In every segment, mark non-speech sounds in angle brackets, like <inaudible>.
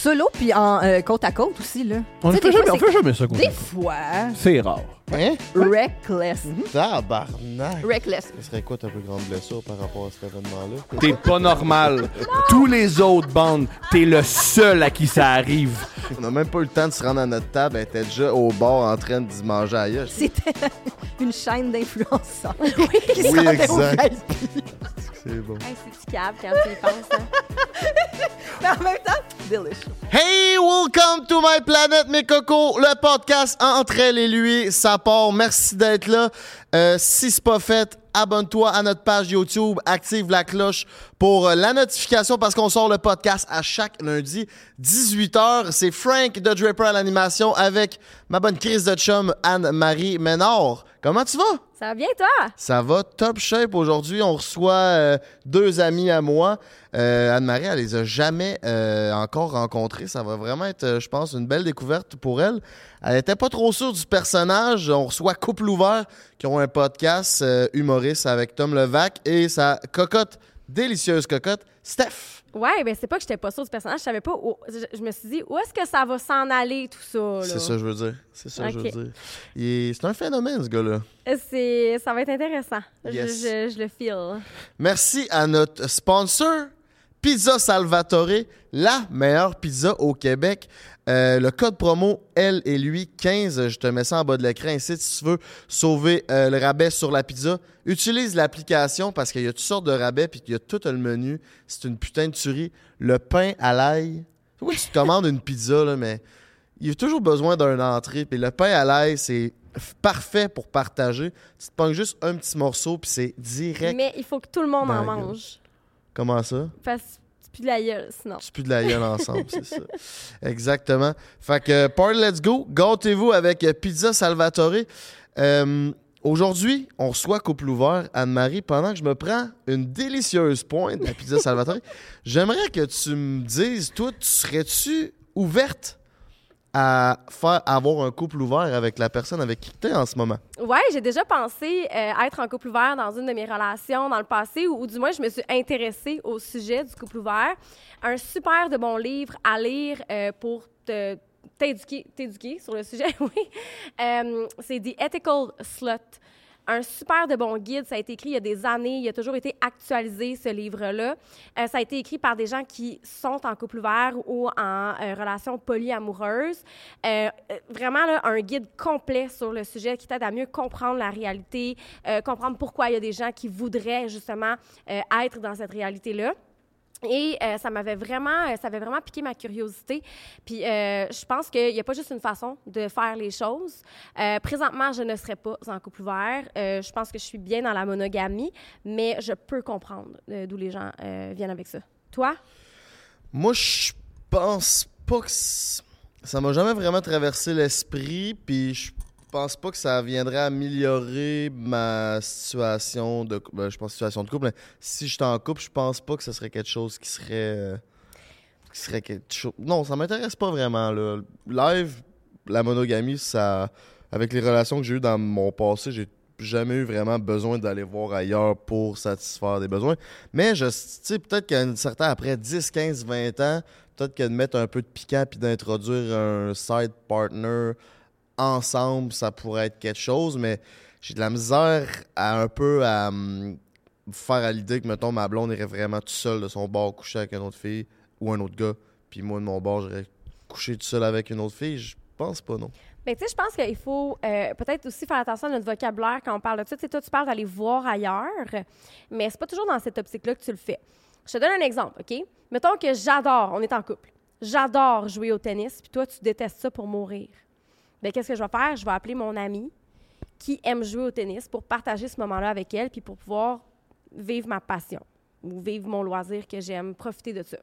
Solo, puis en euh, côte à côte aussi, là. On sais, fait jamais, on fait jamais ça. Des fois, C'est rare. Hein? reckless. Tabarnak! Reckless. Ce serait quoi ta plus grande blessure par rapport à cet événement-là? T'es pas normal. <laughs> Tous les autres bandes, t'es le seul à qui ça arrive. On n'a même pas eu le temps de se rendre à notre table. Elle était déjà au bord en train de se manger ailleurs. C'était <laughs> une chaîne d'influenceurs qui au exact. C'est bon. Hey, cave quand tu y penses, hein? <laughs> Mais en même temps, delicious. Hey, welcome to my planet, mes cocos. Le podcast entre elle et lui, ça part. Merci d'être là. Euh, si c'est pas fait, abonne-toi à notre page YouTube, active la cloche pour euh, la notification parce qu'on sort le podcast à chaque lundi, 18h. C'est Frank de Draper à l'animation avec ma bonne crise de chum Anne-Marie Ménard. Comment tu vas? Ça va bien, toi? Ça va top shape. Aujourd'hui, on reçoit euh, deux amis à moi. Euh, Anne-Marie, elle les a jamais euh, encore rencontrés. Ça va vraiment être, je pense, une belle découverte pour elle. Elle était pas trop sûre du personnage. On reçoit Couple Ouvert qui ont un podcast humoriste avec Tom Levac et sa cocotte, délicieuse cocotte, Steph. Ouais, ben c'est pas que j'étais pas sûre du personnage, je savais pas où. Je, je me suis dit, où est-ce que ça va s'en aller, tout ça? C'est ça, que je veux dire. C'est ça, que je veux dire. C'est un phénomène, ce gars-là. C'est, ça va être intéressant. Je, je le feel. Merci à notre sponsor, Pizza Salvatore, la meilleure pizza au Québec. Euh, le code promo, elle et lui, 15, je te mets ça en bas de l'écran ici si tu veux sauver euh, le rabais sur la pizza. Utilise l'application parce qu'il y a toutes sortes de rabais puis qu'il y a tout le menu. C'est une putain de tuerie. Le pain à l'ail. Oui, tu te commandes une pizza, là, mais il y a toujours besoin d'un entrée. Puis le pain à l'ail, c'est parfait pour partager. Tu te pognes juste un petit morceau puis c'est direct. Mais il faut que tout le monde en mange. Comment ça? Parce que c'est plus de la gueule, sinon. Tu plus de la gueule <laughs> ensemble, c'est ça. Exactement. Fait que, party, let's go. Gâtez-vous avec euh, Pizza Salvatore. Euh, Aujourd'hui, on reçoit Couple Ouvert, Anne-Marie. Pendant que je me prends une délicieuse pointe à Pizza Salvatore, j'aimerais que tu me dises, toi, tu serais-tu ouverte à faire avoir un couple ouvert avec la personne avec qui tu es en ce moment? Ouais, j'ai déjà pensé euh, être en couple ouvert dans une de mes relations dans le passé, ou, du moins, je me suis intéressée au sujet du couple ouvert. Un super de bon livre à lire euh, pour t'éduquer sur le sujet, <laughs> oui. Euh, c'est The Ethical Slut. Un super de bon guide. Ça a été écrit il y a des années. Il a toujours été actualisé, ce livre-là. Euh, ça a été écrit par des gens qui sont en couple ouvert ou en euh, relation polyamoureuse. Euh, vraiment, là, un guide complet sur le sujet qui t'aide à mieux comprendre la réalité, comprendre pourquoi il y a des gens qui voudraient justement être dans cette réalité-là. Et euh, ça m'avait vraiment, euh, ça avait vraiment piqué ma curiosité. Puis euh, je pense qu'il n'y a pas juste une façon de faire les choses. Présentement, je ne serais pas en couple ouvert. Je pense que je suis bien dans la monogamie, mais je peux comprendre d'où les gens viennent avec ça. Toi? Moi, je pense pas que ça m'a jamais vraiment traversé l'esprit, puis je pense pas que ça viendrait améliorer ma situation de ben, je pense situation de couple. mais si j'étais en couple, je pense pas que ce serait quelque chose qui serait euh, qui serait quelque chose. Non, ça m'intéresse pas vraiment. Live, la monogamie, ça avec les relations que j'ai eues dans mon passé, j'ai jamais eu vraiment besoin d'aller voir ailleurs pour satisfaire des besoins. Mais je sais peut-être qu'à après 10, 15, 20 ans, peut-être que de mettre un peu de piquant puis d'introduire un side partner ensemble, ça pourrait être quelque chose, mais j'ai de la misère à un peu à hum, faire à l'idée que mettons ma blonde irait vraiment tout seul de son bord coucher avec une autre fille ou un autre gars, puis moi de mon bord j'irais coucher tout seul avec une autre fille, je pense pas non. Bien, tu sais, je pense qu'il faut euh, peut-être aussi faire attention à notre vocabulaire quand on parle de ça. Tu sais, toi, tu parles d'aller voir ailleurs, mais c'est pas toujours dans cette optique-là que tu le fais. Je te donne un exemple, OK? Mettons que j'adore, on est en couple, j'adore jouer au tennis, puis toi, tu détestes ça pour mourir. Bien, qu'est-ce que je vais faire? Je vais appeler mon amie qui aime jouer au tennis pour partager ce moment-là avec elle, puis pour pouvoir vivre ma passion ou vivre mon loisir que j'aime, profiter de ça.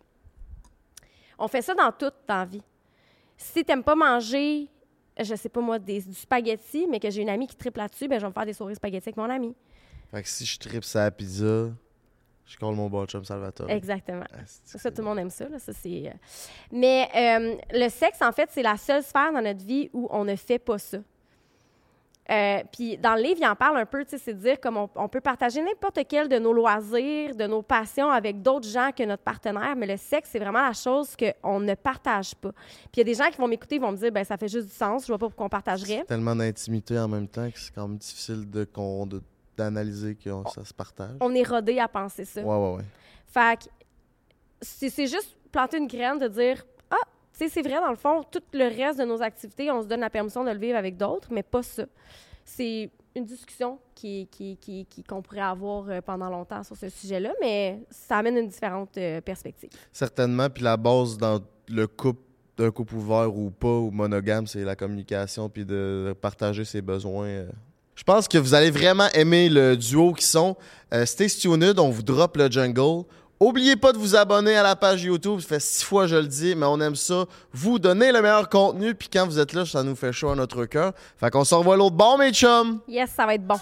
On fait ça dans toute la vie. Si tu n'aimes pas manger je sais pas moi, du spaghetti, mais que j'ai une amie qui triple là-dessus, ben je vais me faire des soirées spaghetti avec mon ami. Fait que si je tripe sa pizza, je colle mon bon chum Salvatore. Exactement. Ah, Ça, tout le monde aime ça. Là. ça c'est, euh, Mais euh, le sexe, en fait, c'est la seule sphère dans notre vie où on ne fait pas ça. Euh, puis dans le livre, il en parle un peu, tu sais, c'est dire comme on, on peut partager n'importe quel de nos loisirs, de nos passions avec d'autres gens que notre partenaire, mais le sexe, c'est vraiment la chose qu'on ne partage pas. Puis il y a des gens qui vont m'écouter, ils vont me dire, ben ça fait juste du sens, je vois pas pourquoi on partagerait. Tellement d'intimité en même temps que c'est quand même difficile de- d'analyser que on- ça se partage. On est rodé à penser ça. Ouais, ouais, ouais. Fait que c'est juste planter une graine de dire Ah, tu sais, c'est vrai, dans le fond, tout le reste de nos activités, on se donne la permission de le vivre avec d'autres, mais pas ça. C'est une discussion qui, qui, qui, qui- qu'on pourrait avoir euh, pendant longtemps sur ce sujet-là, mais ça amène une différente euh, perspective. Certainement. Puis la base dans le couple, d'un couple ouvert ou pas, ou monogame, c'est la communication, puis de partager ses besoins. Je pense que vous allez vraiment aimer le duo qui sont. Euh, stay on vous drop le jungle. Oubliez pas de vous abonner à la page YouTube. Ça fait six fois je le dis, mais on aime ça. Vous donnez le meilleur contenu, puis quand vous êtes là, ça nous fait chaud à notre cœur. Fait qu'on se revoit l'autre bon, mes chums! Yes, ça va être bon.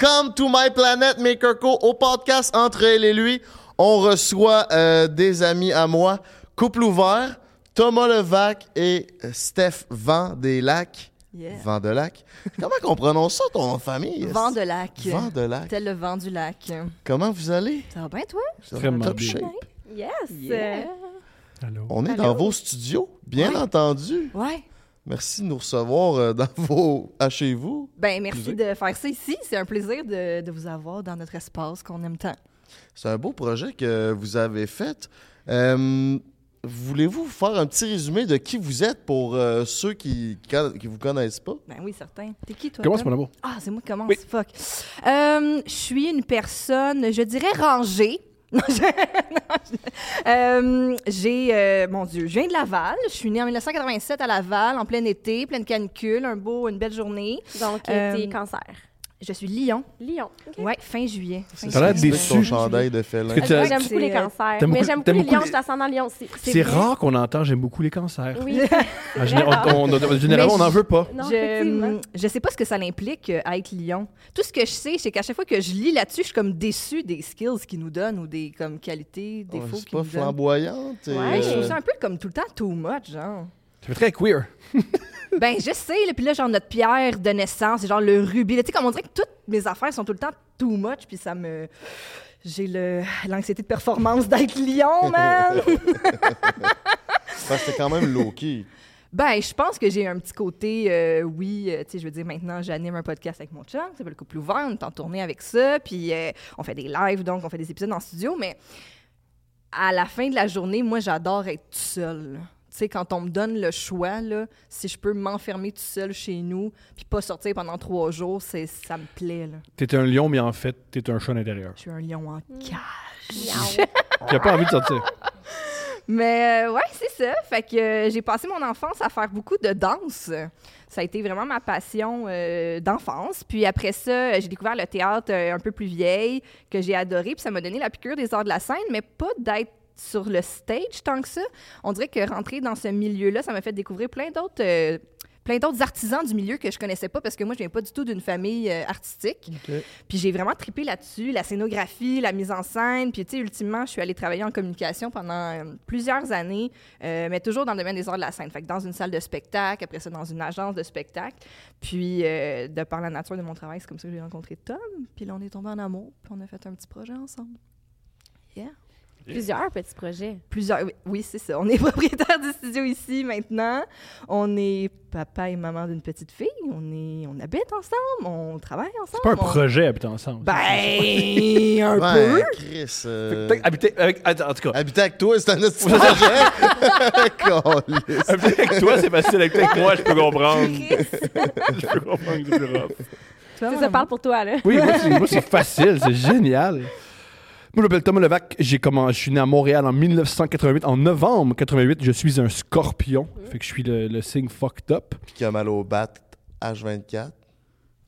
Welcome to my planet Maker Co. Au podcast Entre elle et lui, on reçoit euh, des amis à moi, couple ouvert, Thomas Levac et Steph Vent des Lacs. Yeah. Vent de Lac. Comment qu'on prononce ça, ton nom de famille? Vent de lac. Vent de Lac. Tel le vent du lac. Comment vous allez? Ça va bien, toi? Extrêmement Top bien. shape. Yes! Yeah. Allô? On est Allô? dans vos studios, bien Ouais. entendu. Ouais. Merci de nous recevoir euh, dans <laughs> vos... à chez vous. Ben, merci de faire ça ici. C'est un plaisir de, de vous avoir dans notre espace qu'on aime tant. C'est un beau projet que vous avez fait. Euh, Voulez-vous faire un petit résumé de qui vous êtes pour euh, ceux qui ne vous connaissent pas? Ben oui, certain. T'es qui, toi? Commence, mon amour. Ah, c'est moi qui commence. Oui. Fuck. Euh, je suis une personne, je dirais rangée. <laughs> Euh, j'ai, euh, mon Dieu, je viens de Laval. Je suis née en 1987 à Laval, en plein été, pleine canicule, un beau, une belle journée. Donc, Euh, t'es cancer. Je suis Lyon. Lyon. OK. Ouais, fin juillet. Fin Ça a l'air déçu. Ton chandail de félin. J'aime C'est, beaucoup les euh, cancers. Mais j'aime beaucoup les lions, je suis ascendant lion aussi. C'est rare qu'on entend j'aime beaucoup les cancers. Oui. En géné- on- on- on- généralement, on n'en veut pas. Non, je, je sais pas ce que ça implique euh, à être lion. Tout ce que je sais, c'est qu'à chaque fois que je lis là-dessus, je suis comme déçue des skills qu'ils nous donnent ou des comme qualités, défauts C'est qu'ils pas nous donnent. flamboyante. et, Ouais, Je euh, trouve ça un peu comme tout le temps too much, genre. Fait très queer. <laughs> Ben, je sais, là, puis là, genre, notre pierre de naissance, c'est genre le rubis. Tu sais, comme on dirait que toutes mes affaires sont tout le temps too much, puis ça me. J'ai le l'anxiété de performance d'être lion, <laughs> man! parce que quand même low-key. ben, je pense que j'ai un petit côté, euh, oui, euh, tu sais, je veux dire, maintenant, j'anime un podcast avec mon chum, ça s'appelle Couple ouvert, on est en tournée avec ça, puis euh, on fait des lives, donc on fait des épisodes en studio, mais à la fin de la journée, moi, j'adore être seule. Sais, quand on me donne le choix, là, si je peux m'enfermer tout seul chez nous, puis pas sortir pendant trois jours, c'est, ça me plaît. Là. T'es un lion, mais en fait, t'es un chat à l'intérieur. Je suis un lion en cage. Miaou. <laughs> Qui a pas envie de sortir. Mais euh, ouais, c'est ça. Fait que euh, j'ai passé mon enfance à faire beaucoup de danse. Ça a été vraiment ma passion euh, d'enfance. Puis après ça, euh, j'ai découvert le théâtre euh, un peu plus vieille, que j'ai adoré. Puis ça m'a donné la piqûre des arts de la scène, mais pas d'être sur le stage tant que ça. On dirait que rentrer dans ce milieu-là, ça m'a fait découvrir plein d'autres... euh, plein d'autres artisans du milieu que je connaissais pas parce que moi je viens pas du tout d'une famille euh, artistique. Puis j'ai vraiment trippé là-dessus, la scénographie, la mise en scène. Puis, tu sais, ultimement, je suis allée travailler en communication pendant euh, plusieurs années, euh, mais toujours dans le domaine des arts de la scène. Fait que dans une salle de spectacle, après ça, dans une agence de spectacle. Puis, de par la nature de mon travail, c'est comme ça que j'ai rencontré Tom. Puis là, on est tombé en amour, puis on a fait un petit projet ensemble. Yeah. Plusieurs petits projets. Plusieurs. oui, Oui, c'est ça. On est <laughs> propriétaire du studio ici maintenant. On est papa et maman d'une petite fille. On, est, on habite ensemble. On travaille ensemble. C'est pas un on- projet habiter ensemble. Ben, <laughs> un peu. Ouais, Chris. euh, habiter avec. En tout cas, Habiter avec toi, c'est un autre projet. <laughs> Habiter avec toi, c'est facile. Habiter avec moi, je peux comprendre. je peux comprendre que c'est plus rough. Toi, Ça, parle pour toi, là. Oui, moi, c'est, moi, c'est facile, c'est génial. Moi, je m'appelle Thomas Levac. J'ai comment, je suis né à Montréal en 1988. En novembre 88, je suis un scorpion. Fait que je suis le, le signe fucked up. Puis qui a mal au bat H24.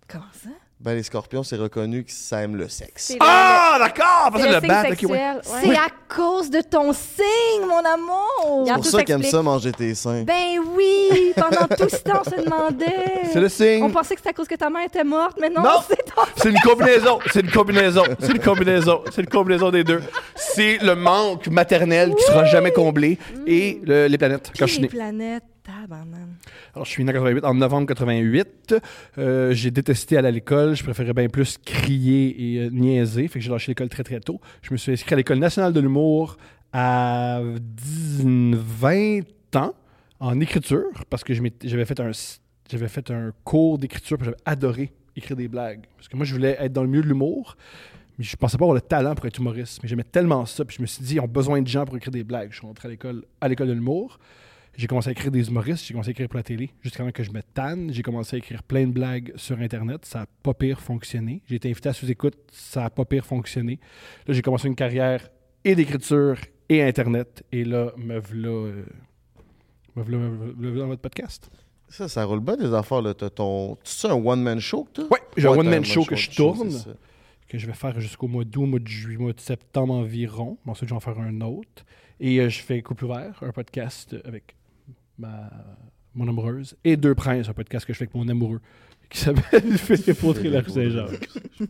Comment ça? Ben, les scorpions, c'est reconnu que ça aime le sexe. Ah, d'accord! Parce que le le signe bat, ok, ouais. sexuel. ouais. C'est à cause de ton signe, mon amour! C'est a pour ça qu'ils aiment ça, manger tes seins. Ben oui! Pendant tout ce temps, on se demandait. <laughs> C'est le signe. On pensait que c'était à cause que ta mère était morte, mais non, Non. c'est ton C'est une combinaison. <laughs> C'est une combinaison. C'est une combinaison. C'est une combinaison des deux. C'est le manque maternel qui sera jamais comblé et le- les planètes quand je suis les né. planètes. Alors, je suis né en 88, en novembre 88. Euh, j'ai détesté aller à l'école. Je préférais bien plus crier et euh, niaiser. Fait que j'ai lâché l'école très, très tôt. Je me suis inscrit à l'École nationale de l'humour à 10 20 ans en écriture parce que j'avais fait un, cours d'écriture j'avais adoré écrire des blagues. Parce que moi, je voulais être dans le milieu de l'humour. Mais je pensais pas avoir le talent pour être humoriste. Mais j'aimais tellement ça. Puis je me suis dit, ils ont besoin de gens pour écrire des blagues. Je suis rentré à l'école de l'humour. J'ai commencé à écrire des humoristes, j'ai commencé à écrire pour la télé, jusqu'à temps que je me tanne. J'ai commencé à écrire plein de blagues sur Internet. Ça n'a pas pire fonctionné. J'ai été invité à sous-écoute, ça n'a pas pire fonctionné. Là, j'ai commencé une carrière et d'écriture et Internet. Et là, me voilà, euh, me voilà, me voilà dans votre podcast. Ça, ça roule bien des affaires, là. T'as ton... Tu sais un one-man show que t'as? Ouais, j'ai un one-man show que je tourne, que je vais faire jusqu'au mois d'août, mois de juillet, mois de septembre environ. Ensuite, je vais en faire un autre. Et euh, je fais Couple ouvert, un podcast avec ma, mon amoureuse, et Deux Princes, un podcast que je fais avec mon amoureux, qui s'appelle <laughs> Philippe Autry la rue Saint-Jacques. <laughs>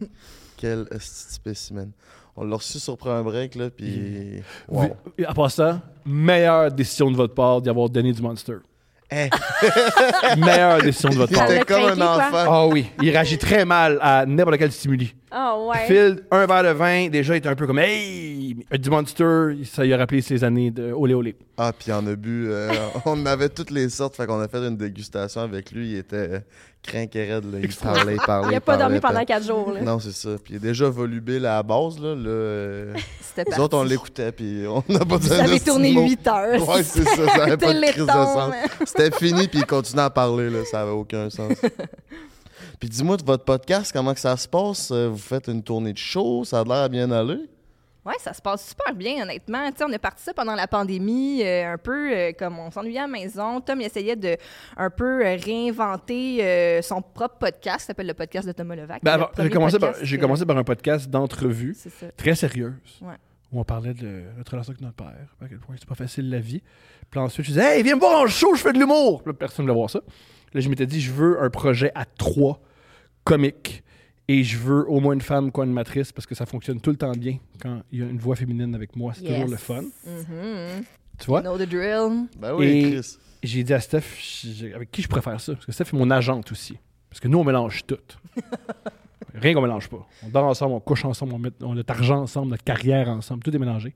Quel spécimen. On l'a reçu sur un break, là, puis... Wow. À part ça, meilleure décision de votre part d'y avoir donné du Monster. Hein? <laughs> meilleure décision de votre part. Elle était l'a comme un enfant. Ah oui, il réagit très mal à n'importe quel stimuli. Ah ouais. Phil, un verre de vin, déjà, il était un peu comme Hey! Du Monster, ça lui a rappelé ses années de olé olé. Ah, puis on a bu... euh, on avait toutes les sortes, fait qu'on a fait une dégustation avec lui. Il était crinqué raide, là. Il parlait, il parlait, Il a pas parlait, dormi pendant quatre jours. Là. Non, c'est ça. Puis il est déjà volubile à la base, là. là euh, <laughs> C'était nous parti. autres, on l'écoutait, puis on n'a pas dit Ça avait tourné 8 heures. Ouais, c'est ça. Ça avait <laughs> pas de Téléthon, crise de sens. C'était fini, puis il continuait à parler, là. Ça avait aucun sens. <laughs> puis dis-moi, de votre podcast, comment que ça se passe? Euh, Vous faites une tournée de show? Ça a l'air à bien aller? Ouais, ça se passe super bien, honnêtement. Tu sais, on a parti ça pendant la pandémie, euh, un peu euh, comme on s'ennuyait à la maison. Tom il essayait de un peu euh, réinventer euh, son propre podcast, ça s'appelle le podcast de Thomas Levac. Ben, j'ai commencé, par, commencé un podcast d'entrevue très sérieuse. Ouais. Où on parlait de notre relation avec notre père, à quel point c'est pas facile la vie. Puis ensuite, je disais, hey, viens me voir en show, je fais de l'humour. Puis là, personne ne voulait voir ça. Là, je m'étais dit, je veux un projet à trois comiques et je veux au moins une femme co-animatrice parce que ça fonctionne tout le temps bien quand il y a une voix féminine avec moi. C'est toujours le fun. Mhm. Tu vois? Know the drill. Ben oui, Et- Chris. J'ai dit à Steph, j'ai- avec qui je préfère ça? Parce que Steph est mon agente aussi. Parce que nous, on mélange tout. <laughs> Rien qu'on mélange pas. On dort ensemble, on couche ensemble, on met on a notre argent ensemble, notre carrière ensemble. Tout est mélangé.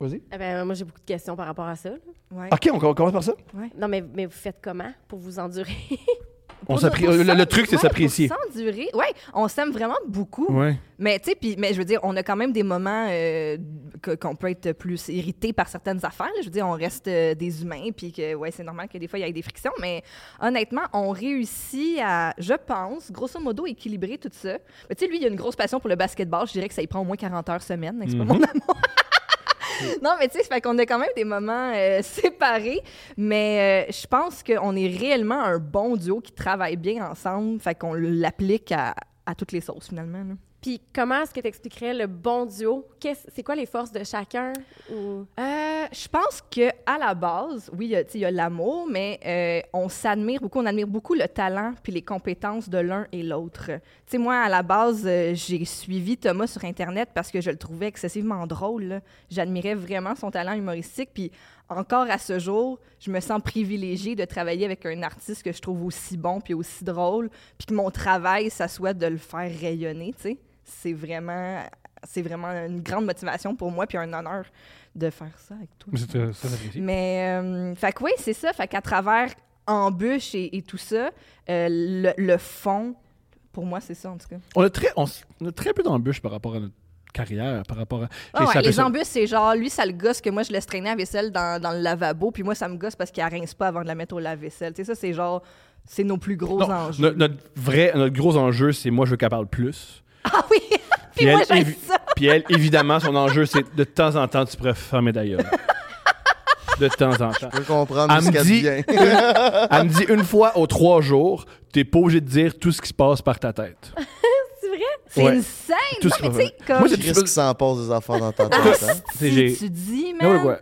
Vas-y. Eh ben, moi, j'ai beaucoup de questions par rapport à ça. Ouais. OK, on commence par ça? Non, mais, mais vous faites comment pour vous endurer? <laughs> On le, le truc, c'est ouais, s'apprécier. S'endurer. Ouais, on s'aime vraiment beaucoup. Ouais. Mais tu sais, puis mais je veux dire, on a quand même des moments euh, qu'on peut être plus irrité par certaines affaires. là. Je veux dire, on reste euh, des humains, puis que ouais, c'est normal que des fois il y ait des frictions. Mais honnêtement, on réussit à, je pense, grosso modo, équilibrer tout ça. Mais Tu sais, lui, il a une grosse passion pour le basketball. Je dirais que ça y prend au moins 40 heures semaine. C'est pas mon amour? <laughs> <laughs> Non, mais tu sais, fait qu'on a quand même des moments euh, <laughs> séparés, mais euh, je pense qu'on est réellement un bon duo qui travaille bien ensemble, fait qu'on l'applique à, toutes les sauces finalement. Puis comment est-ce que tu expliquerais le bon duo? C'est quoi les forces de chacun? Euh, je pense que à la base, oui, il y a- l'amour, mais euh, on s'admire beaucoup, on admire beaucoup le talent puis les compétences de l'un et l'autre. Tu sais, moi, à la base, euh, j'ai suivi Thomas sur Internet parce que je le trouvais excessivement drôle. J'admirais vraiment son talent humoristique, puis encore à ce jour, je me sens privilégiée de travailler avec un artiste que je trouve aussi bon puis aussi drôle, puis que mon travail, ça soit de le faire rayonner, tu sais. C'est vraiment, c'est vraiment une grande motivation pour moi, puis un honneur de faire ça avec toi. Mais c'est euh, ça, j'apprécie. Mais, euh, fait que oui, c'est ça. Fait qu'à travers embûches et, et tout ça, euh, le, le fond, pour moi, c'est ça, en tout cas. On a très, on, a très peu d'embûches par rapport à notre carrière, par rapport à. Ah ouais, les embûches, c'est genre, lui, ça le gosse que moi, je laisse traîner la vaisselle dans, dans le lavabo, puis moi, ça me gosse parce qu'il rince pas avant de la mettre au lave-vaisselle. Tu sais, ça, c'est genre, c'est nos plus gros Non, enjeux. no- notre, vrai, notre gros enjeu, c'est moi, je veux qu'elle parle plus. Ah oui! <laughs> puis Puis moi, elle, j'aime évi- ça! Puis elle, évidemment, son enjeu, c'est de temps en temps, tu pourrais fermer d'ailleurs. de temps en temps. Je peux comprendre Elle ce me qu'elle dit- devient. Elle me dit une fois aux trois jours, t'es pas obligé de dire tout ce qui se passe par ta tête. <laughs> C'est vrai? C'est Ouais. insane! Tout Non, mais tu sais, comme... Moi, c'est- Qu'est-ce qui s'en passe des affaires dans ta tête? hein? C'est- j'ai- si tu dis, Ah ouais, man... ouais.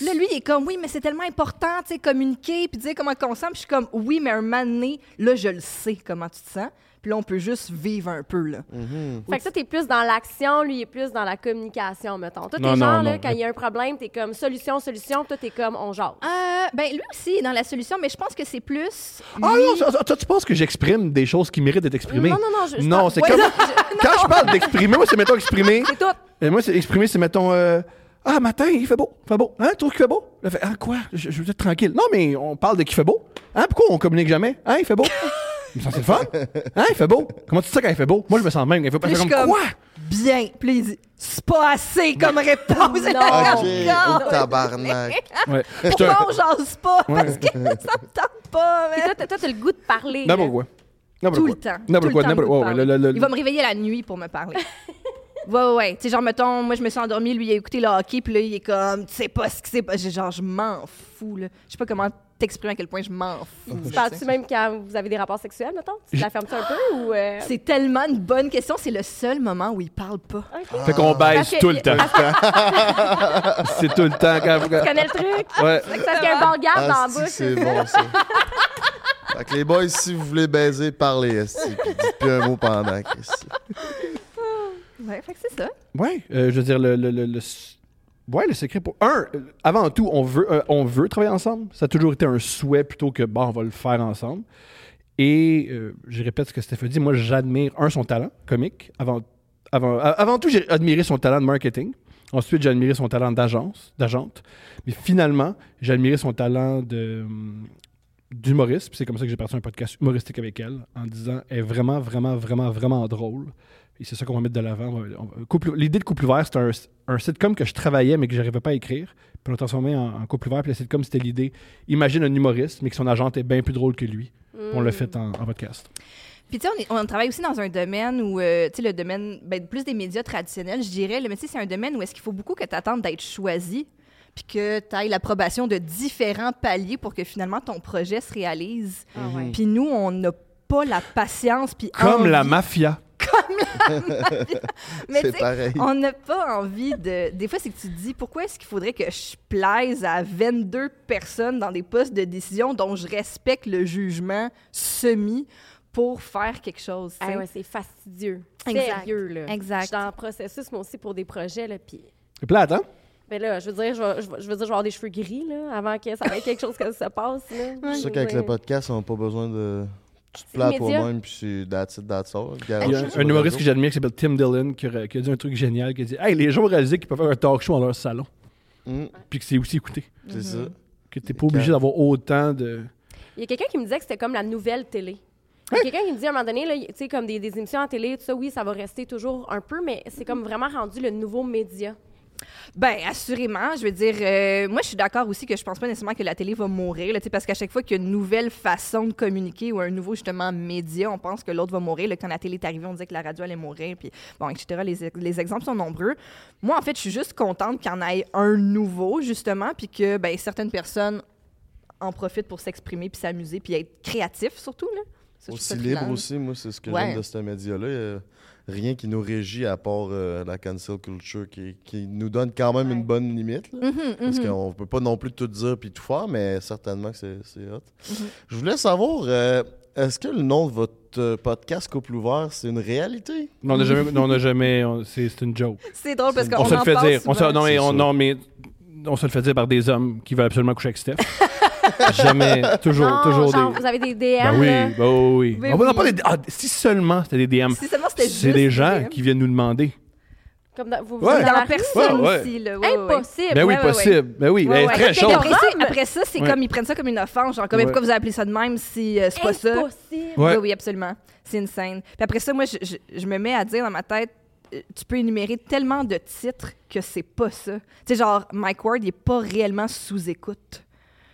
Là, lui, il est comme, oui, mais c'est tellement important, tu sais, communiquer, puis dire comment on sent. Puis je suis comme, oui, mais un moment donné, là, je le sais comment tu te sens. Puis là, on peut juste vivre un peu, là. Mhm. Fait que ça, t'es plus dans l'action, lui, il est plus dans la communication, mettons. Toi, t'es Non, genre, non, là, non. quand il y a un problème, t'es comme solution, solution, toi, t'es comme on jase. Euh, ben, lui aussi est dans la solution, mais je pense que c'est plus... Ah non, toi, tu penses que j'exprime des choses qui méritent d'être exprimées? Non, non, non, je- je Non, c'est comme... Quand je parle d'exprimer, moi, c'est mettons exprimer. <laughs> C'est tout. Et moi, c'est exprimer, c'est mettons... euh, ah, matin, il fait beau. Il fait beau. Hein, tu trouves qu'il fait beau? Là, fait, ah, quoi? Je, je veux être tranquille. Non, mais on parle de qu'il fait beau. Hein, pourquoi on communique jamais? Hein, il fait beau. Mais ça, c'est le fun. Hein, il fait beau. Comment tu te sens quand il fait beau? Moi, je me sens même. Il fait pas Puis je comme, suis comme- quoi? Bien. Puis là, il dit, c'est pas assez comme réponse. Non. <laughs> Oh, Ok, au tabarnak. Ouais. Je te- Pourquoi on jase pas? Ouais. Parce que <laughs> ça me tente pas, man. toi, t'as- toi, t'as le goût de parler. là. N'importe quoi. N'importe Tout quoi. le temps. N'importe Tout quoi. le temps, N'importe le goût de quoi. parler. Le- le- le- Il va me réveiller la nuit pour me parler. <laughs> Ouais, ouais, ouais. Tu sais, genre, mettons, moi, je me suis endormie, lui, il a écouté le hockey, puis là, il est comme, tu sais pas ce s'est passé. Genre, je m'en fous, là. Je sais pas comment t'exprimer à quel point je m'en fous. Tu parles-tu même quand vous avez des rapports sexuels, mettons? Tu la fermes-tu un peu ou. euh, C'est tellement une bonne question. C'est le seul moment où il parle pas. OK. Fait qu'on baise Parce que- tout le temps. <laughs> c'est tout le temps quand. Tu connais le truc? Ouais. C'est parce qu'il y a un bon garde dans Ah, la bouche. c'est bon, ça. Fait que les boys, si vous voulez baiser, parlez, esti. Puis dites plus un mot pendant. esti. Ouais, fait que c'est ça. Ouais, euh, je veux dire, le, le, le, le s- ouais, le secret pour. Un, avant tout, on veut, euh, on veut travailler ensemble. Ça a toujours été un souhait plutôt que, bon, on va le faire ensemble. Et euh, je répète ce que Steph a dit. Moi, j'admire, un, son talent comique. Avant, avant, avant tout, j'ai admiré son talent de marketing. Ensuite, j'ai admiré son talent d'agence, d'agente. Mais finalement, j'ai admiré son talent hum, d'humoriste. Puis c'est comme ça que j'ai parti un podcast humoristique avec elle, en disant elle est vraiment, vraiment, vraiment, vraiment drôle. Et c'est ça qu'on va mettre de l'avant. L'idée de Couple ouvert, c'est un, un sitcom que je travaillais, mais que je n'arrivais pas à écrire. Puis on l'a transformé en, en Couple ouvert. Puis le sitcom, c'était l'idée. Imagine un humoriste, mais que son agente est bien plus drôle que lui. Puis On l'a fait en, en podcast. Puis, tu sais, on, travaille aussi dans un domaine où, euh, tu sais, le domaine, ben, plus des médias traditionnels, je dirais. tu sais, c'est un domaine où est-ce qu'il faut beaucoup que tu attendes d'être choisi, puis que tu ailles l'approbation de différents paliers pour que finalement ton projet se réalise. Ah ouais. Puis nous, on n'a pas la patience, puis Comme la envie- mafia. <laughs> Mais tu C'est sais, pareil. on n'a pas envie de. Des fois, c'est que tu te dis pourquoi est-ce qu'il faudrait que je plaise à 22 personnes dans des postes de décision dont je respecte le jugement semi pour faire quelque chose. Ah ouais, c'est fastidieux. Exact. Sérieux, là. Exact. Je suis dans le processus, moi aussi, pour des projets, là, puis... C'est plate, hein? Mais là, je veux dire, je, vais- veux dire, je vais avoir des cheveux gris, là, avant que ça ait quelque chose que ça passe, là. C'est Je sûr veux qu'avec le podcast, on n'a pas besoin de. Tu te à immédiat. toi-même, puis c'est that's it, that's all. Il y a un, humoriste que j'admire qui s'appelle Tim Dillon qui a, qui a dit un truc génial qui a dit Hey, les gens ont réalisé qu'ils peuvent faire un talk show dans leur salon. Mm, Puis que c'est aussi écouté. c'est ça. Que t'es pas obligé d'avoir autant de. Il y a quelqu'un qui me disait que c'était comme la nouvelle télé. Il y a quelqu'un qui me dit à un moment donné, là, tu sais, comme des, des émissions en télé, tout ça, oui, ça va rester toujours un peu, mais c'est comme vraiment rendu le nouveau média. Ben, assurément. Je veux dire, euh, moi, je suis d'accord aussi que je pense pas nécessairement que la télé va mourir, là, parce qu'à chaque fois qu'il y a une nouvelle façon de communiquer ou un nouveau, justement, média, on pense que l'autre va mourir. Là, quand la télé est arrivée, on disait que la radio allait mourir, puis bon, etc. Les, les exemples sont nombreux. Moi, en fait, je suis juste contente qu'il y en ait un nouveau, justement, puis que, ben, certaines personnes en profitent pour s'exprimer, puis s'amuser, puis être créatifs, surtout, là. Ça, Aussi libre aussi, moi, c'est ce que Ouais. j'aime de ce média-là. A rien qui nous régit à part euh, la cancel culture qui, qui nous donne quand même Ouais. une bonne limite. là. Mhm, Parce mhm. qu'on peut pas non plus tout dire puis tout faire, mais certainement que c'est hot. Mhm. Je voulais savoir, euh, est-ce que le nom de votre euh, podcast Couple ouvert, c'est une réalité? Non, on n'a jamais. non, on n'a jamais on- c'est c'est une joke. C'est drôle parce qu'on On se le fait dire. On se, non, mais, on, non, mais on se le fait dire par des hommes qui veulent absolument coucher avec Steph. <laughs> <laughs> jamais. Toujours, Non, toujours genre, des. vous avez des DM, Ben oui, ben oui. Oui, on va oui. parler. de- ah, si seulement c'était des DM. Si seulement c'était C'est des gens qui viennent nous demander. Comme dans, vous, vous Ouais. êtes dans la personne Ouais, ouais. aussi, là. Ouais, ouais, ouais. Impossible. Ben oui, ouais, ouais, possible. Ben oui, très Puis chaude. Après ça, Homme. après ça, c'est Ouais. comme ils prennent ça comme une offense. Genre, comme, Ouais. pourquoi vous appelez ça de même si euh, c'est pas ça? Impossible. Ouais. Oui, oui, absolument. C'est une scène. Puis après ça, moi, je, je- je me mets à dire dans ma tête, euh, tu peux énumérer tellement de titres que c'est pas ça. Tu sais, genre, Mike Ward, il est pas réellement sous écoute.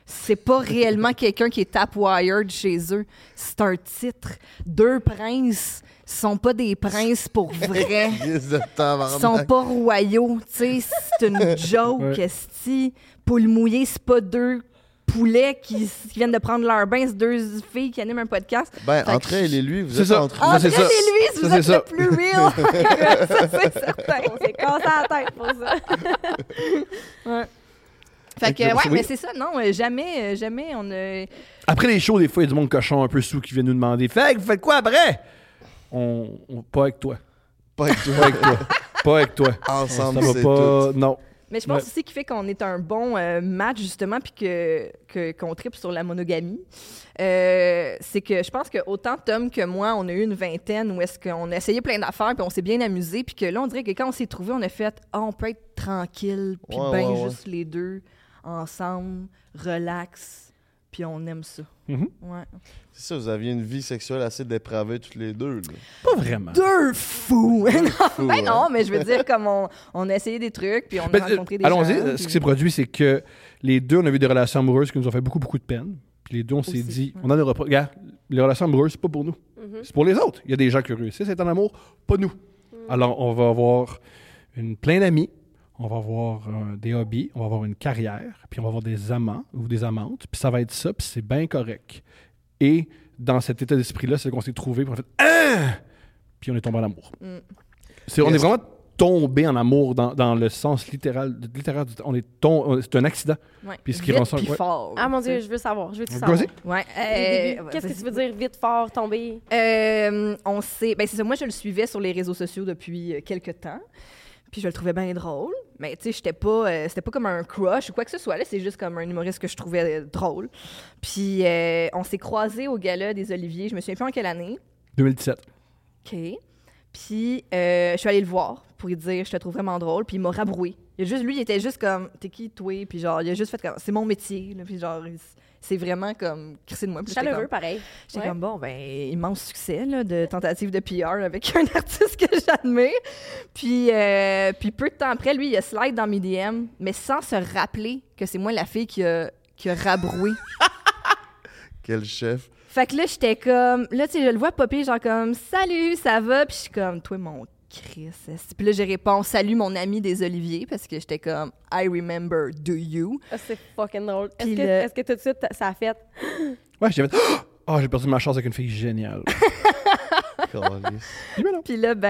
C'est pas réellement quelqu'un qui est tap-wired chez eux. C'est un titre. Deux princes sont pas des princes pour vrai. <laughs> Ils sont pas royaux, tu sais, c'est une <laughs> joke, Ouais. esti. Poule mouillée, c'est pas deux poulets qui, qui viennent de prendre leur bain, c'est deux filles qui animent un podcast. Ben, Fait entre que- elle et lui, vous C'est êtes ça. entre ça. et lui, Ça, vous c'est êtes ça. le plus real. <laughs> ça, c'est certain. On s'est cassé la tête pour ça. Fait que, ouais, oui. mais c'est ça, non, euh, jamais, euh, jamais on a... Après les shows, des fois, il y a du monde cochon un peu sous qui vient nous demander Fait que vous faites quoi après? On, on- Pas avec toi. Pas avec toi. Pas avec toi. pas avec toi. <laughs> Ensemble, Ça va pas. tout. Non. Mais je pense Ouais. aussi qu'il fait qu'on est un bon euh, match, justement, puis que, que, qu'on tripe sur la monogamie. Euh, c'est que je pense que autant Tom que moi, on a eu une vingtaine où est-ce qu'on a essayé plein d'affaires, puis on s'est bien amusé, puis que là, on dirait que quand on s'est trouvé, on a fait « Ah, on peut être tranquille, puis Ouais, ben ouais, ouais. juste les deux, ensemble, relax, puis on aime ça. Mhm. Ouais. C'est ça, vous aviez une vie sexuelle assez dépravée toutes les deux. Là. Pas vraiment. Deux fous! <laughs> Non, ben hein. non, mais je veux dire, comme on, on a essayé des trucs, puis on a Ben, euh, rencontré des Allons-y. gens. euh, Ce qui s'est produit, c'est que les deux, on a eu des relations amoureuses qui nous ont fait beaucoup, beaucoup de peine. Puis les deux, on s'est dit, ouais. on en aura pas. Regarde, les relations amoureuses, c'est pas pour nous. C'est pour les autres. Il y a des gens qui réussissent à être en amour, pas nous. Alors, on va avoir une plein d'amis, on va avoir euh, des hobbies, on va avoir une carrière, puis on va avoir des amants ou des amantes, puis ça va être ça, puis c'est bien correct. Et dans cet état d'esprit-là, c'est qu'on s'est trouvé, puis on a fait Ah! Puis on est tombé en amour. Mm. C'est, on est vraiment tombé en amour dans, dans le sens littéral. littéral du- on est tom- c'est un accident. Ouais. Puis ce qui Vite rend ça- ouais. fort. Ah mon. Dieu, je veux savoir. Je veux tout savoir. Ouais. Euh. Qu'est-ce que tu veux dire vite, fort, tomber? Euh, on sait. Ben, c'est ça. Moi, je le suivais sur les réseaux sociaux depuis euh, quelques temps. Puis je le trouvais bien drôle. Mais tu sais, j'étais pas. euh, c'était pas comme un crush ou quoi que ce soit. Là, c'est juste comme un humoriste que je trouvais euh, drôle. Puis euh, on s'est croisés au gala des Oliviers. Je me souviens plus en quelle année. 2017. OK. Puis je suis allée le voir pour lui dire je te trouve vraiment drôle. Puis il m'a rabroué. Il a juste, lui, il était juste comme t'es qui, toi? Puis genre, il a juste fait comme c'est mon métier. Là. Puis genre, il- c'est vraiment comme crissé de moi. Puis Chaleureux, comme- pareil. J'étais Ouais. comme, bon, ben, immense succès là, de tentative de PR avec <laughs> un artiste que j'admire. Puis, euh, puis peu de temps après, lui, il a slide dans mes DM, mais sans se rappeler que c'est moi la fille qui a, qui a rabroué. <laughs> Quel chef. fait que là, j'étais comme, là, tu sais, je le vois popper, genre comme, salut, ça va? Puis je suis comme, toi, mon Chris. Puis là, j'ai répondu, salut, mon ami des Oliviers, parce que j'étais comme, I remember, do you? Ah, c'est fucking drôle. Est-ce que, le- que tout de suite, ça a fait... <gasps> Ouais, j'ai fait Oh, <gasps> j'ai perdu ma chance avec une fille géniale. <laughs> <laughs> Puis là, ben,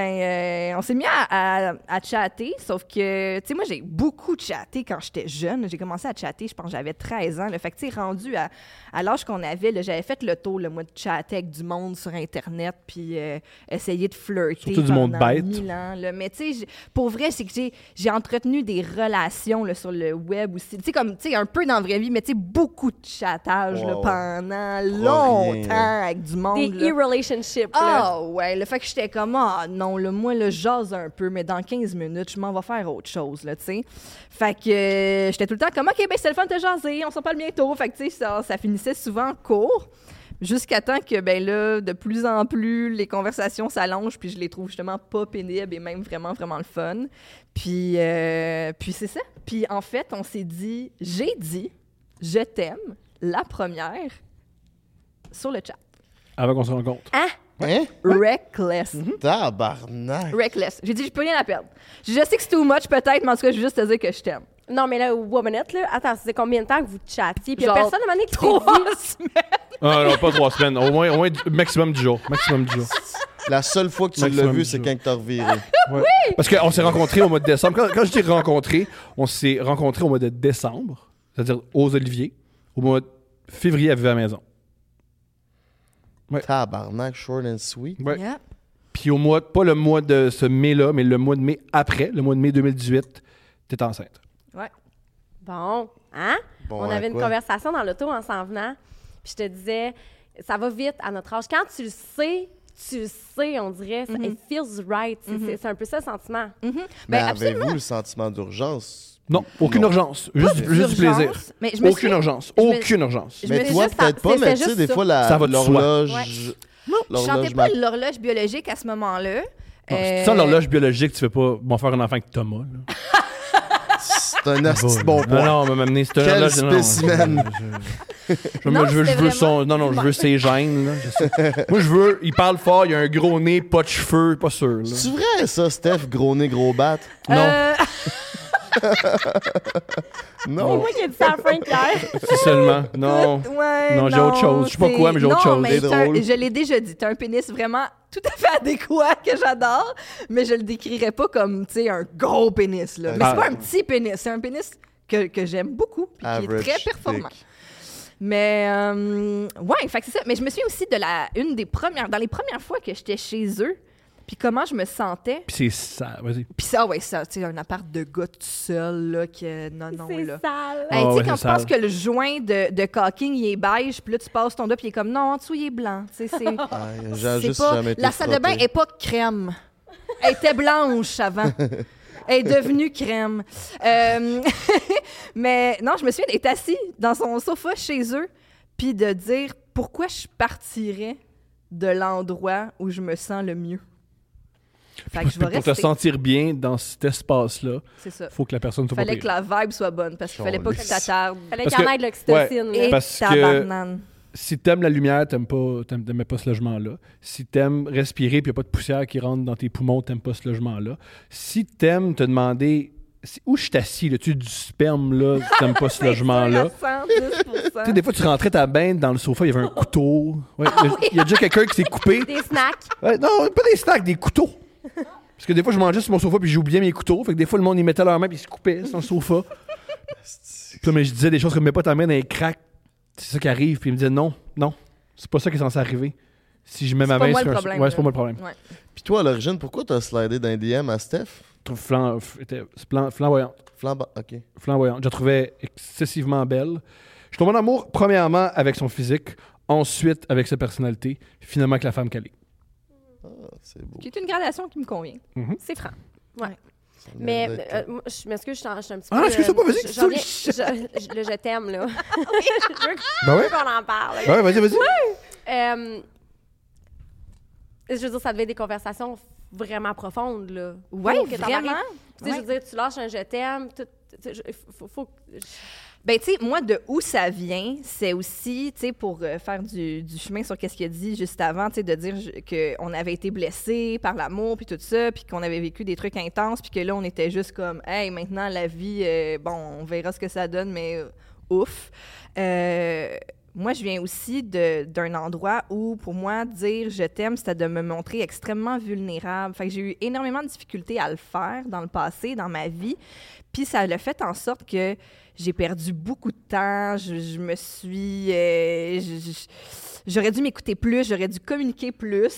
euh, on s'est mis à, à- à chatter, sauf que, tu sais, moi, j'ai beaucoup chatté quand j'étais jeune. J'ai commencé à chatter, je pense que j'avais 13 ans. Là. Fait que, tu sais, rendu à, à l'âge qu'on avait, j'avais fait le tour, le moi, de chatter avec du monde sur Internet, puis euh, essayer de flirter Surtout du monde bête. mille ans. là. Mais, tu sais, pour vrai, c'est que j'ai, j'ai entretenu des relations là, sur le web aussi. Tu sais, comme, tu sais, un peu dans la vraie vie, mais tu sais, beaucoup de chattage là, pendant longtemps avec du monde. Des e-relationships. Ouais, le fait que j'étais comme ah non, le moi le jase un peu mais dans 15 minutes, je m'en vais faire autre chose là, tu sais. Fait que euh, j'étais tout le temps comme OK, ben c'est le fun de jaser, on s'en parle bientôt. Fait que tu sais ça, ça finissait souvent court jusqu'à temps que ben là de plus en plus les conversations s'allongent puis je les trouve justement pas pénibles et même vraiment vraiment le fun. Puis euh, puis c'est ça. Puis en fait, on s'est dit j'ai dit je t'aime la première sur le chat. Avant qu'on se rencontre. Hein? Reckless. Tabarnak. Reckless. J'ai dit, j'ai plus rien à perdre. Je sais que c'est too much, peut-être, mais en tout cas, je veux juste te dire que je t'aime. Non, mais là, Womanette, là, attends, c'est combien de temps que vous chattiez? Puis il y a Genre, personne à un moment donné qui Trois dit... <laughs> semaines. Ah non, pas trois semaines. Au moins, au moins maximum 10 jours. Maximum 10 jours. La seule fois que tu l'as Maximum vu, c'est jours. quand t'as reviré. Ouais. Parce qu'on s'est rencontrés au mois de décembre. Quand, quand je dis rencontrés, on s'est rencontrés au mois de décembre, c'est-à-dire aux Oliviers. Au mois de février, à Vive à la maison. Tabarnak, short and sweet. Ouais. Yep. Puis au mois, pas le mois de ce mai-là, mais le mois de mai après, le mois de mai 2018, t'es enceinte. Bon, hein? Bon, on avait une conversation dans l'auto en s'en venant. Puis je te disais, ça va vite à notre âge. Quand tu le sais, tu le sais, on dirait. ça- It feels right. C'est- c'est- C'est un peu ça le sentiment. Mais Ben, avez-vous le sentiment d'urgence? Non, aucune Non. urgence. Juste, du- juste du D'urgence, plaisir. Mais je me Aucune suis- urgence. je me- Aucune urgence. Je Mais toi, peut-être pas, mais tu sais, des fois, la- Ça va de soi. l'horloge... Je chantais pas l'horloge biologique à ce moment-là. Non, Euh, Si tu sens l'horloge biologique, tu fais pas bon faire un enfant avec Thomas. <laughs> C'est un de bon Non, point. non, on m'a amené ce Quel là, je- non, spécimen. Je, je- Non, je veux, je son. Non, non, je veux ses gènes. là. Moi, je veux. Il parle fort, il a un gros nez, pas de cheveux, pas sûr. C'est vrai, ça, Steph? Gros nez, gros bat? Non, <laughs> Euh, C'est Non. moi qui ai dit ça à Frank hier. c'est seulement. Non. ouais, Non, j'ai autre chose. Je sais pas quoi, mais j'ai autre non, chose. mais un- drôle. je l'ai déjà dit. T'as un pénis vraiment tout à fait adéquat que j'adore, mais je le décrirais pas comme, tu sais, un gros pénis, là. Mais Ah. c'est pas un petit pénis, c'est un pénis que, que j'aime beaucoup, puis qui est Average très performant. dick. Mais euh, ouais, fait c'est ça. Mais je me souviens aussi de la une des premières, dans les premières fois que j'étais chez eux, puis comment je me sentais? Puis c'est ça. Vas-y. Puis ça, ouais, ça, tu sais, un appart de gars tout seul, là, que non, non, C'est là. sale. Hey, Ah tu ouais, sais, quand c'est tu penses que le joint de, de caulking, il est beige, puis là, tu passes ton doigt, puis il est comme, non, en dessous, il est blanc. Tu sais, c'est. <laughs> Ah, c'est juste pas- jamais été La salle de bain est pas crème. Elle était blanche avant. <laughs> Elle est devenue crème. Euh, <laughs> mais non, je me souviens d'être assis dans son sofa chez eux, puis de dire pourquoi je partirais de l'endroit où je me sens le mieux. Fait que je vais Pour te sentir bien dans cet espace-là, C'est ça. faut que la personne soit pas Fallait pire. que la vibe soit bonne parce qu'il fallait pas que tu t'attardes. Fallait Parce qu'il y en que- ait de l'oxytocine. là. Et Parce que-. Si t'aimes la lumière, t'aimes pas, t'aimes, t'aimais pas ce logement-là. Si t'aimes respirer puis y a pas de poussière qui rentre dans tes poumons, t'aimes pas ce logement-là. Si t'aimes te demander si- où je suis assis, là, tu du sperme là, t'aimes pas ce <laughs> logement-là. C'est sûr à 110%. Tu sais, des fois, tu rentrais ta bain dans le sofa, il y avait un couteau. Ouais, il y a- il y a déjà quelqu'un qui s'est <laughs> coupé. Des snacks. Ouais, non, pas des snacks, des couteaux. Parce que des fois, je mangeais sur mon sofa puis j'oubliais mes couteaux. Fait que des fois, le monde, ils mettaient leur main puis ils se coupaient sur le sofa. <laughs> Puis là, mais je disais des choses comme mets pas ta main dans les cracks. C'est ça qui arrive. Puis ils me disaient non, non, c'est pas ça qui est censé arriver. Si je mets ma main sur un problème, Ouais, c'est pas moi le problème. Ouais. Puis toi, à l'origine, pourquoi t'as slidé d'un DM à Steph? Je trouve flam- f- était flam- flamboyante. Flamba... Flamboyante. Je la trouvais excessivement belle. Je tombe en amour, premièrement, avec son physique. Ensuite, avec sa personnalité. Finalement, avec la femme qu'elle est. Ah, c'est beau. Qui est une gradation qui me convient. C'est franc. Ouais. Mais euh, moi, je m'excuse, je suis en- je suis un petit Ah, peu. excuse-toi pas, vas-y, je- j'en viens- je, je- le je t'aime, là. <laughs> je veux Ben ouais. qu'on en parle. Ouais, vas-y, vas-y. Euh, je veux dire, ça devait être des conversations vraiment profondes, là. Ouais, que t'en vraiment. arrives. Tu sais, Ouais. je veux dire, tu lâches un je t'aime, tout- sais, je- faut, faut- Ben, tu sais, moi, de où ça vient, c'est aussi, tu sais, pour euh, faire du, chemin sur qu'est-ce qu'il a dit juste avant, tu sais, de dire qu'on avait été blessé par l'amour, puis tout ça, puis qu'on avait vécu des trucs intenses, puis que là, on était juste comme, hey, maintenant, la vie, euh, bon, on verra ce que ça donne, mais euh, ouf. Moi, je viens aussi d'un endroit où, pour moi, dire je t'aime, c'était de me montrer extrêmement vulnérable. Fait que j'ai eu énormément de difficultés à le faire dans le passé, dans ma vie. Puis ça l'a fait en sorte que j'ai perdu beaucoup de temps. Je, je me suis. euh, je- je- J'aurais dû m'écouter plus, j'aurais dû communiquer plus.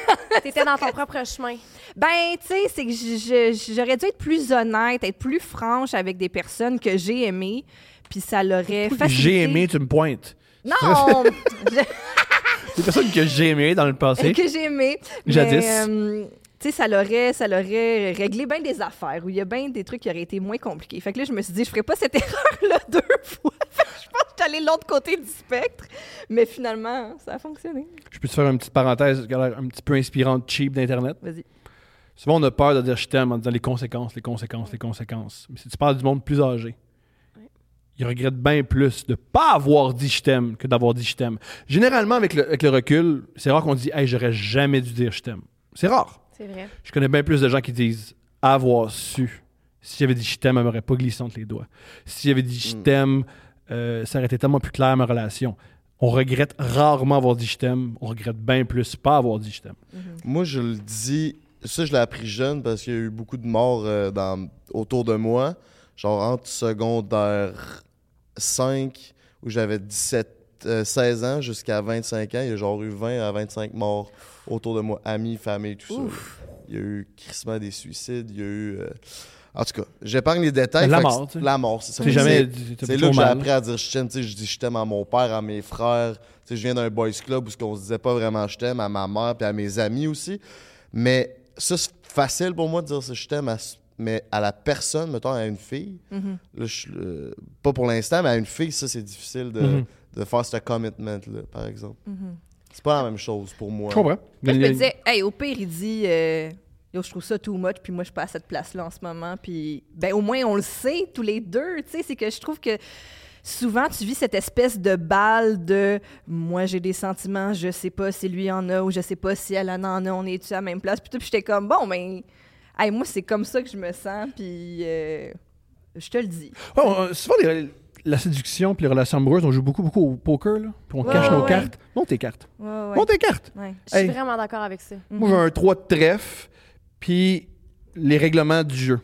<laughs> T'étais dans ton propre chemin. Ben, tu sais, c'est que je- je- j'aurais dû être plus honnête, être plus franche avec des personnes que j'ai aimées, puis ça l'aurait facilité. J'ai aimé, tu me pointes? Non! <laughs> Des personnes que j'ai aimées dans le passé. <laughs> que j'ai aimé. Mais, Jadis. euh, tu sais, ça l'aurait, ça l'aurait réglé bien des affaires, où il y a bien des trucs qui auraient été moins compliqués. Fait que là, je me suis dit, je ferais pas cette <laughs> erreur-là deux fois. <laughs> Je pense que je suis allée de l'autre côté du spectre. Mais finalement, ça a fonctionné. Je peux te faire une petite parenthèse qui a l'air un petit peu inspirante, cheap d'Internet? Vas-y. Souvent, on a peur de dire je t'aime en disant les conséquences, les conséquences, les conséquences. Mais si tu parles du monde plus âgé, ils regrettent bien plus de pas avoir dit je t'aime que d'avoir dit je t'aime. Généralement, avec le, avec le recul, c'est rare qu'on dit hey, j'aurais jamais dû dire je t'aime. C'est rare. C'est vrai. Je connais bien plus de gens qui disent avoir su. Si j'avais dit je t'aime, elle m'aurait pas glissé entre les doigts. Si j'avais dit je Mm. t'aime, euh, ça aurait été tellement plus clair ma relation. On regrette rarement avoir dit je t'aime. On regrette bien plus pas avoir dit je t'aime. Moi, je le dis, ça, je l'ai appris jeune parce qu'il y a eu beaucoup de morts euh, dans, autour de moi. Genre entre secondaire 5, où j'avais 17, euh, 16 ans, jusqu'à 25 ans, il y a genre eu 20 à 25 morts autour de moi, amis, famille, tout ça. Il y a eu crissement des suicides, il y a eu. euh, En tout cas, j'épargne les détails. La mort, tu sais. La mort, c'est ça. Jamais. c'est- là que j'ai appris à dire je t'aime. Tu sais, je dis je t'aime à mon père, à mes frères. Tu sais, je viens d'un boys club où on se disait pas vraiment je t'aime, à ma mère puis à mes amis aussi. Mais ça, c'est facile pour moi de dire je t'aime, à- mais à la personne, mettons à une fille, Mhm. là, je- euh, pas pour l'instant, mais à une fille, ça, c'est difficile de, Mhm. de faire ce commitment-là, par exemple. Mhm. C'est pas la même chose pour moi. Je comprends. Moi, je me disais, hey, au pire, il dit, euh, Yo, je trouve ça too much, puis moi, je suis pas à cette place-là en ce moment. Puis, ben, au moins, on le sait, tous les deux. Tu sais, c'est que je trouve que souvent, tu vis cette espèce de balle de moi, j'ai des sentiments, je sais pas si lui en a ou je sais pas si elle en a, on est-tu à la même place. Puis, tout, puis j'étais comme, bon, ben, hey, moi, c'est comme ça que je me sens, puis euh, je te le dis. On- souvent, les- la séduction puis les relations amoureuses, on joue beaucoup, beaucoup au poker, là. Puis on Ouais, cache nos ouais. cartes. Monte tes cartes. Ouais, ouais. Monte tes cartes. Ouais. Je suis Hey. vraiment d'accord avec ça. Moi, j'ai un 3 de trèfle, puis les règlements du jeu.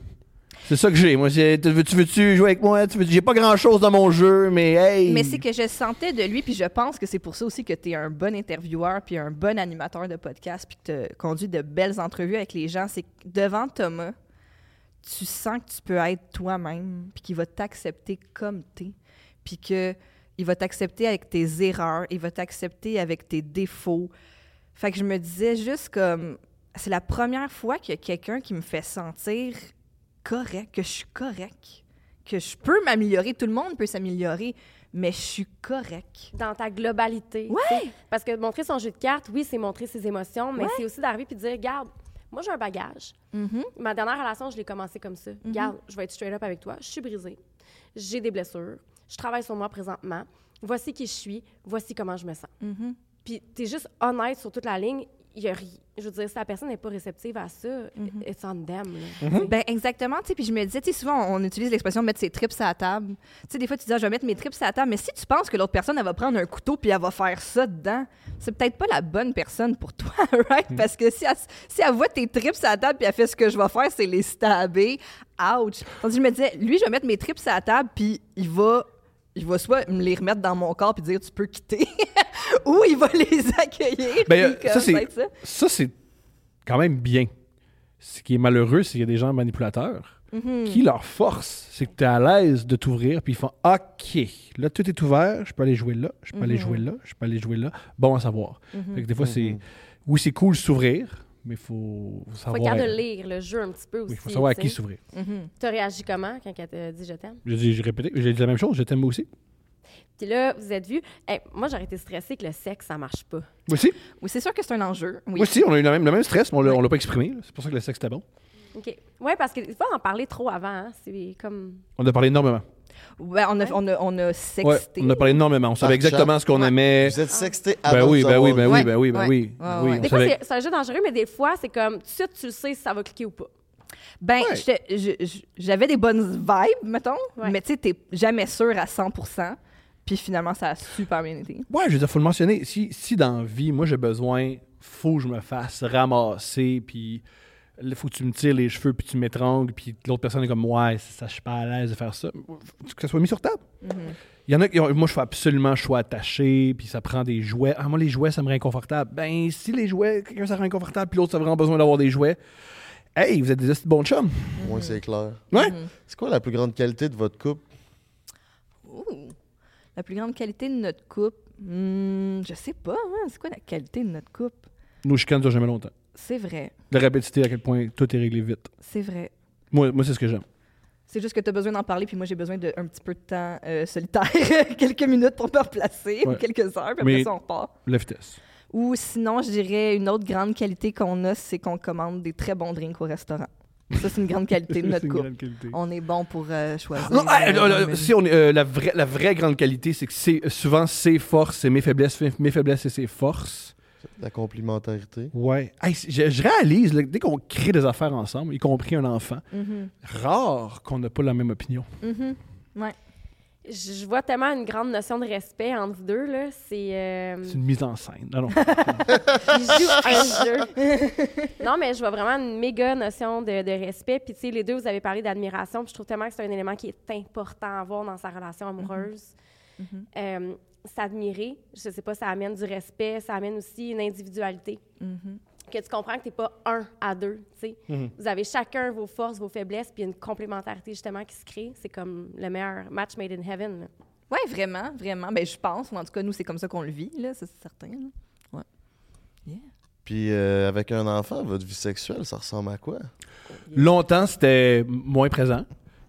C'est ça que j'ai. Moi, c'est, tu veux- tu veux-tu jouer avec moi? Tu veux- j'ai pas grand-chose dans mon jeu, mais hey! Mais c'est que je sentais de lui, puis je pense que c'est pour ça aussi que tu es un bon intervieweur, puis un bon animateur de podcast, puis que tu conduis de belles entrevues avec les gens. C'est que devant Thomas, tu sens que tu peux être toi-même, puis qu'il va t'accepter comme t'es, puis que il va t'accepter avec tes erreurs, il va t'accepter avec tes défauts. Fait que je me disais juste comme, c'est la première fois qu'il y a quelqu'un qui me fait sentir correct, que je suis correct, que je peux m'améliorer. Tout le monde peut s'améliorer, mais je suis correct. Dans ta globalité. Ouais. Parce que montrer son jeu de cartes, oui, c'est montrer ses émotions, mais Ouais. c'est aussi d'arriver puis de dire, regarde, moi, j'ai un bagage. Mhm. Ma dernière relation, je l'ai commencé comme ça. Regarde, je vais être straight up avec toi. Je suis brisée. J'ai des blessures. Je travaille sur moi présentement. Voici qui je suis. Voici comment je me sens. Mhm. Puis t'es juste honnête sur toute la ligne. Il y a ri- Je veux dire, si la personne n'est pas réceptive à ça, it's on them. là. Ben exactement, tu sais, puis je me disais, tu sais, souvent on utilise l'expression mettre ses trips à la table. Tu sais, des fois tu dis, ah, je vais mettre mes trips à la table, mais si tu penses que l'autre personne, elle va prendre un couteau puis elle va faire ça dedans, c'est peut-être pas la bonne personne pour toi, <laughs> right? Parce que si elle, si elle voit tes trips à la table puis elle fait ce que je vais faire, c'est les stabber, ouch! Tandis que je me disais, lui, je vais mettre mes trips à la table puis il va, il va soit me les remettre dans mon corps puis dire, tu peux quitter, <laughs> ou il va <laughs> les accueillir. Ben, euh, ça, c'est- ça. Ça, c'est quand même bien. Ce qui est malheureux, c'est qu'il y a des gens manipulateurs Mhm. qui, leur force, c'est que tu es à l'aise de t'ouvrir, puis ils font OK, là, tout est ouvert, je peux aller jouer là, je peux aller Mhm. jouer là, je peux aller jouer là. Bon à savoir. Mhm. Fait que des fois, c'est. Oui, c'est cool de s'ouvrir, mais il faut, faut Faut savoir. capable de lire le jeu un petit peu aussi. oui, faut savoir à tu qui s'ouvrir. Mhm. T'as réagi comment quand elle t'a dit je t'aime? J'ai dit- j'ai répété, j'ai dit la même chose, je t'aime moi aussi. Puis là, vous êtes. Hey, moi, j'aurais été stressée que le sexe, ça marche pas. Moi aussi. Oui, c'est sûr que c'est un enjeu. Oui. Moi aussi, on a eu le même, le même stress, mais on l'a on l'a pas exprimé. C'est pour ça que le sexe était bon. OK. Oui, parce que des fois, en parler trop avant, hein, c'est comme. On a parlé énormément. Ouais, on, a, on, a, on a Ouais, sexté. on a parlé énormément. On savait Par exactement ce qu'on Ouais. aimait. Vous êtes sexté avant Ben oui, de ben oui, ben oui, ben oui, ben oui. Ouais, oui, on Des fois, savait- c'est un jeu dangereux, mais des fois, c'est comme, tout de suite, tu le sais si ça va cliquer ou pas. Ben, j'avais des bonnes vibes, mettons, Ouais. mais tu sais, t'es jamais sûr à 100 Puis finalement, ça a super bien été. Ouais, je veux dire, faut le mentionner. Si, si dans la vie, moi, j'ai besoin, faut que je me fasse ramasser, puis il faut que tu me tires les cheveux, puis tu m'étrangles, puis l'autre personne est comme, ouais, ça, je suis pas à l'aise de faire ça. Faut que ça soit mis sur table. Il y en a qui ont- moi, je fais absolument choix attaché, puis ça prend des jouets. Ah, moi, les jouets, ça me rend inconfortable. Ben, si les jouets, quelqu'un, ça rend inconfortable, puis l'autre, ça a vraiment besoin d'avoir des jouets. Hey, vous êtes des bons chums. Oui, c'est clair. Ouais. Mhm. C'est quoi la plus grande qualité de votre couple? Ouh. La plus grande qualité de notre couple, hmm, je sais pas, hein, c'est quoi la qualité de notre couple? Nos chicanes durent jamais longtemps. C'est vrai, La rapidité, à quel point tout est réglé vite. c'est vrai. Moi, moi c'est ce que j'aime. C'est juste que tu as besoin d'en parler, puis moi, j'ai besoin d'un petit peu de temps euh, solitaire, <laughs> quelques minutes pour me replacer, ou quelques heures, puis après Mais- ça, on repart. La vitesse. Ou sinon, je dirais une autre grande qualité qu'on a, c'est qu'on commande des très bons drinks au restaurant. Ça, c'est une grande qualité de <laughs> notre couple. On est bon pour euh, choisir. Non, euh, si on est, euh, la, vraie, la vraie grande qualité, c'est que c'est souvent ses forces et mes faiblesses, mes faiblesses et ses forces. La complémentarité. Ouais. Hey, je, je réalise, là, dès qu'on crée des affaires ensemble, y compris un enfant, Mhm, rare qu'on n'a pas la même opinion. mhm. Je, je vois tellement une grande notion de respect entre vous deux, là. C'est. euh, C'est une mise en scène. Non, non. <laughs> ils jouent un jeu. <laughs> non, mais je vois vraiment une méga notion de, de respect. Puis, tu sais, les deux, vous avez parlé d'admiration. Puis, je trouve tellement que c'est un élément qui est important à avoir dans sa relation amoureuse. Mhm. Euh, S'admirer, je sais pas, ça amène du respect, ça amène aussi une individualité. Mhm. Que tu comprends que tu n'es pas un à deux, tu sais. Mhm. Vous avez chacun vos forces, vos faiblesses, puis une complémentarité, justement, qui se crée. C'est comme le meilleur match made in heaven. Ouais, vraiment, vraiment. Ben, je pense, ou en tout cas, nous, c'est comme ça qu'on le vit, là, ça, c'est certain. là. Ouais. Yeah. Puis euh, avec un enfant, votre vie sexuelle, ça ressemble à quoi? Longtemps, c'était moins présent.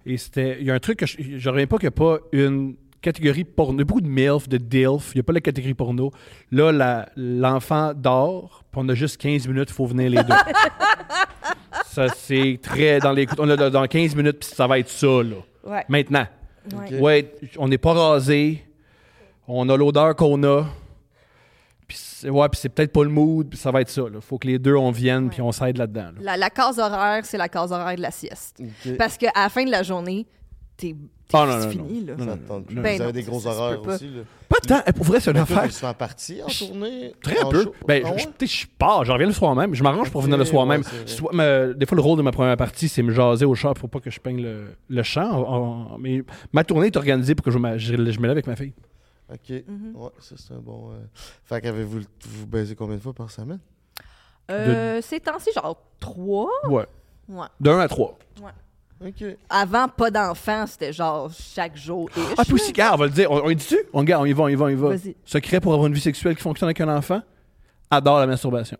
Et c'était. Il y a un truc que je, je reviens pas qu'il n'y a pas une catégorie porno. Il y a beaucoup de MILF, de DILF. Il n'y a pas la catégorie porno. Là, la- l'enfant dort, puis on a juste 15 minutes, il faut venir les deux. <laughs> Ça, c'est très dans les On a dans 15 minutes, puis ça va être ça, là. Ouais. Maintenant. Ouais. On n'est pas rasé. On a l'odeur qu'on a. Puis c'est, ouais, puis c'est peut-être pas le mood, puis ça va être ça. Il faut que les deux, on vienne, Ouais. puis on s'aide là-dedans. là. La, la case horaire, c'est la case horaire de la sieste. Parce qu'à la fin de la journée, t'es Ah, non, non, fini, là. non. Ça tente plus. Ben Vous avez non, des ça- gros ça se horaires peut pas. aussi. Là. Pas tant. Eh, Pour vrai, c'est une affaire. tu fais partie en tournée? Très en peu. show? Ben, Ah je- ouais? pars, je reviens le soir même. Je m'arrange pour venir le soir ouais, même. Soit- des fois, le rôle de ma première partie, c'est me jaser au char pour pas que je peigne le, le. En- en- mais ma tournée est organisée pour que je, me- je, je me lève avec ma fille. OK. Mhm. Ouais, ça, c'est un bon... euh, Fait qu'avez-vous vous baisez combien de fois par semaine? Euh, Ces temps-ci, genre trois. Ouais. Ouais. D'un à trois. Avant, pas d'enfants, c'était genre chaque jour. Ah, puis aussi, gars, on va le dire. On, on y dit-tu? On, y va, on y va, on y va. Vas-y. Secret pour avoir une vie sexuelle qui fonctionne avec un enfant? Adore la masturbation.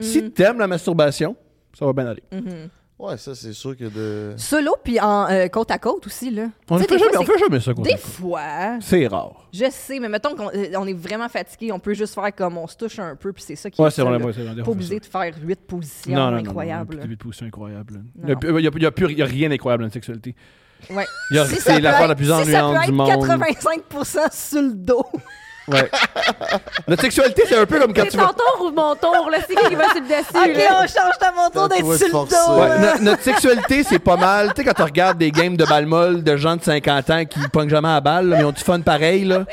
Si Mhm. t'aimes la masturbation, ça va bien aller. Mhm. Ouais, ça, c'est sûr que de... Solo, puis en euh, côte à côte aussi, là. On fait jamais, fois, on fait jamais ça. qu'on Des fois, C'est rare. je sais, mais mettons qu'on euh, on est vraiment fatigué, on peut juste faire comme on se touche un peu, puis c'est ça qui Ouais, est c'est ça, vrai. ouais, c'est vrai, on Pas fait obligé ça. de faire huit positions Non, incroyables. Non, non, non, positions incroyables. Il n'y a, y a- plus- il y a rien d'incroyable dans la sexualité. Ouais. Si C'est l'affaire la plus si ennuyante ça peut du être monde. 85% sur le dos. Ouais. Notre sexualité, c'est un peu comme quand C'est tu ton vas. tour ou mon tour, là? C'est qui qui va sur le dessus, OK, là? on change à mon tour d'être sur le forcé. dos. Ouais, là. no- notre sexualité, c'est pas mal. Tu sais, quand tu regardes des games de balle molle de gens de 50 ans qui pognent jamais à balle, là, mais ils ont du fun pareil, là.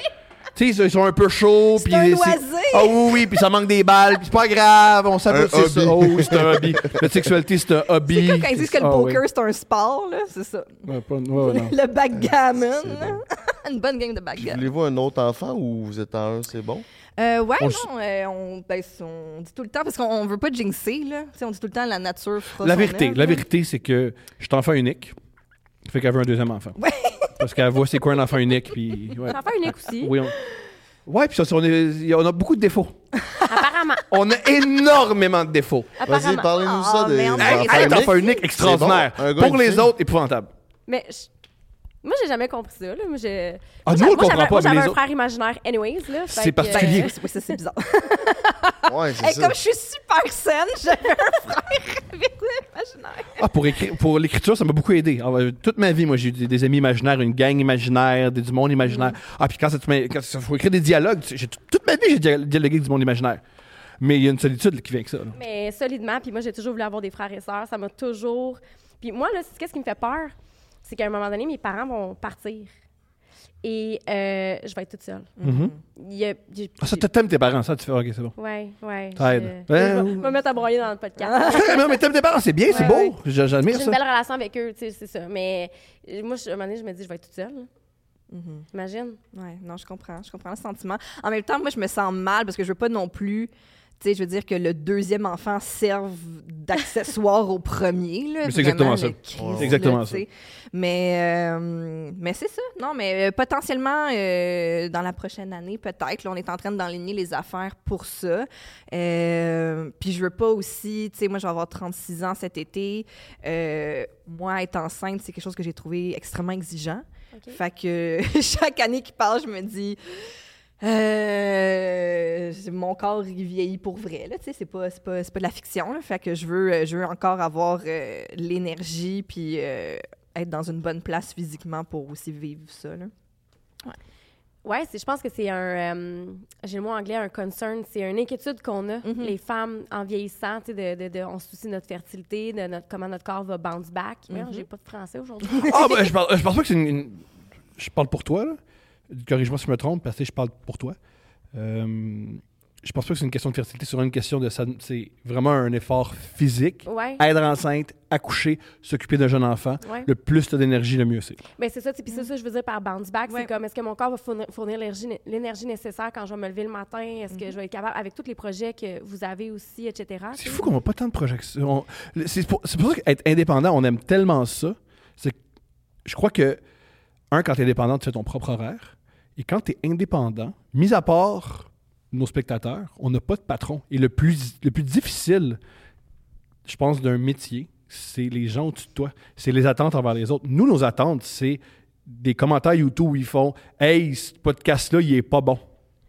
Tu sais, ils sont un peu chauds. C'est puis un loisir. Ah oui, oui, puis ça manque des balles, puis c'est pas grave, on s'amuse, c'est ça. hobby. Oh c'est un hobby. Notre sexualité, c'est un hobby. C'est comme quand ils disent que le Ah oui. poker, c'est un sport, là, c'est ça. Ouais, pas- ouais, ouais, non. <laughs> Le backgammon. <laughs> Une bonne game de backgammon. Voulez-vous un autre enfant ou vous êtes en un, c'est bon? Euh, ouais, On non, euh, on, ben, on dit tout le temps, parce qu'on on veut pas jinxer, là. Tu sais, on dit tout le temps la nature fera La vérité, la vérité, c'est que je suis enfant unique. Fait qu'elle veut un deuxième enfant. Ouais. Parce qu'elle voit c'est quoi un enfant unique, puis... Ouais. L'enfant unique aussi. Oui, on... Ouais, puis ça, on, est- on a beaucoup de défauts. Apparemment. On a énormément de défauts. Vas-y, Apparemment. parlez-nous ça Ah, des merde. enfants Hey, Hey, être uniques. enfant unique, extraordinaire. C'est bon, un gars, Pour une les fille. autres, épouvantable. Mais je- moi, j'ai jamais compris ça. Là. Moi, j'ai- Ah, moi, nous, on le comprend pas, moi, mais j'avais les un autres... frère imaginaire, anyways. là, fait C'est que, particulier. euh, ça, c'est bizarre. <laughs> Ouais, c'est ça. comme je suis super saine, <laughs> j'avais un frère avec l'imaginaire. Ah, pour, écrire, pour l'écriture, ça m'a beaucoup aidé. Ah, ouais, toute ma vie, moi, j'ai eu des, des amis imaginaires, une gang imaginaire, des- du monde imaginaire. Ah, puis quand il faut écrire des dialogues, tu- j'ai- toute ma vie, j'ai dia- dialogué avec du monde imaginaire. Mais il y a une solitude qui vient avec ça. là. Mais solidement, puis moi, j'ai toujours voulu avoir des frères et sœurs. Ça m'a toujours. Puis moi, là, c'est- qu'est-ce qui me fait peur? C'est qu'à un moment donné, mes parents vont partir. Et euh, je vais être toute seule. Mhm. Il y a- j'ai- Ah, ça, t'aimes tes parents, ça, tu fais, ok, c'est bon. Ouais, ouais. Ça aide. je Ouais, vais- ou- je vais me mettre à broyer dans le podcast. <laughs> non, mais t'aimes tes parents, c'est bien, c'est beau. J'admire J'ai ça. une belle relation avec eux, tu sais, c'est ça. Mais moi, je- à un moment donné, je me dis, je vais être toute seule. Mhm. Imagine. Ouais, non, je comprends. Je comprends le sentiment. En même temps, moi, je me sens mal parce que je veux pas non plus. Tu sais, je veux dire que le deuxième enfant serve d'accessoire au premier. Là, c'est exactement ça. C'est exactement là. Mais, euh, mais c'est ça. Non, mais euh, potentiellement, euh, dans la prochaine année, peut-être. Là, on est en train d'enligner les affaires pour ça. Euh, puis je veux pas aussi. Tu sais, moi, je vais avoir 36 ans cet été. Euh, moi, être enceinte, c'est quelque chose que j'ai trouvé extrêmement exigeant. Fait que <laughs> chaque année qui passe, je me dis. Euh, mon corps il vieillit pour vrai là tu sais c'est pas c'est pas, c'est pas de la fiction là. fait que je veux euh, je veux encore avoir euh, l'énergie puis euh, être dans une bonne place physiquement pour aussi vivre ça là. Ouais, c'est- je pense que c'est un. euh, J'ai le mot anglais, un concern. C'est une inquiétude qu'on a, Mhm. les femmes, en vieillissant. tu sais, De, de, de- on se soucie de notre fertilité, de notre, comment notre corps va bounce back. Voyons, Mhm. J'ai pas de français aujourd'hui. Ah, ben, je, parle, je pense pas que c'est une, une- Je parle pour toi, là. Corrige-moi si je me trompe, parce que je parle pour toi. Euh, je pense pas que c'est une question de fertilité, c'est vraiment une question de. ça- C'est vraiment un effort physique. ouais, Être enceinte, accoucher, s'occuper d'un jeune enfant. ouais. Le plus t'as d'énergie, le mieux c'est. Ben, c'est ça, puis c'est ça, je veux dire par bounce back. Ouais. C'est comme, est-ce que mon corps va fournir, fournir l'énergie nécessaire quand je vais me lever le matin? Est-ce que je vais être capable, avec tous les projets que vous avez aussi, etc. C'est fou qu'on n'a pas tant de projections. On- C'est pour, c'est pour ça qu'être indépendant, on aime tellement ça. C'est que je crois que, un, quand tu es indépendant, tu fais ton propre horaire. Et quand tu es indépendant, mis à part nos spectateurs, on n'a pas de patron. Et le plus, le plus difficile, je pense, d'un métier, c'est les gens au-dessus de toi. C'est les attentes envers les autres. Nous, nos attentes, c'est des commentaires YouTube où ils font Hey, ce podcast-là, il est pas bon.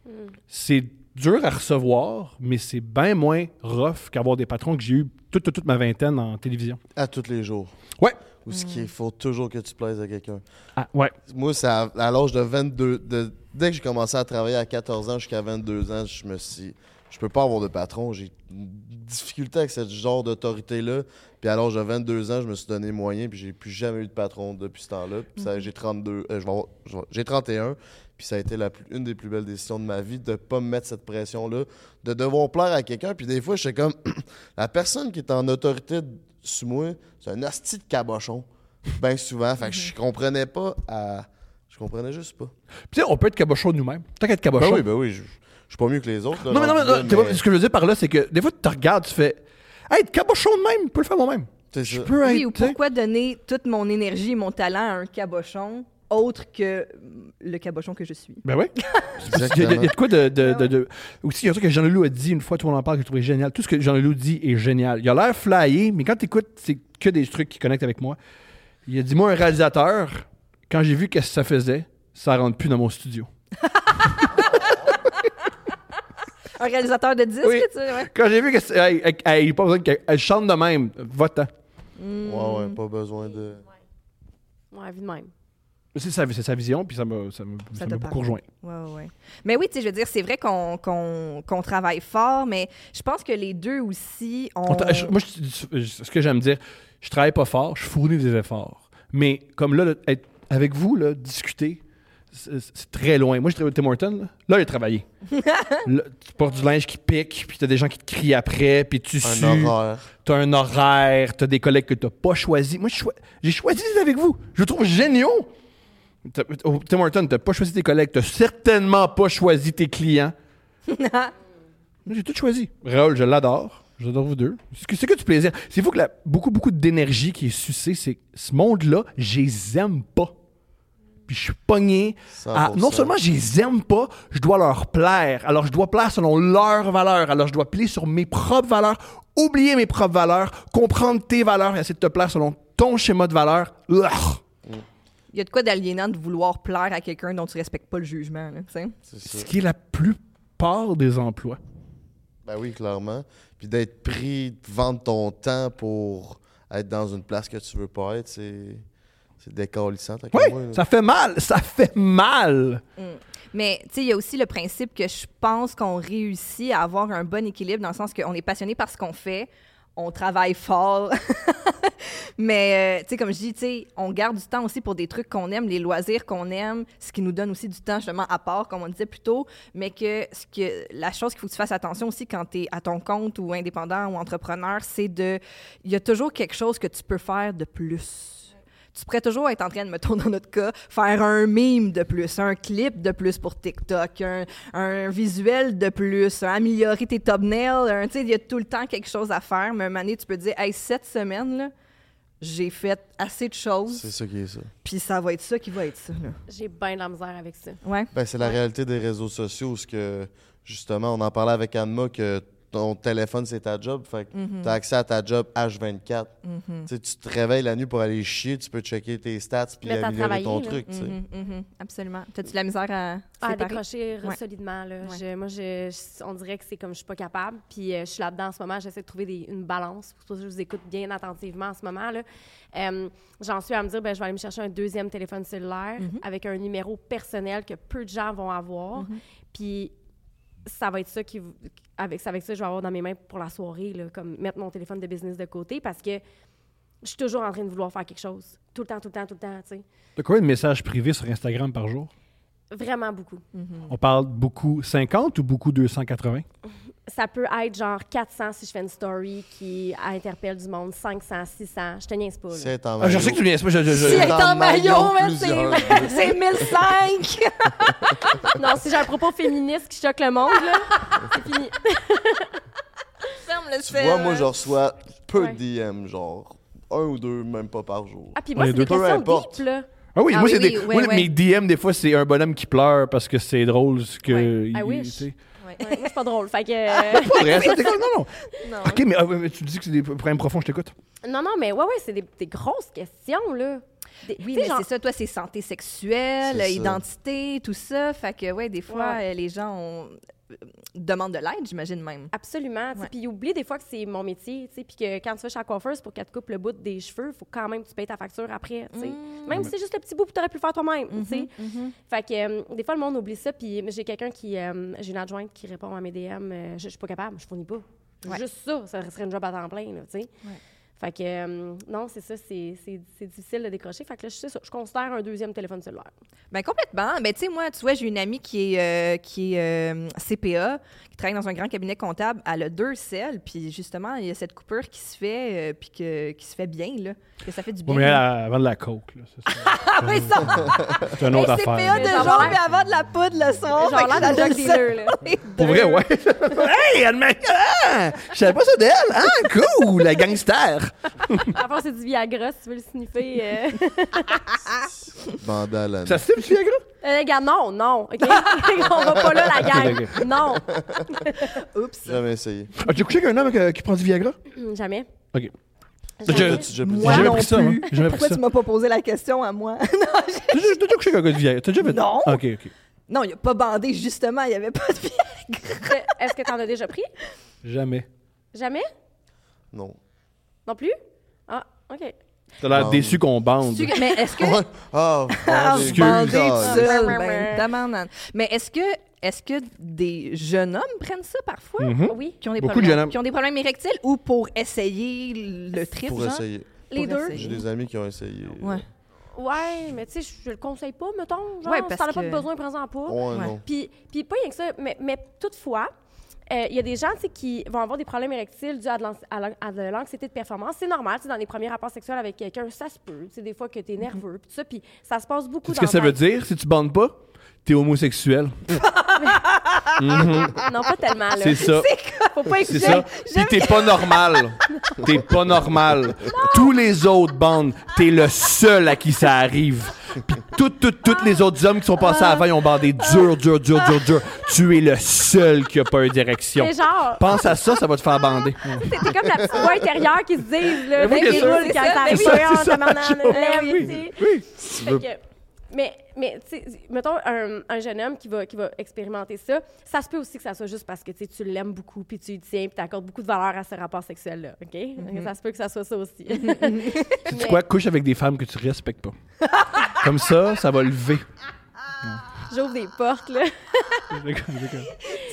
Mm. C'est dur à recevoir, mais c'est bien moins rough qu'avoir des patrons que j'ai eu toute, toute, toute ma vingtaine en télévision. À tous les jours. Ouais. Ou ce qu'il faut toujours que tu plaises à quelqu'un. Ah, ouais. Moi, c'est à, à l'âge de 22. de- dès que j'ai commencé à travailler à 14 ans jusqu'à 22 ans, je me suis. Je peux pas avoir de patron. J'ai une difficulté avec ce genre d'autorité-là. Puis à l'âge de 22 ans, je me suis donné moyen. Puis j'ai plus jamais eu de patron depuis ce temps-là. Puis ça, j'ai 32. euh, je vais avoir- je vais- j'ai 31. Puis ça a été la plus- une des plus belles décisions de ma vie de pas me mettre cette pression-là, de devoir plaire à quelqu'un. Puis des fois, je suis comme <clears throat> la personne qui est en autorité sur moi, c'est un asti de cabochon. Bien souvent. Fait que je comprenais pas à. Je comprenais juste pas. Puis, tu sais, on peut être cabochon nous-mêmes. Tant qu'être cabochon. Ben oui, ben oui. Je je suis pas mieux que les autres. là, non, mais non, mais, là, pas- ce que je veux dire par là, c'est que des fois, tu te regardes, tu fais Hey, être cabochon de même, je peux le faire moi-même. Je peux être. Oui, ou pourquoi donner toute mon énergie et mon talent à un cabochon? Autre que le cabochon que je suis? Ben oui. <laughs> Il y, a- il y a Exactement. de quoi de. de, de, de- Aussi, il y a un truc que Jean-Leloup a dit une fois, tout le monde en parle, que j'ai trouvé génial. Tout ce que Jean-Leloup dit est génial. Il a l'air flyé, mais quand tu écoutes, c'est que des trucs qui connectent avec moi. Il a dit Moi, un réalisateur, quand j'ai vu qu'est-ce que ça faisait, ça rentre plus dans mon studio. <laughs> Un réalisateur de disques, Oui. tu sais, ouais. Quand j'ai vu que c'est- hey, hey, hey, il n'y a pas besoin qu'elle chante de même, va-t'en. Mm. Ouais, ouais, pas besoin de. Ouais, vu de même. C'est sa, vision, puis ça m'a ça beaucoup rejoint. Ouais, ouais, ouais. Mais oui, tu sais, je veux dire, c'est vrai qu'on qu'on- qu'on travaille fort, mais je pense que les deux aussi, on... On je- moi, je- je- ce que j'aime dire, je travaille pas fort, je fournis des efforts. Mais comme là, là, être avec vous, là, discuter, c'est très loin. Moi, je travaille au Tim Hortons. Là, là j'ai travaillé. <laughs> Là, tu portes du linge qui pique, puis t'as des gens qui te crient après, puis tu Un sues. horaire. T'as un horaire, t'as des collègues que t'as pas choisis. Moi, j'ai choisi d'être avec vous. Je le trouve géniaux. Au Tim Hortons, t'as pas choisi tes collègues, t'as certainement pas choisi tes clients. <laughs> Moi, J'ai tout choisi. Raoul, je l'adore. J'adore vous deux. C'est que, c'est que du plaisir. C'est fou que la- beaucoup, beaucoup d'énergie qui est sucée, c'est que ce monde-là, je les aime pas. Puis je suis pogné. à- 100%. non seulement je les aime pas, je dois leur plaire. Alors je dois plaire selon leurs valeurs. Alors je dois plier sur mes propres valeurs, oublier mes propres valeurs, comprendre tes valeurs et essayer de te plaire selon ton schéma de valeurs. Il y a de quoi d'aliénant de vouloir plaire à quelqu'un dont tu respectes pas le jugement, là, Ce qui est la plupart des emplois. Ben oui, clairement. Puis d'être pris, de vendre ton temps pour être dans une place que tu veux pas être, c'est. C'est décalissant. Oui, moi, ça fait mal. Ça fait mal. Mais tu sais, il y a aussi le principe que je pense qu'on réussit à avoir un bon équilibre dans le sens qu'on est passionné par ce qu'on fait, on travaille fort. <laughs> Mais euh, tu sais, comme je dis, tu sais, on garde du temps aussi pour des trucs qu'on aime, les loisirs qu'on aime, ce qui nous donne aussi du temps justement à part, comme on disait plus tôt. Mais que, ce que la chose qu'il faut que tu fasses attention aussi quand tu es à ton compte ou indépendant ou entrepreneur, c'est de. Il y a toujours quelque chose que tu peux faire de plus tu pourrais toujours être en train de, mettons dans notre cas, faire un meme de plus, un clip de plus pour TikTok, un, un visuel de plus, améliorer tes thumbnails. Tu sais, il y a tout le temps quelque chose à faire. Mais un moment donné, tu peux te dire, hey, cette semaine, là, j'ai fait assez de C'est choses, ça qui est ça. puis ça va être ça qui va être ça. J'ai bien de la misère avec ça. Ouais. Ben, c'est la Ouais. réalité des réseaux sociaux, ce que justement, on en parlait avec Anma que ton téléphone c'est ta job, fait que Mhm. t'as accès à ta job H24. Mhm. Tu sais, tu te réveilles la nuit pour aller chier, tu peux checker tes stats puis à améliorer ton là. truc. tu sais. Mhm, mhm, absolument. T'as-tu de la misère à À séparer? décrocher Ouais. solidement. Là. Ouais. Je- moi, je, je- on dirait que c'est comme je suis pas capable. Puis euh, je suis là-dedans en ce moment. J'essaie de trouver des- une balance. C'est pour ça que je vous écoute bien attentivement en ce moment. là. Euh, J'en suis à me dire, ben, je vais aller me chercher un deuxième téléphone cellulaire Mhm. avec un numéro personnel que peu de gens vont avoir. Mhm. Puis ça va être ça qui avec ça avec ça je vais avoir dans mes mains pour la soirée là, comme mettre mon téléphone de business de côté parce que je suis toujours en train de vouloir faire quelque chose tout le temps tout le temps tout le temps tu sais T'as combien de messages privés sur Instagram par jour? vraiment beaucoup Mhm. On parle beaucoup 50 ou beaucoup 280? Ça peut être genre 400 si je fais une story qui interpelle du monde 500 600 je te niaise pas. C'est en Ah, je maillot. sais que tu viens pas. Je, je- je- Si elle est dans en maillot, man, plusieurs. c'est c'est 1005! <laughs> non si j'ai un propos féministe qui choque le monde là c'est fini <laughs> Ferme le Tu vois, moi, je reçois peu Ouais. de DM, genre un ou deux, même pas par jour. ah puis moi c'est des peu questions importe. deep là Ah oui, Ah moi, oui, c'est oui, des. ouais, moi, mes DM, des fois, c'est un bonhomme qui pleure parce que c'est drôle ce que. Ouais. il- Ouais. Ouais, moi c'est pas drôle fait que <laughs> euh, Pas vrai, ça, non, non. Non. Ok, mais, ah, ouais, mais tu dis que c'est des problèmes profonds, je t'écoute. non non mais ouais ouais c'est des, des grosses questions là Des- Oui, mais genre- c'est ça, toi, c'est santé sexuelle, identité, tout ça. Fait que, ouais, des fois, Ouais. euh, les gens ont. Demandent de l'aide, j'imagine même. Absolument. Puis oublie des fois que c'est mon métier, puis que quand tu vas chez la coiffeuse pour qu'elle te coupe le bout des cheveux, il faut quand même que tu payes ta facture après. tu sais. Mm. Même si c'est juste le petit bout que tu aurais pu le faire toi-même. tu sais. Mhm. Fait que euh, des fois, le monde oublie ça. Puis j'ai quelqu'un qui. euh, j'ai une adjointe qui répond à mes DM. euh, je, je suis pas capable, je fournis pas. Ouais. Juste ça, ça serait une job à temps plein, là, tu sais. Ouais. Fait que euh, non, c'est ça, c'est difficile de décrocher. Fait que là, je sais ça, je considère un deuxième téléphone cellulaire. Ben complètement. Ben tu sais moi, tu vois, j'ai une amie qui est euh, qui est euh, CPA, qui travaille dans un grand cabinet comptable. Elle a deux selles, puis justement, il y a cette coupure qui se fait, euh, puis que qui se fait bien là, que ça fait du bien. Bon, mais elle, elle vend de la coke, là. <laughs> ah oui, ça. C'est une autre Hey, CPA affaire. de jour, puis avant de la poudre le soir. Genre là, donne ça. dealer, là. Pour vrai, ouais. hey, elle m'a... Ah, je savais pas ça d'elle. Ah, cool, la gangster. Avant, <laughs> c'est du Viagra, si tu veux le sniffer. Euh... <laughs> Ça se fait, du Viagra? Euh, regarde, non, non, OK? <laughs> On va pas là, la gang. Ok, Non, Oups. Jamais essayé. As-tu couché avec un homme euh, qui prend du Viagra? Hum, jamais. OK. Jamais. Tu- tu- tu- Moi J'ai jamais non pris ça, plus. moi. J'ai jamais pris Pourquoi ça. tu m'as pas posé la question à moi? T'as déjà t'as déjà couché avec un gars de Viagra? T'as déjà fait Non. OK, OK. non, il a pas bandé, justement. Il y avait pas de vie. Euh, Est-ce que t'en as déjà pris? Jamais. Jamais? Non. Non plus? Ah, OK. T'as l'air déçu qu'on bande. Tu- Mais est-ce que. <laughs> Ouais. Ah, <laughs> Ah, bandé. excuse. bandé tout Ah, seul, ben, tabarnane. Mais est-ce que, est-ce que des jeunes hommes prennent ça parfois? Mhm. Oui. Qui ont, des Beaucoup de problèmes, jeunes hommes. qui ont des problèmes érectiles ou pour essayer le trip, Pour genre? essayer. Les Pour deux? essayer. J'ai des amis qui ont essayé. Ouais. Ouais, mais tu sais, je le conseille pas, mettons. Genre, Ouais, si parce t'en as pas que- besoin, prends-en pas. Ouais, non. Puis, puis pas rien que ça, mais, mais toutefois, euh, il y a des gens qui vont avoir des problèmes érectiles dus à de l'anxiété de performance. C'est normal, dans les premiers rapports sexuels avec quelqu'un, ça se peut. Des fois que tu es nerveux, puis ça, puis ça se passe beaucoup dans ce que ça veut dire? Si tu bandes pas, t'es homosexuel. Mhm. tête. Non, pas tellement, là. C'est ça. Faut pas C'est écouter. ça. Puis t'es pas normal. T'es pas normal. Tous les autres bandes, t'es le seul à qui ça arrive. Puis toutes, toutes, toutes les autres hommes qui sont passés avant, ils ont bandé dur, dur, dur, dur, dur. Tu es le seul qui a pas eu d'érection. Mais genre, Pense à ça, ça va te faire bander. <laughs> t'es comme la petite voix intérieure qui se dit, là, Mais oui, C'est ça, ça arrive, oui, c'est ça. Mais, mais tu sais, mettons un, un jeune homme qui va, qui va expérimenter ça, ça se peut aussi que ça soit juste parce que tu l'aimes beaucoup, puis tu y tiens, puis tu accordes beaucoup de valeur à ce rapport sexuel-là, OK? Mm-hmm. Ça se peut que ça soit ça aussi. <laughs> Tu quoi? Couche avec des femmes que tu respectes pas. <laughs> Comme ça, ça va lever. J'ouvre des portes, là. <laughs>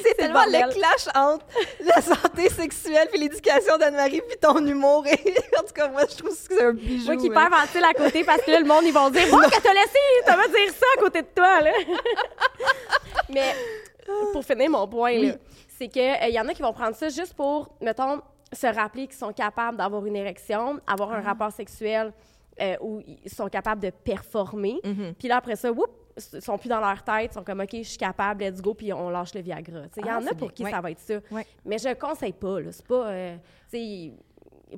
C'est tellement le clash entre la santé sexuelle puis l'éducation d'Anne-Marie puis ton humour. Et, <laughs> en tout cas, moi, je trouve que c'est un bijou. Moi qui hein. hyperventile à côté parce que là, le monde, ils vont dire Bon, <laughs> qu'elle t'a laissé, t'as pas dire ça à côté de toi, là. Mais pour finir mon point, là, c'est qu'il y en a qui vont prendre ça juste pour, mettons, se rappeler qu'ils sont capables d'avoir une érection, avoir un rapport sexuel euh, où ils sont capables de performer. Mhm. Puis là, après ça, whoop, sont plus dans leur tête, ils sont comme, OK, je suis capable, let's go, puis on lâche le Viagra. Tu sais, Il y Ah, en a pour bien. qui Ouais. ça va être ça. Ouais. Mais je ne conseille pas, là. C'est pas. euh, tu sais,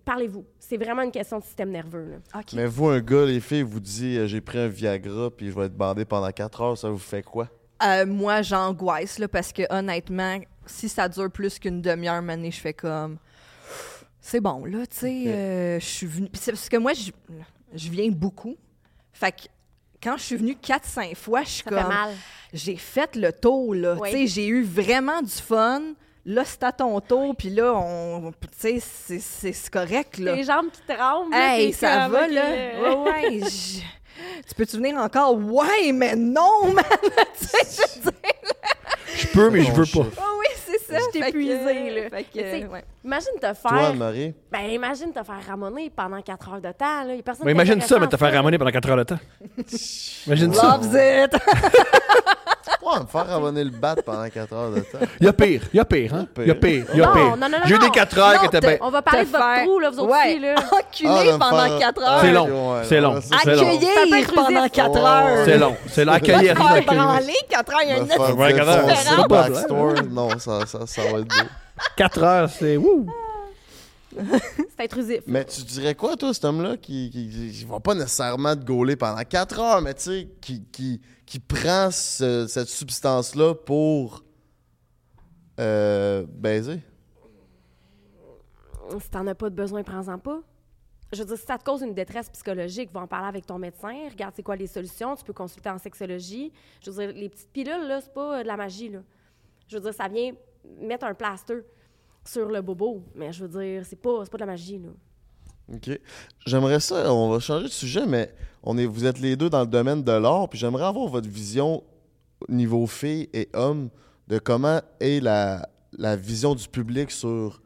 parlez-vous. C'est vraiment une question de système nerveux, là. Mais vous, un gars, les filles, vous dit euh, j'ai pris un Viagra puis je vais être bandé pendant 4 heures, ça vous fait quoi? Euh, moi, j'angoisse, là, parce que honnêtement, si ça dure plus qu'une demi-heure, mané, je fais comme. C'est bon, là, tu sais, euh, je suis venue. Parce que moi, je, je viens beaucoup. Fait que quand je suis venue 4-5 fois, je suis Ça comme. J'ai fait le tour, là. Oui. Tu sais, j'ai eu vraiment du fun. Là, c'est à ton tour, puis là, on. Tu sais, c'est- correct, là. Les jambes qui tremblent. Hey, ça va, là? euh, Ouais, ouais. je- Tu peux-tu venir encore? Ouais, mais non, man! <laughs> tu sais, je veux dire. Je peux, mais je veux pas. Oh oui, c'est ça. Je t'ai Fait que- épuisée, là. Que, ouais. Imagine te Toi, faire. Anne-Marie? Ben, imagine te faire ramoner pendant 4 heures de temps. Là. Y a personne imagine ça, mais te faire ça. ramener pendant 4 heures de temps. <laughs> Imagine ça. Loves it! <laughs> Ouais, me faire abonner le bat pendant 4 heures de temps. Il y a pire, il y a pire, hein? Il y a pire, il y a pire. non, non, non, J'ai eu non. des 4 heures étaient t'as- bien. On va parler de votre faire- trou, là, vous autres ouais. aussi, là. Enculé Ah, pendant faire- 4 Ah, heures. C'est long, ouais, c'est long. Accueillir pendant usif. 4 Ouais. heures. C'est long. C'est long. Va Accueillir, te faire accueillir. branler 4 heures, il y a une heures, c'est pas backstore, non, ça, ça, ça va être beau. 4 heures, c'est wouh. C'est intrusif. Mais tu dirais quoi, toi, cet homme-là, qui, qui, qui va pas nécessairement te gauler pendant 4 heures, mais tu sais, qui, qui, qui prend ce- cette substance-là pour euh, baiser? Si t'en as pas de besoin, prends-en pas. Je veux dire, si ça te cause une détresse psychologique, va en parler avec ton médecin, regarde c'est quoi les solutions, tu peux consulter en sexologie. Je veux dire, les petites pilules, là, c'est pas euh, de la magie, là. Je veux dire, ça vient mettre un plaster sur le bobo. Mais je veux dire, c'est pas, c'est pas de la magie, là. OK. J'aimerais ça, on va changer de sujet, mais on est, vous êtes les deux dans le domaine de l'art, puis j'aimerais avoir votre vision niveau filles et hommes de comment est la, la vision du public sur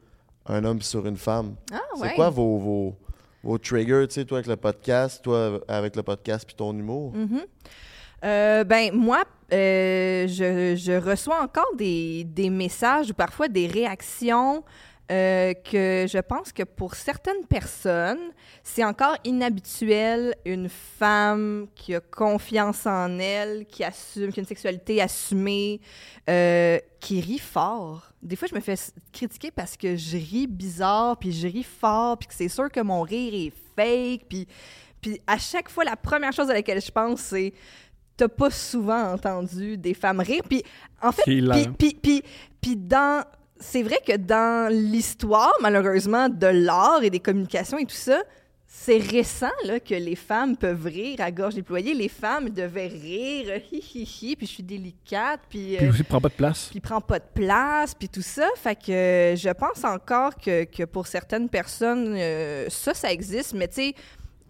un homme sur une femme. Ah, C'est ouais. quoi vos, vos, vos triggers, tu sais, toi avec le podcast, toi avec le podcast puis ton humour? Mhm. Euh, ben, moi, euh, je, je reçois encore des, des messages ou parfois des réactions euh, que je pense que pour certaines personnes, c'est encore inhabituel une femme qui a confiance en elle, qui assume, qui a une sexualité assumée, qui rit fort. Des fois, je me fais critiquer parce que je ris bizarre, puis je ris fort, puis que c'est sûr que mon rire est fake, puis, puis à chaque fois, la première chose à laquelle je pense, c'est t'as pas souvent entendu des femmes rire. Puis en fait, puis, puis, puis, puis dans... C'est vrai que dans l'histoire, malheureusement, de l'art et des communications et tout ça, c'est récent là, que les femmes peuvent rire à gorge déployée. Les femmes devaient rire, hi hi hi, puis je suis délicate, puis... Puis euh, aussi, prends pas de place. puis prend pas de place, puis tout ça. Fait que euh, je pense encore que, que pour certaines personnes, euh, ça, ça existe, mais tu sais,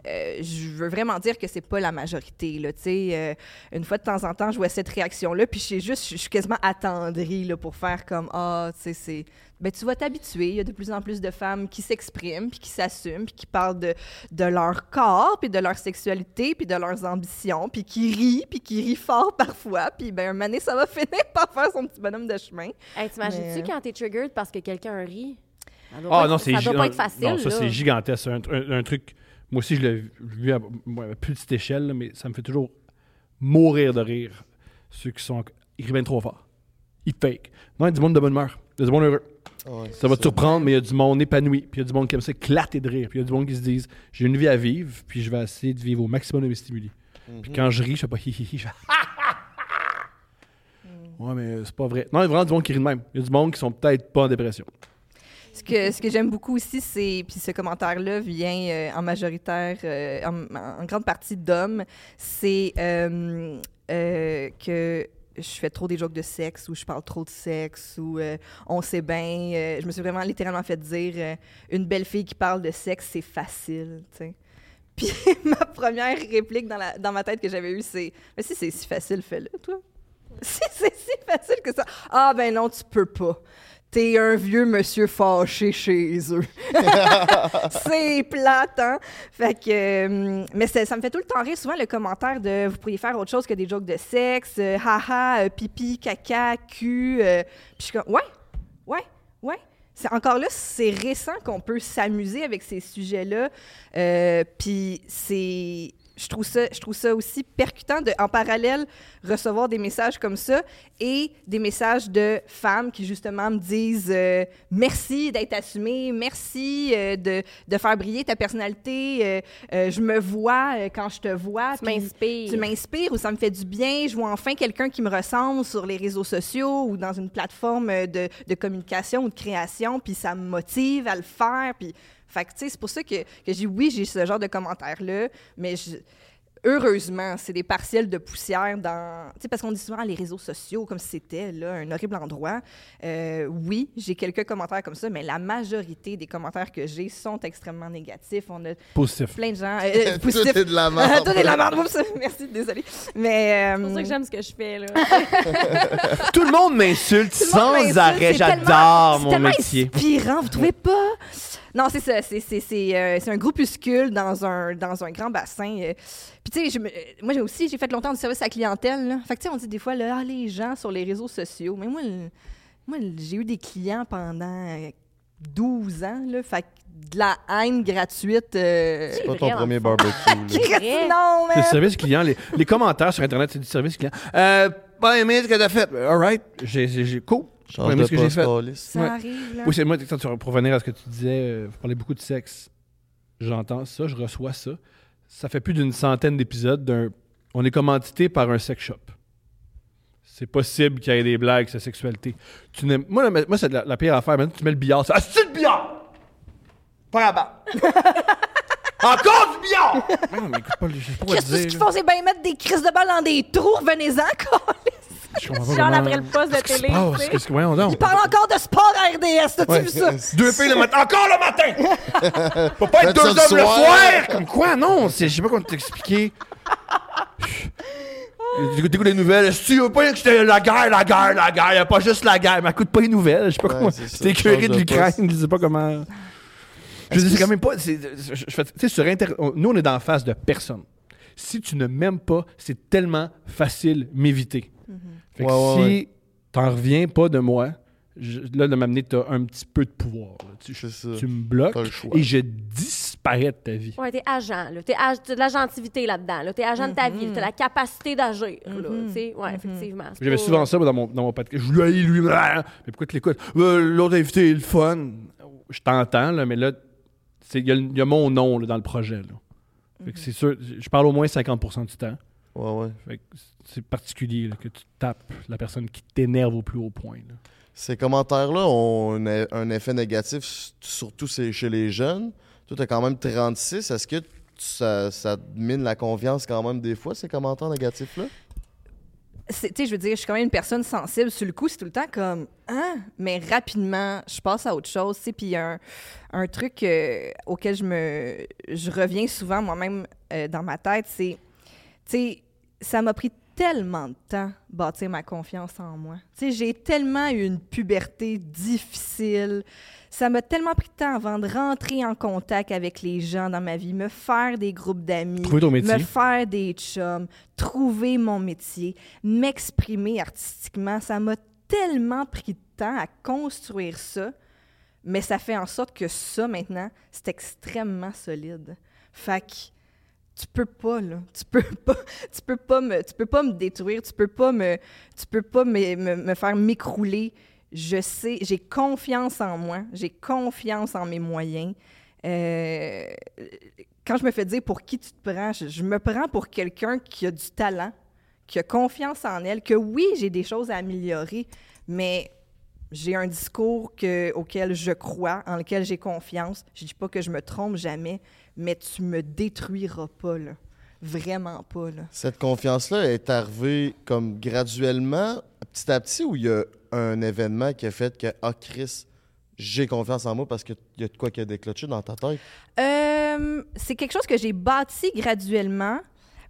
euh, je veux vraiment dire que c'est pas la majorité, là, tu sais. euh, une fois de temps en temps, je vois cette réaction-là, puis je juste, je suis quasiment attendrie, là, pour faire comme, ah, tu sais, c'est... Ben, tu vas t'habituer. Il y a de plus en plus de femmes qui s'expriment, puis qui s'assument, puis qui parlent de, de leur corps, puis de leur sexualité, puis de leurs ambitions, puis qui rient, puis qui rient fort parfois. Puis, ben, un moment donné, ça va <laughs> finir par faire son petit bonhomme de chemin. Hey, t'imagines-tu Mais- quand t'es triggered parce que quelqu'un rit? Ça doit Ah pas non, être- c'est Ça doit gi- pas être facile, Non, ça, c'est gigantesque. Un, un- un truc. Moi aussi, je l'ai vu à, à plus petite échelle, mais ça me fait toujours mourir de rire. Ceux qui sont. Ils rient bien trop fort. Ils fake. Non, il y a du monde de bonne humeur. Il y a du monde heureux. Ouais, Ça va te surprendre, mais il y a du monde épanoui. Puis il y a du monde qui aime ça éclater de rire. Puis il y a du monde qui se disent J'ai une vie à vivre, puis je vais essayer de vivre au maximum de mes stimuli. Mhm. Puis quand je ris, je fais pas hi hi hi. Je fais Ouais, mais c'est pas vrai. Non, il y a vraiment du monde qui rit de même. Il y a du monde qui sont peut-être pas en dépression. Ce que, j'aime beaucoup aussi, c'est, puis ce commentaire-là vient euh, en majoritaire, euh, en, grande partie d'hommes, c'est euh, que je fais trop des jokes de sexe ou je parle trop de sexe ou on sait bien. je me suis vraiment littéralement fait dire une belle fille qui parle de sexe, c'est facile. <laughs> Puis ma première réplique dans ma tête que j'avais eue, c'est Mais si c'est si facile, fais-le, toi. <laughs> Si c'est si facile que ça. Ah, ben non, tu peux pas. T'es un vieux monsieur fâché chez eux. <laughs> c'est plate, hein? Fait que. euh, mais ça me fait tout le temps rire, souvent, le commentaire de vous pourriez faire autre chose que des jokes de sexe, euh, haha, euh, pipi, caca, cul. Puis je suis comme, ouais, ouais, ouais. C'est, encore là, c'est récent qu'on peut s'amuser avec ces sujets-là. Puis c'est. Je trouve, ça, je trouve ça aussi percutant de, en parallèle, recevoir des messages comme ça et des messages de femmes qui, justement, me disent euh, merci d'être assumée, merci euh, de, de faire briller ta personnalité, euh, je me vois quand je te vois. Tu m'inspires. tu m'inspires ou ça me fait du bien. Je vois enfin quelqu'un qui me ressemble sur les réseaux sociaux ou dans une plateforme de, de communication ou de création, puis ça me motive à le faire. Puis, fait que, tu sais, c'est pour ça que, que j'ai dit oui, j'ai ce genre de commentaires-là, mais je- heureusement, c'est des partiels de poussière dans. Tu sais, parce qu'on dit souvent les réseaux sociaux comme si c'était là, un horrible endroit. Euh, oui, j'ai quelques commentaires comme ça, mais la majorité des commentaires que j'ai sont extrêmement négatifs. On a Positif. plein de gens. <laughs> euh, Tout positifs. est de la merde. <laughs> Tout est de la merde. <laughs> Merci, désolée. Mais. C'est pour euh, ça que j'aime ce que je fais, là. Tout le monde m'insulte tout sans arrêt. c'est J'adore c'est mon tellement métier. inspirant, vous trouvez pas? Non, c'est ça. C'est, c'est, c'est, euh, c'est un groupuscule dans un, dans un grand bassin. euh. Puis, tu sais, je me- euh, moi, j'ai aussi, j'ai fait longtemps du service à la clientèle. Là. Fait que, tu sais, on dit des fois, là, ah, les gens sur les réseaux sociaux. Mais moi, le- moi le- j'ai eu des clients pendant euh, 12 ans. Là. Fait que de la haine gratuite. euh, C'est pas ton premier barbecue. là. <laughs> non, C'est mais. le service client. Les, les commentaires sur Internet, c'est du service client. Euh, pas aimé ce que t'as fait. All right. J'ai, j'ai, j'ai- cool. Pas Change de ce que j'ai fait. Ça Ouais. arrive, là. Oui, c'est moi, quand tu- pour revenir à ce que tu disais, euh, vous parlez beaucoup de sexe. J'entends ça, je reçois ça. Ça fait plus d'une centaine d'épisodes d'un. On est commandité par un sex shop. C'est possible qu'il y ait des blagues sur la sexualité. Tu n'aimes- moi, la- moi, c'est la, la pire affaire. Maintenant, tu mets le billard. Ah, c'est le billard! Pas là <laughs> Encore du billard! Mais <laughs> non, mais écoute pas, je sais pas quoi te Qu'est-ce qu'ils font, c'est bien mettre des crises de balles dans des trous, revenez-en, <laughs> comment- après le poste de télé, passe? tu sais. Qu'est-ce que- voyons donc. Il parle encore de sport à RDS, t'as-tu Ouais. vu ça? Deux filles le matin. Encore le matin! <laughs> Faut pas être deux hommes le soir. soir! Comme quoi? Non, c'est- je sais pas comment t'expliquer. T'écoutes les nouvelles. Que tu veux pas que c'était la guerre, la guerre, la guerre? Y a pas juste la guerre. Mais écoute pas les nouvelles. Je sais pas Ouais, comment. C'était écœuré de l'Ukraine. Je sais pas comment. Je dis, c'est quand même pas. Tu sais, sur Internet, on- nous, on est dans la face de personne. Si tu ne m'aimes pas, c'est tellement facile m'éviter. Fait que Ouais, ouais, si ouais. t'en reviens pas de moi, je- là, de m'amener, t'as un petit peu de pouvoir. là. Tu, me bloques et je disparais de ta vie. Ouais, t'es agent, là. T'es ag- t'as de l'agentivité là-dedans, là. T'es agent de ta vie, Mhm. t'as la capacité d'agir, sais, ouais, Mhm. effectivement. J'avais pas- souvent ça dans mon, dans mon podcast. Je lui ai lui. Mais pourquoi tu l'écoutes? Euh, L'autre invité est le fun. Je t'entends, là, mais là, il y, a y mon nom là, dans le projet. Là. Fait que c'est sûr, je parle au moins 50% du temps. Ouais, ouais. Fait que c'est particulier là, que tu tapes la personne qui t'énerve au plus haut point. là. Ces commentaires-là ont un, e- un effet négatif, surtout c'est chez les jeunes. Toi, t'as quand même 36. Est-ce que tu- ça, ça mine la confiance quand même des fois, ces commentaires négatifs-là? C'est- Tu sais, je veux dire, je suis quand même une personne sensible. Sur le coup, c'est tout le temps comme Hein? Mais rapidement, je passe à autre chose. tu sais. Puis un, un truc euh, auquel je me je reviens souvent moi-même euh, dans ma tête, c'est tu sais, ça m'a pris tellement de temps bâtir ma confiance en moi. Tu sais, j'ai tellement eu une puberté difficile. Ça m'a tellement pris de temps avant de rentrer en contact avec les gens dans ma vie, me faire des groupes d'amis, me faire des chums, trouver mon métier, m'exprimer artistiquement. Ça m'a tellement pris de temps à construire ça, mais ça fait en sorte que ça, maintenant, c'est extrêmement solide. Fait que tu peux pas, là. Tu peux <laughs> pas, tu peux pas, me, tu peux pas me détruire, tu peux pas me, tu peux pas me, me- faire m'écrouler. Je sais, j'ai confiance en moi, j'ai confiance en mes moyens. Euh, quand je me fais dire pour qui tu te prends, je, me prends pour quelqu'un qui a du talent, qui a confiance en elle, que oui, j'ai des choses à améliorer, mais j'ai un discours que, auquel je crois, en lequel j'ai confiance. Je dis pas que je me trompe jamais, mais tu me détruiras pas, là. Vraiment pas, là. Cette confiance-là est arrivée comme graduellement, petit à petit, ou il y a un événement qui a fait que, ah, Chris, j'ai confiance en moi parce qu'il y a de quoi qui a déclenché dans ta tête? Euh, c'est quelque chose que j'ai bâti graduellement,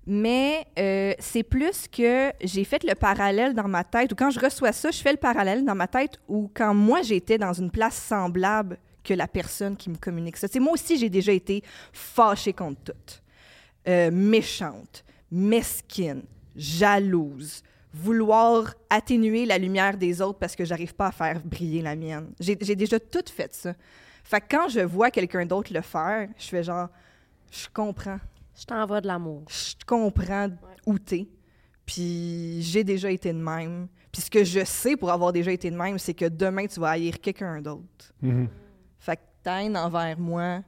mais euh, c'est plus que j'ai fait le parallèle dans ma tête, ou quand je reçois ça, je fais le parallèle dans ma tête, ou quand moi j'étais dans une place semblable que la personne qui me communique ça. Tu sais, moi aussi, j'ai déjà été fâchée contre tout. Euh, méchante, mesquine, jalouse, vouloir atténuer la lumière des autres parce que j'arrive pas à faire briller la mienne. J'ai déjà tout fait ça. Fait que quand je vois quelqu'un d'autre le faire, je fais genre, je comprends. Je t'envoie de l'amour. Je comprends où t'es. Puis j'ai déjà été de même. Puis ce que je sais pour avoir déjà été de même, c'est que demain, tu vas haïr quelqu'un d'autre. Mhm. Fait que ta haine envers moi,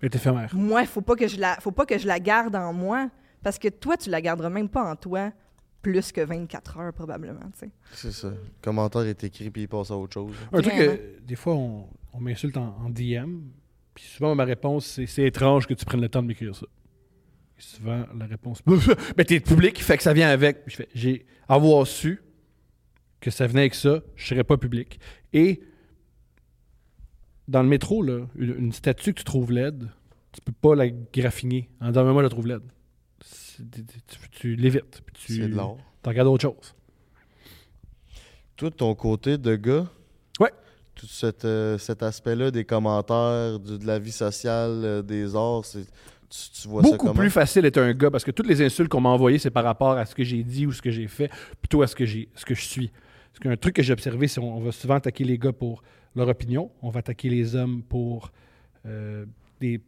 Elle est éphémère. moi, faut pas que je la, faut pas que je la garde en moi. Parce que toi, tu la garderas même pas en toi plus que 24 heures, probablement, tu sais. C'est ça. Le commentaire est écrit puis il passe à autre chose. Un truc que des fois, on, on m'insulte en, en DM. Puis souvent, ma réponse, c'est c'est étrange que tu prennes le temps de m'écrire ça. Et souvent, la réponse, <laughs> mais t'es public, fait que ça vient avec. Puis je fais, j'ai avoir su que ça venait avec ça, je serais pas public. Et dans le métro, là, une, une statue que tu trouves laide, tu peux pas la graffiner en disant, moi, je la trouve laide. Tu, l'évites. tu C'est de tu regardes autre chose. De ton côté de gars, Ouais. tout cet, euh, cet aspect-là des commentaires, du- de la vie sociale, euh, des arts, c'est- tu, tu vois ça Beaucoup comment? plus facile d'être un gars parce que toutes les insultes qu'on m'a envoyées, c'est par rapport à ce que j'ai dit ou ce que j'ai fait, plutôt à ce que, j'ai, ce que je suis. Parce qu'un truc que j'ai observé, c'est qu'on va souvent attaquer les gars pour leur opinion, on va attaquer les hommes pour euh, des,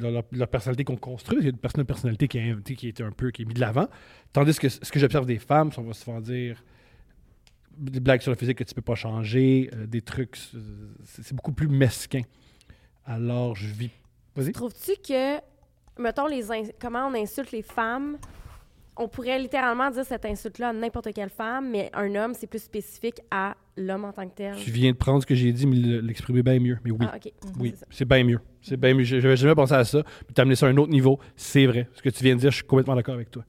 leur, personnalité qu'on construit. Il y a une personnalité qui est, qui est un peu qui est mise de l'avant. Tandis que ce que j'observe des femmes, qu'on va souvent dire des blagues sur le physique que tu peux pas changer, euh, des trucs, euh, c'est, beaucoup plus mesquin. Alors, je vis. Vas-y. Trouves-tu que, mettons, les comment on insulte les femmes, on pourrait littéralement dire cette insulte-là à n'importe quelle femme, mais un homme, c'est plus spécifique à l'homme en tant que tel. Tu viens de prendre ce que j'ai dit, mais le- l'exprimer bien mieux. Mais oui, Ah, OK. oui, C'est bien mieux. C'est bien mieux. J'avais jamais pensé à ça. Puis t'as amené ça à un autre niveau. C'est vrai. Ce que tu viens de dire, je suis complètement d'accord avec toi.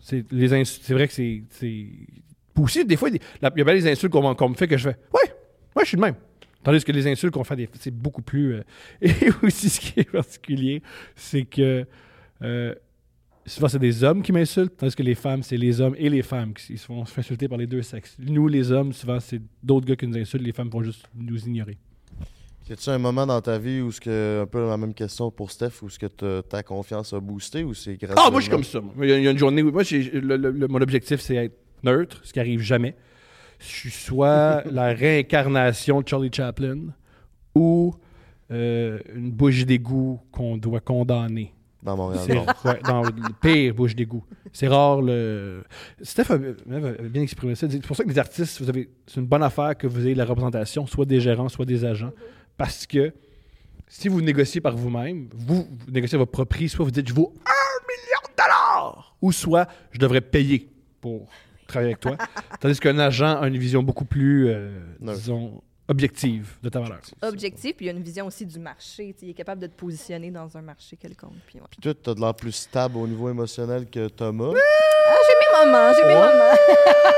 C'est les insu- c'est vrai que c'est. Puis aussi, des fois, il y a bien des insultes qu'on qu'on me fait que je fais Ouais, ouais, je suis le même. Tandis que les insultes qu'on fait, c'est beaucoup plus. euh, <laughs> Et aussi, ce qui est particulier, c'est que euh, souvent, c'est des hommes qui m'insultent, tandis que les femmes, c'est les hommes et les femmes qui se font se insulter par les deux sexes. Nous, les hommes, souvent, c'est d'autres gars qui nous insultent, les femmes vont juste nous ignorer. Y a-tu un moment dans ta vie où ce que un peu la même question pour Steph où ce que ta confiance a boosté ou c'est grâce Ah, moi, je suis comme ça. Il y a, il y a une journée où. Moi, j'ai- le- le- le- mon objectif, c'est être neutre, ce qui arrive jamais. Je suis soit <laughs> la réincarnation de Charlie Chaplin ou euh, une bouche d'égout qu'on doit condamner. Dans Montréal. Ouais, dans le pire bouche d'égout. C'est rare le. Steph a, bien exprimé ça. C'est pour ça que les artistes, vous avez, c'est une bonne affaire que vous ayez la représentation, soit des gérants, soit des agents, parce que si vous négociez par vous-même, vous, vous négociez votre propre prix, soit vous dites je vaux un million de dollars, ou soit je devrais payer pour travailler avec toi. <laughs> Tandis qu'un agent a une vision beaucoup plus, euh, disons, objective de ta valeur. Objectif, puis il y a une vision aussi du marché. tu Il est capable de te positionner dans un marché quelconque. Puis, ouais. Puis toi, t'as de l'air plus stable au niveau émotionnel que Thomas. Ah, mes moments, j'ai mes Ouais. moments. <laughs>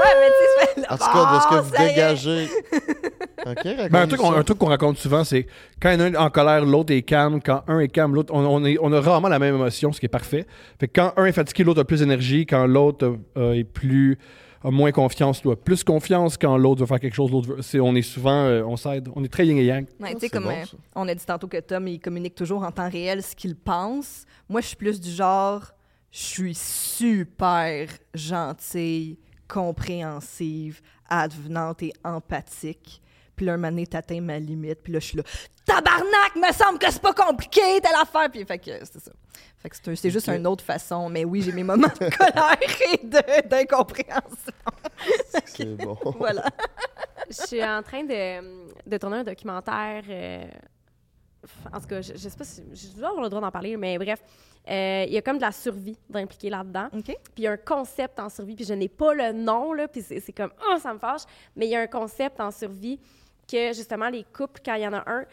ouais, mais tu sais, je fais là, En tout cas, de ce que vous dégagez. <laughs> ok, Ben, un, truc, on- ça. un truc qu'on raconte souvent, c'est quand un est en colère, l'autre est calme. Quand un est calme, l'autre. On, on est- on a rarement la même émotion, ce qui est parfait. Fait que quand un est fatigué, l'autre a plus d'énergie. Quand l'autre euh, est plus. a moins confiance, l'autre a plus confiance. Quand l'autre veut faire quelque chose, l'autre veut. c'est- on est souvent. euh, on s'aide. On est très yin et yang. Ouais, Ah, tu sais, c'est comme bon, euh, on a dit tantôt que Tom, il communique toujours en temps réel ce qu'il pense. Moi, je suis plus du genre, je suis super gentille, compréhensive, advenante et empathique. Puis là, un moment donné, t'atteins ma limite. Puis là, je suis là, tabarnak, me semble que c'est pas compliqué, telle affaire. Puis fait que c'est ça. Fait que c'est un- c'est juste une autre façon. Mais oui, j'ai mes moments de colère et de- d'incompréhension. C'est <laughs> bon. Voilà. Je suis en train de, de tourner un documentaire. euh, en tout cas, je, je sais pas si je dois avoir le droit d'en parler, mais bref, euh, il y a comme de la survie d'impliquer là-dedans. Puis il y a un concept en survie, puis je n'ai pas le nom, là, puis c'est c'est comme, oh, ça me fâche. Mais il y a un concept en survie que, justement, les couples, quand il y en a un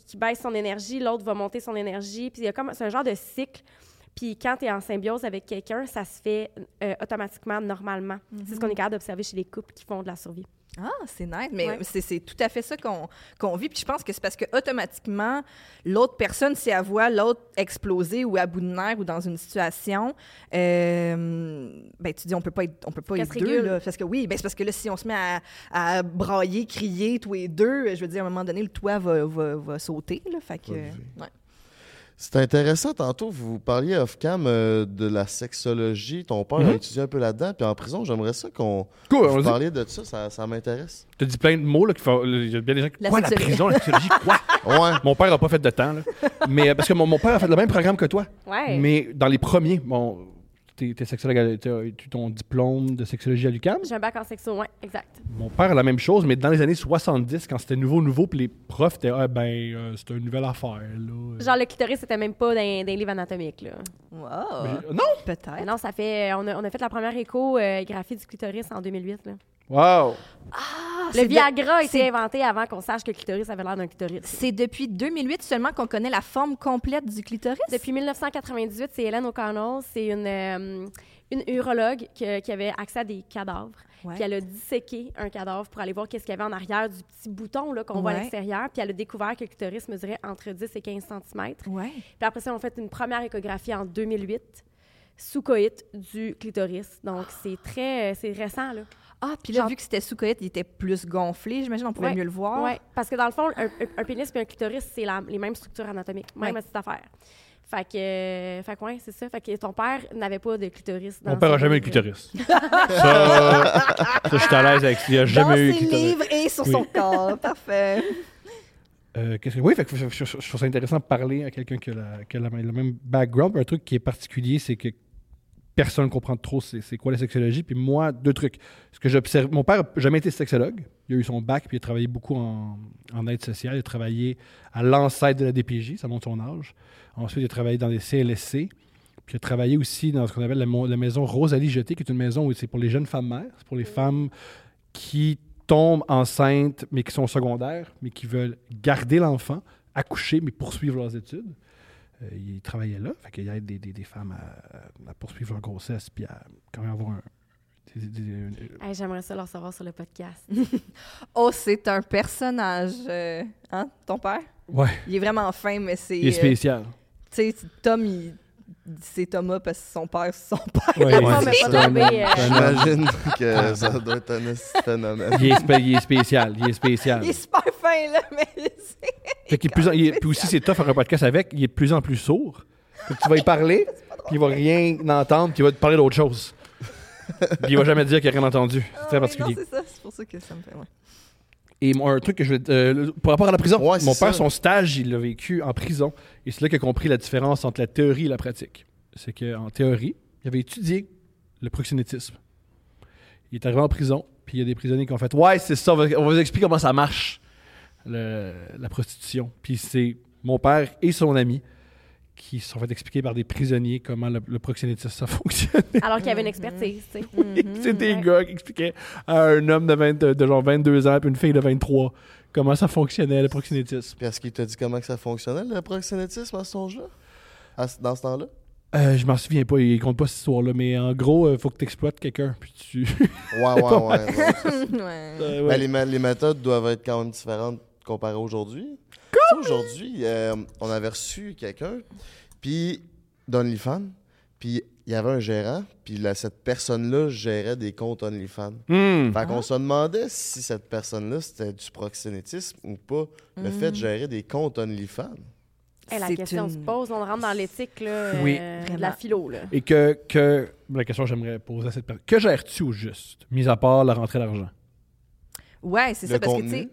qui baisse son énergie, l'autre va monter son énergie. Puis il y a comme, c'est un genre de cycle. Puis quand tu es en symbiose avec quelqu'un, ça se fait euh, automatiquement, normalement. C'est ce qu'on est capable d'observer chez les couples qui font de la survie. Ah, c'est nice, mais Ouais. c'est tout à fait ça qu'on vit. Puis je pense que c'est parce que automatiquement, l'autre personne, si elle voit l'autre exploser ou à bout de nerfs ou dans une situation, euh, ben tu dis on peut pas être, on peut pas être deux là, parce que oui, ben c'est parce que là si on se met à, à brailler, crier tous les deux, je veux dire à un moment donné le toit va, va, va sauter là, fait que ouais. C'est intéressant, tantôt, vous parliez off-cam euh, de la sexologie. Ton père a Mhm. étudié un peu là-dedans. Puis en prison, j'aimerais ça qu'on Cool, vous parliez de ça. Ça, ça m'intéresse. T'as dit plein de mots, là, Il y a bien des gens qui. La quoi, la sexologie. prison, la psychologie, quoi? <laughs> Ouais. Mon père n'a pas fait de temps, là. Mais euh, parce que mon, mon père a fait le même programme que toi. Ouais. Mais dans les premiers, bon, t'es es sexologue, à- t'as eu ton diplôme de sexologie à l'UQAM? J'ai un bac en sexo, ouais, exact. Mon père a la même chose, mais dans les années 70, quand c'était nouveau, nouveau, puis les profs étaient, ah ben, euh, c'est une nouvelle affaire, là. Genre, le clitoris, c'était même pas dans, dans les livres anatomiques, là. Wow, Mais- non! Mais peut-être. non, ça fait... On a, on a fait la première échographie du clitoris en 2008, là. Wow! Ah, Le de- Viagra a été c'est- inventé avant qu'on sache que le clitoris avait l'air d'un clitoris. C'est depuis 2008 seulement qu'on connaît la forme complète du clitoris? Depuis 1998, c'est Hélène O'Connell. C'est une, euh, une urologue qui, qui avait accès à des cadavres. Ouais. Puis elle a disséqué un cadavre pour aller voir qu'est-ce qu'il y avait en arrière du petit bouton qu'on voit à l'extérieur. Puis elle a découvert que le clitoris mesurait entre 10 et 15 cm. Ouais. Puis après ça, on a fait une première échographie en 2008 sous coït du clitoris. Donc, c'est très... c'est récent, là. Ah, puis là, Genre- vu que c'était sous coït, il était plus gonflé. J'imagine on pouvait Ouais. mieux le voir. Oui, parce que dans le fond, un, pénis et un clitoris, c'est les mêmes structures anatomiques, même Ouais. petite affaire. Fait que, euh, fait que ouais, c'est ça. Fait que ton père n'avait pas de clitoris. Dans Mon père son a jamais eu de clitoris. ça, ça, je suis à l'aise avec ça. Il a jamais Dans eu de ses clitoris. livres et sur Oui. son corps. Parfait. Euh, que- oui, fait que je, je- je- je trouve ça intéressant de parler à quelqu'un qui a, la- qui a la- le même background. Un truc qui est particulier, c'est que personne ne comprend trop c'est quoi la sexologie. Puis moi, deux trucs. Ce que j'observe, mon père n'a jamais été sexologue. Il a eu son bac, puis il a travaillé beaucoup en, en aide sociale. Il a travaillé à l'ancêtre de la DPJ, ça montre son âge. Ensuite, il a travaillé dans des CLSC. Puis il a travaillé aussi dans ce qu'on appelle la, maison Rosalie Jeté, qui est une maison où c'est pour les jeunes femmes mères. C'est pour les femmes qui tombent enceintes, mais qui sont secondaires, mais qui veulent garder l'enfant, accoucher, mais poursuivre leurs études. Euh, il travaillait là. Fait qu'il aide des, des, des femmes à, à poursuivre leur grossesse puis à quand même avoir un. Hey, J'aimerais ça le recevoir sur le podcast. <laughs> Oh, c'est un personnage. euh, hein, ton père? ouais, Il est vraiment fin, mais c'est. il est euh, spécial. tu sais, Tom, il- c'est Thomas parce que son père, c'est son père. Ouais, <laughs> ouais, euh. J'imagine <laughs> que ça doit être un phénomène. Il est, spé- il est spécial. Il est spécial. Il est super fin, là, mais c'est. Fait qu'il est de plus en- il est- puis aussi, c'est tough faire un podcast avec. Il est de plus en plus sourd. Fait que tu vas y parler, <laughs> puis il va rien entendre, puis il va te parler d'autre chose. <laughs> Puis il va jamais dire qu'il a rien entendu. C'est Ah, très mais particulier. C'est ça. C'est pour ça que ça me fait. Ouais. Et moi, un truc que je veux. euh, par rapport à la prison, Ouais, c'est mon père, ça. son stage, il l'a vécu en prison. Et c'est là qu'il a compris la différence entre la théorie et la pratique. C'est qu'en théorie, il avait étudié le proxénétisme. Il est arrivé en prison, puis il y a des prisonniers qui ont fait Ouais, c'est ça, on va, on va vous expliquer comment ça marche, le- la prostitution. Puis c'est mon père et son ami qui se sont fait expliquer par des prisonniers comment le, le proxénétisme ça <laughs> fonctionne. Alors qu'il y avait une expertise, tu sais. <laughs> c'est des ouais. gars qui expliquaient à un homme de, 20 de genre 22 ans puis une fille de 23 comment ça fonctionnait le proxénétisme. Puis est-ce qu'il t'a dit comment que ça fonctionnait, le proxénétisme à ce âge-là? À ce- Dans ce temps-là? Euh, je m'en souviens pas, il compte pas cette histoire-là, mais en gros, il faut que tu exploites quelqu'un. Puis tu. Ouais, ouais, ouais. ouais. <laughs> Ouais. Euh, Ben, les méthodes doivent être quand même différentes comparées à aujourd'hui. Aujourd'hui, euh, on avait reçu quelqu'un, puis d'OnlyFans, puis il y avait un gérant, puis là, cette personne-là gérait des comptes OnlyFans. Hmm. Fait qu'on se demandait si cette personne-là, c'était du proxénétisme ou pas, le fait de gérer des comptes OnlyFans. Hey, la C'est question une- se pose, on rentre dans l'éthique là, Oui. euh, de la philo. Là. Et que, que. La question que j'aimerais poser à cette personne. Que gères-tu au juste, mis à part la rentrée d'argent? Ouais, c'est ça, parce que, tu sais.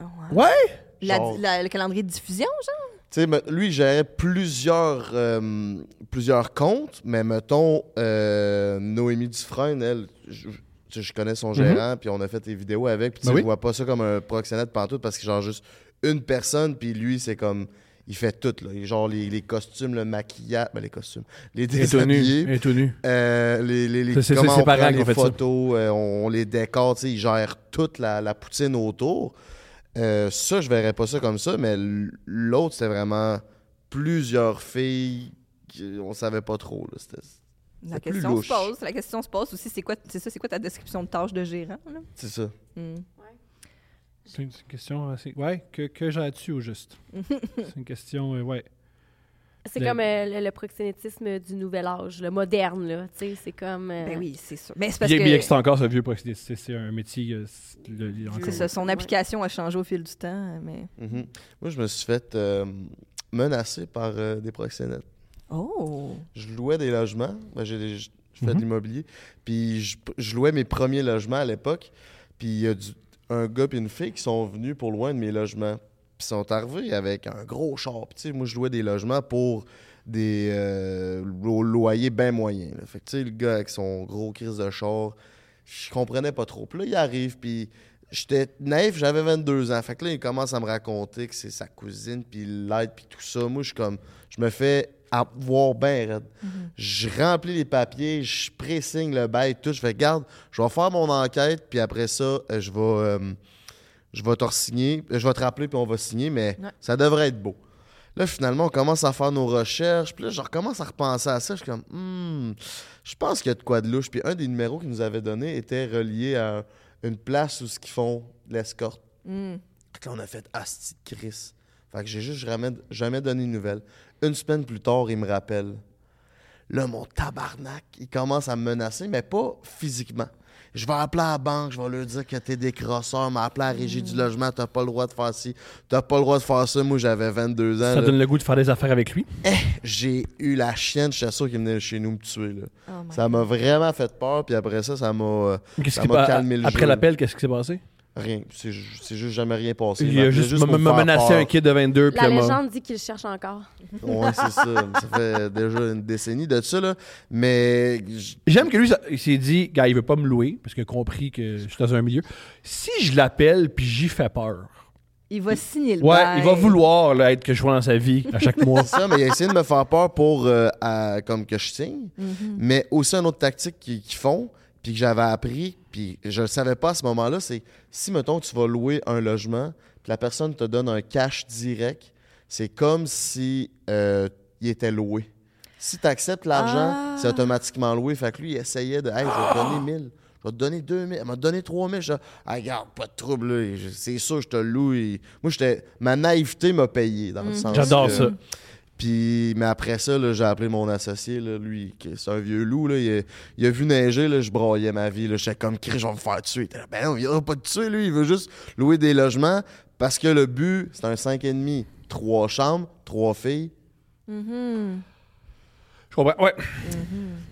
Ouais. Ouais! La- Genre- la- le calendrier de diffusion, genre? Tu sais, me- lui, il gérait plusieurs, euh, plusieurs comptes, mais mettons, euh, Noémie Dufresne, elle, je, je- je connais son gérant, puis on a fait des vidéos avec, puis tu sais, Ben oui. je vois pas ça comme un proxénète pantoute, parce que genre juste une personne, puis lui, c'est comme, il fait tout, là. Genre les, les costumes, le maquillage, ben les costumes, les tout nu. déshabillés, tout nu. euh, les, les, les- C'est- c'est- comment c'est on parents prend qui ont les fait ça. photos, euh, on, on les décore, tu sais, ils gèrent toute la, la poutine autour. Euh, ça, je verrais pas ça comme ça, mais l'autre, c'était vraiment plusieurs filles, on savait pas trop. Là. C'était- La C'est plus question se pose. La question se pose aussi, c'est quoi, c'est ça, c'est quoi ta description de tâche de gérant, là? C'est ça. Hmm. C'est une question assez. Ouais, que, que gères-tu au juste? <laughs> c'est une question, euh, ouais. C'est comme euh, le, le proxénétisme du nouvel âge, le moderne. Là, tu sais, c'est comme. euh, Ben oui, c'est sûr. Mais c'est parce Bien, que. que c'est encore ce vieux proxénétisme. C'est- un métier. euh, c'est- il ça, son Ouais. application a changé au fil du temps, mais... Mhm. Moi, je me suis fait euh, menacer par euh, des proxénètes. Oh! Je louais des logements. Ben, j'ai, je je fais de l'immobilier. Puis je, je louais mes premiers logements à l'époque. Puis il y a du- un gars et une fille qui sont venus pour loin de mes logements. Puis ils sont arrivés avec un gros char. Puis, tu sais, moi, je louais des logements pour des euh, lo- loyers bien moyens. là. Fait que, tu sais, le gars avec son gros crise de char, je comprenais pas trop. Puis là, il arrive, puis j'étais naïf, j'avais 22 ans. Fait que là, il commence à me raconter que c'est sa cousine, puis l'aide, puis tout ça. Moi, je suis comme, je me fais avoir bien raide. Je remplis les papiers, je présigne le bail, tout. Je fais, garde, je vais faire mon enquête, puis après ça, euh, je vais, euh, je vais te signer, je vais te rappeler, puis on va signer, mais Ouais. ça devrait être beau. Là, finalement, on commence à faire nos recherches, puis là, je recommence à repenser à ça. Je suis comme, hmm, je pense qu'il y a de quoi de louche. Puis un des numéros qu'ils nous avaient donné était relié à une place où ce qu'ils font l'escorte. Que là, on a fait Asti de Chris. Fait que j'ai juste jamais, jamais donné de nouvelles. Une semaine plus tard, il me rappelle. Là, mon tabarnak, il commence à me menacer, mais pas physiquement. Je vais appeler à la banque, je vais leur dire que t'es des crosseurs, m'appeler à la régie du logement, t'as pas le droit de faire ci, t'as pas le droit de faire ça. Moi, j'avais 22 ans. Ça là. donne le goût de faire des affaires avec lui? J'ai eu la chienne, j'étais sûr qu'il venait chez nous me tuer. Là. Oh Ça m'a vraiment fait peur, puis après ça, ça m'a. euh, Ça m'a calmé le Après jeu. l'appel, qu'est-ce qui s'est passé? Rien. C'est ju- c'est juste jamais rien passé. Il a juste, menacé un kid de 22. puis La légende dit qu'il le cherche encore. Ouais, c'est ça. <laughs> Ça fait déjà une décennie de ça, là. Mais J'aime que lui, il s'est dit, gars, il veut pas me louer, parce qu'il a compris que je suis dans un milieu. Si je l'appelle, puis j'y fais peur. Il va signer le Ouais, bail. il va vouloir là, être que je sois dans sa vie à chaque <laughs> mois. c'est ça, mais il a essayé de me faire peur pour euh, à- comme que je signe. Mhm. Mais aussi, une autre tactique qu'ils qu'ils font, puis que j'avais appris, puis je le savais pas à ce moment-là, c'est si, mettons, tu vas louer un logement, puis la personne te donne un cash direct, c'est comme si euh, il était loué. Si tu acceptes l'argent, Ah. c'est automatiquement loué. Fait que lui, il essayait de. Hey, je vais te donner 1000. Je vais te donner 2000. Elle m'a donné 3000. Je dis, ah, regarde, pas de trouble. C'est sûr, je te loue. Et Moi, j'étais. Ma naïveté m'a payé dans le sens. J'adore que- ça. Puis, mais après ça, j'ai appelé mon associé, lui, qui c'est un vieux loup. Là, il, a, vu neiger, là, je broyais ma vie. J'étais comme, Chris, je vais me faire tuer. Ben non, il pas te tuer, lui. Il veut juste louer des logements parce que le but, c'est un 5,5. Trois chambres, trois filles. Mhm. Je comprends. Ouais.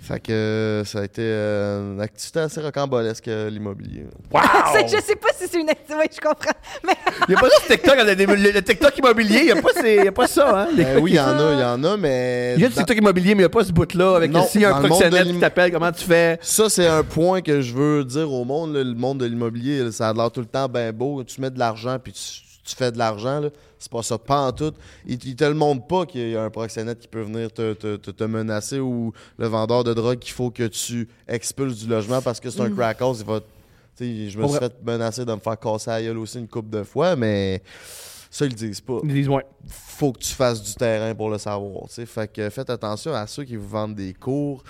Fait que ça a été euh, une activité assez rocambolesque, euh, l'immobilier. Wow! <laughs> C'est- Je sais pas si c'est une activité. Oui, je comprends. <laughs> Mais Il n'y a pas ça, TikTok, le, le- le TikTok immobilier, il n'y a, pas ces- y a pas ça, hein? Ben oui, il y en a, il y en a, mais. Il y a du dans- TikTok immobilier, mais il n'y a pas ce bout-là avec Non, s'il y a dans un le proxénète qui t'appelle, comment tu fais? Ça, c'est un point que je veux dire au monde. là, le monde de l'immobilier, là, ça a l'air tout le temps bien beau. Tu mets de l'argent, puis tu, tu fais de l'argent. là. C'est pas ça, pas en tout. Ils, ils te le montrent pas qu'il y a un proxénète qui peut venir te, te- te- te menacer ou le vendeur de drogue qu'il faut que tu expulses du logement parce que c'est un crack house. Il va, je me Pour suis vrai. fait menacer de me faire casser la gueule aussi une couple de fois, mais ça, ils le disent pas Ils disent, ouais. faut que tu fasses du terrain pour le savoir. Fait que faites attention à ceux qui vous vendent des cours.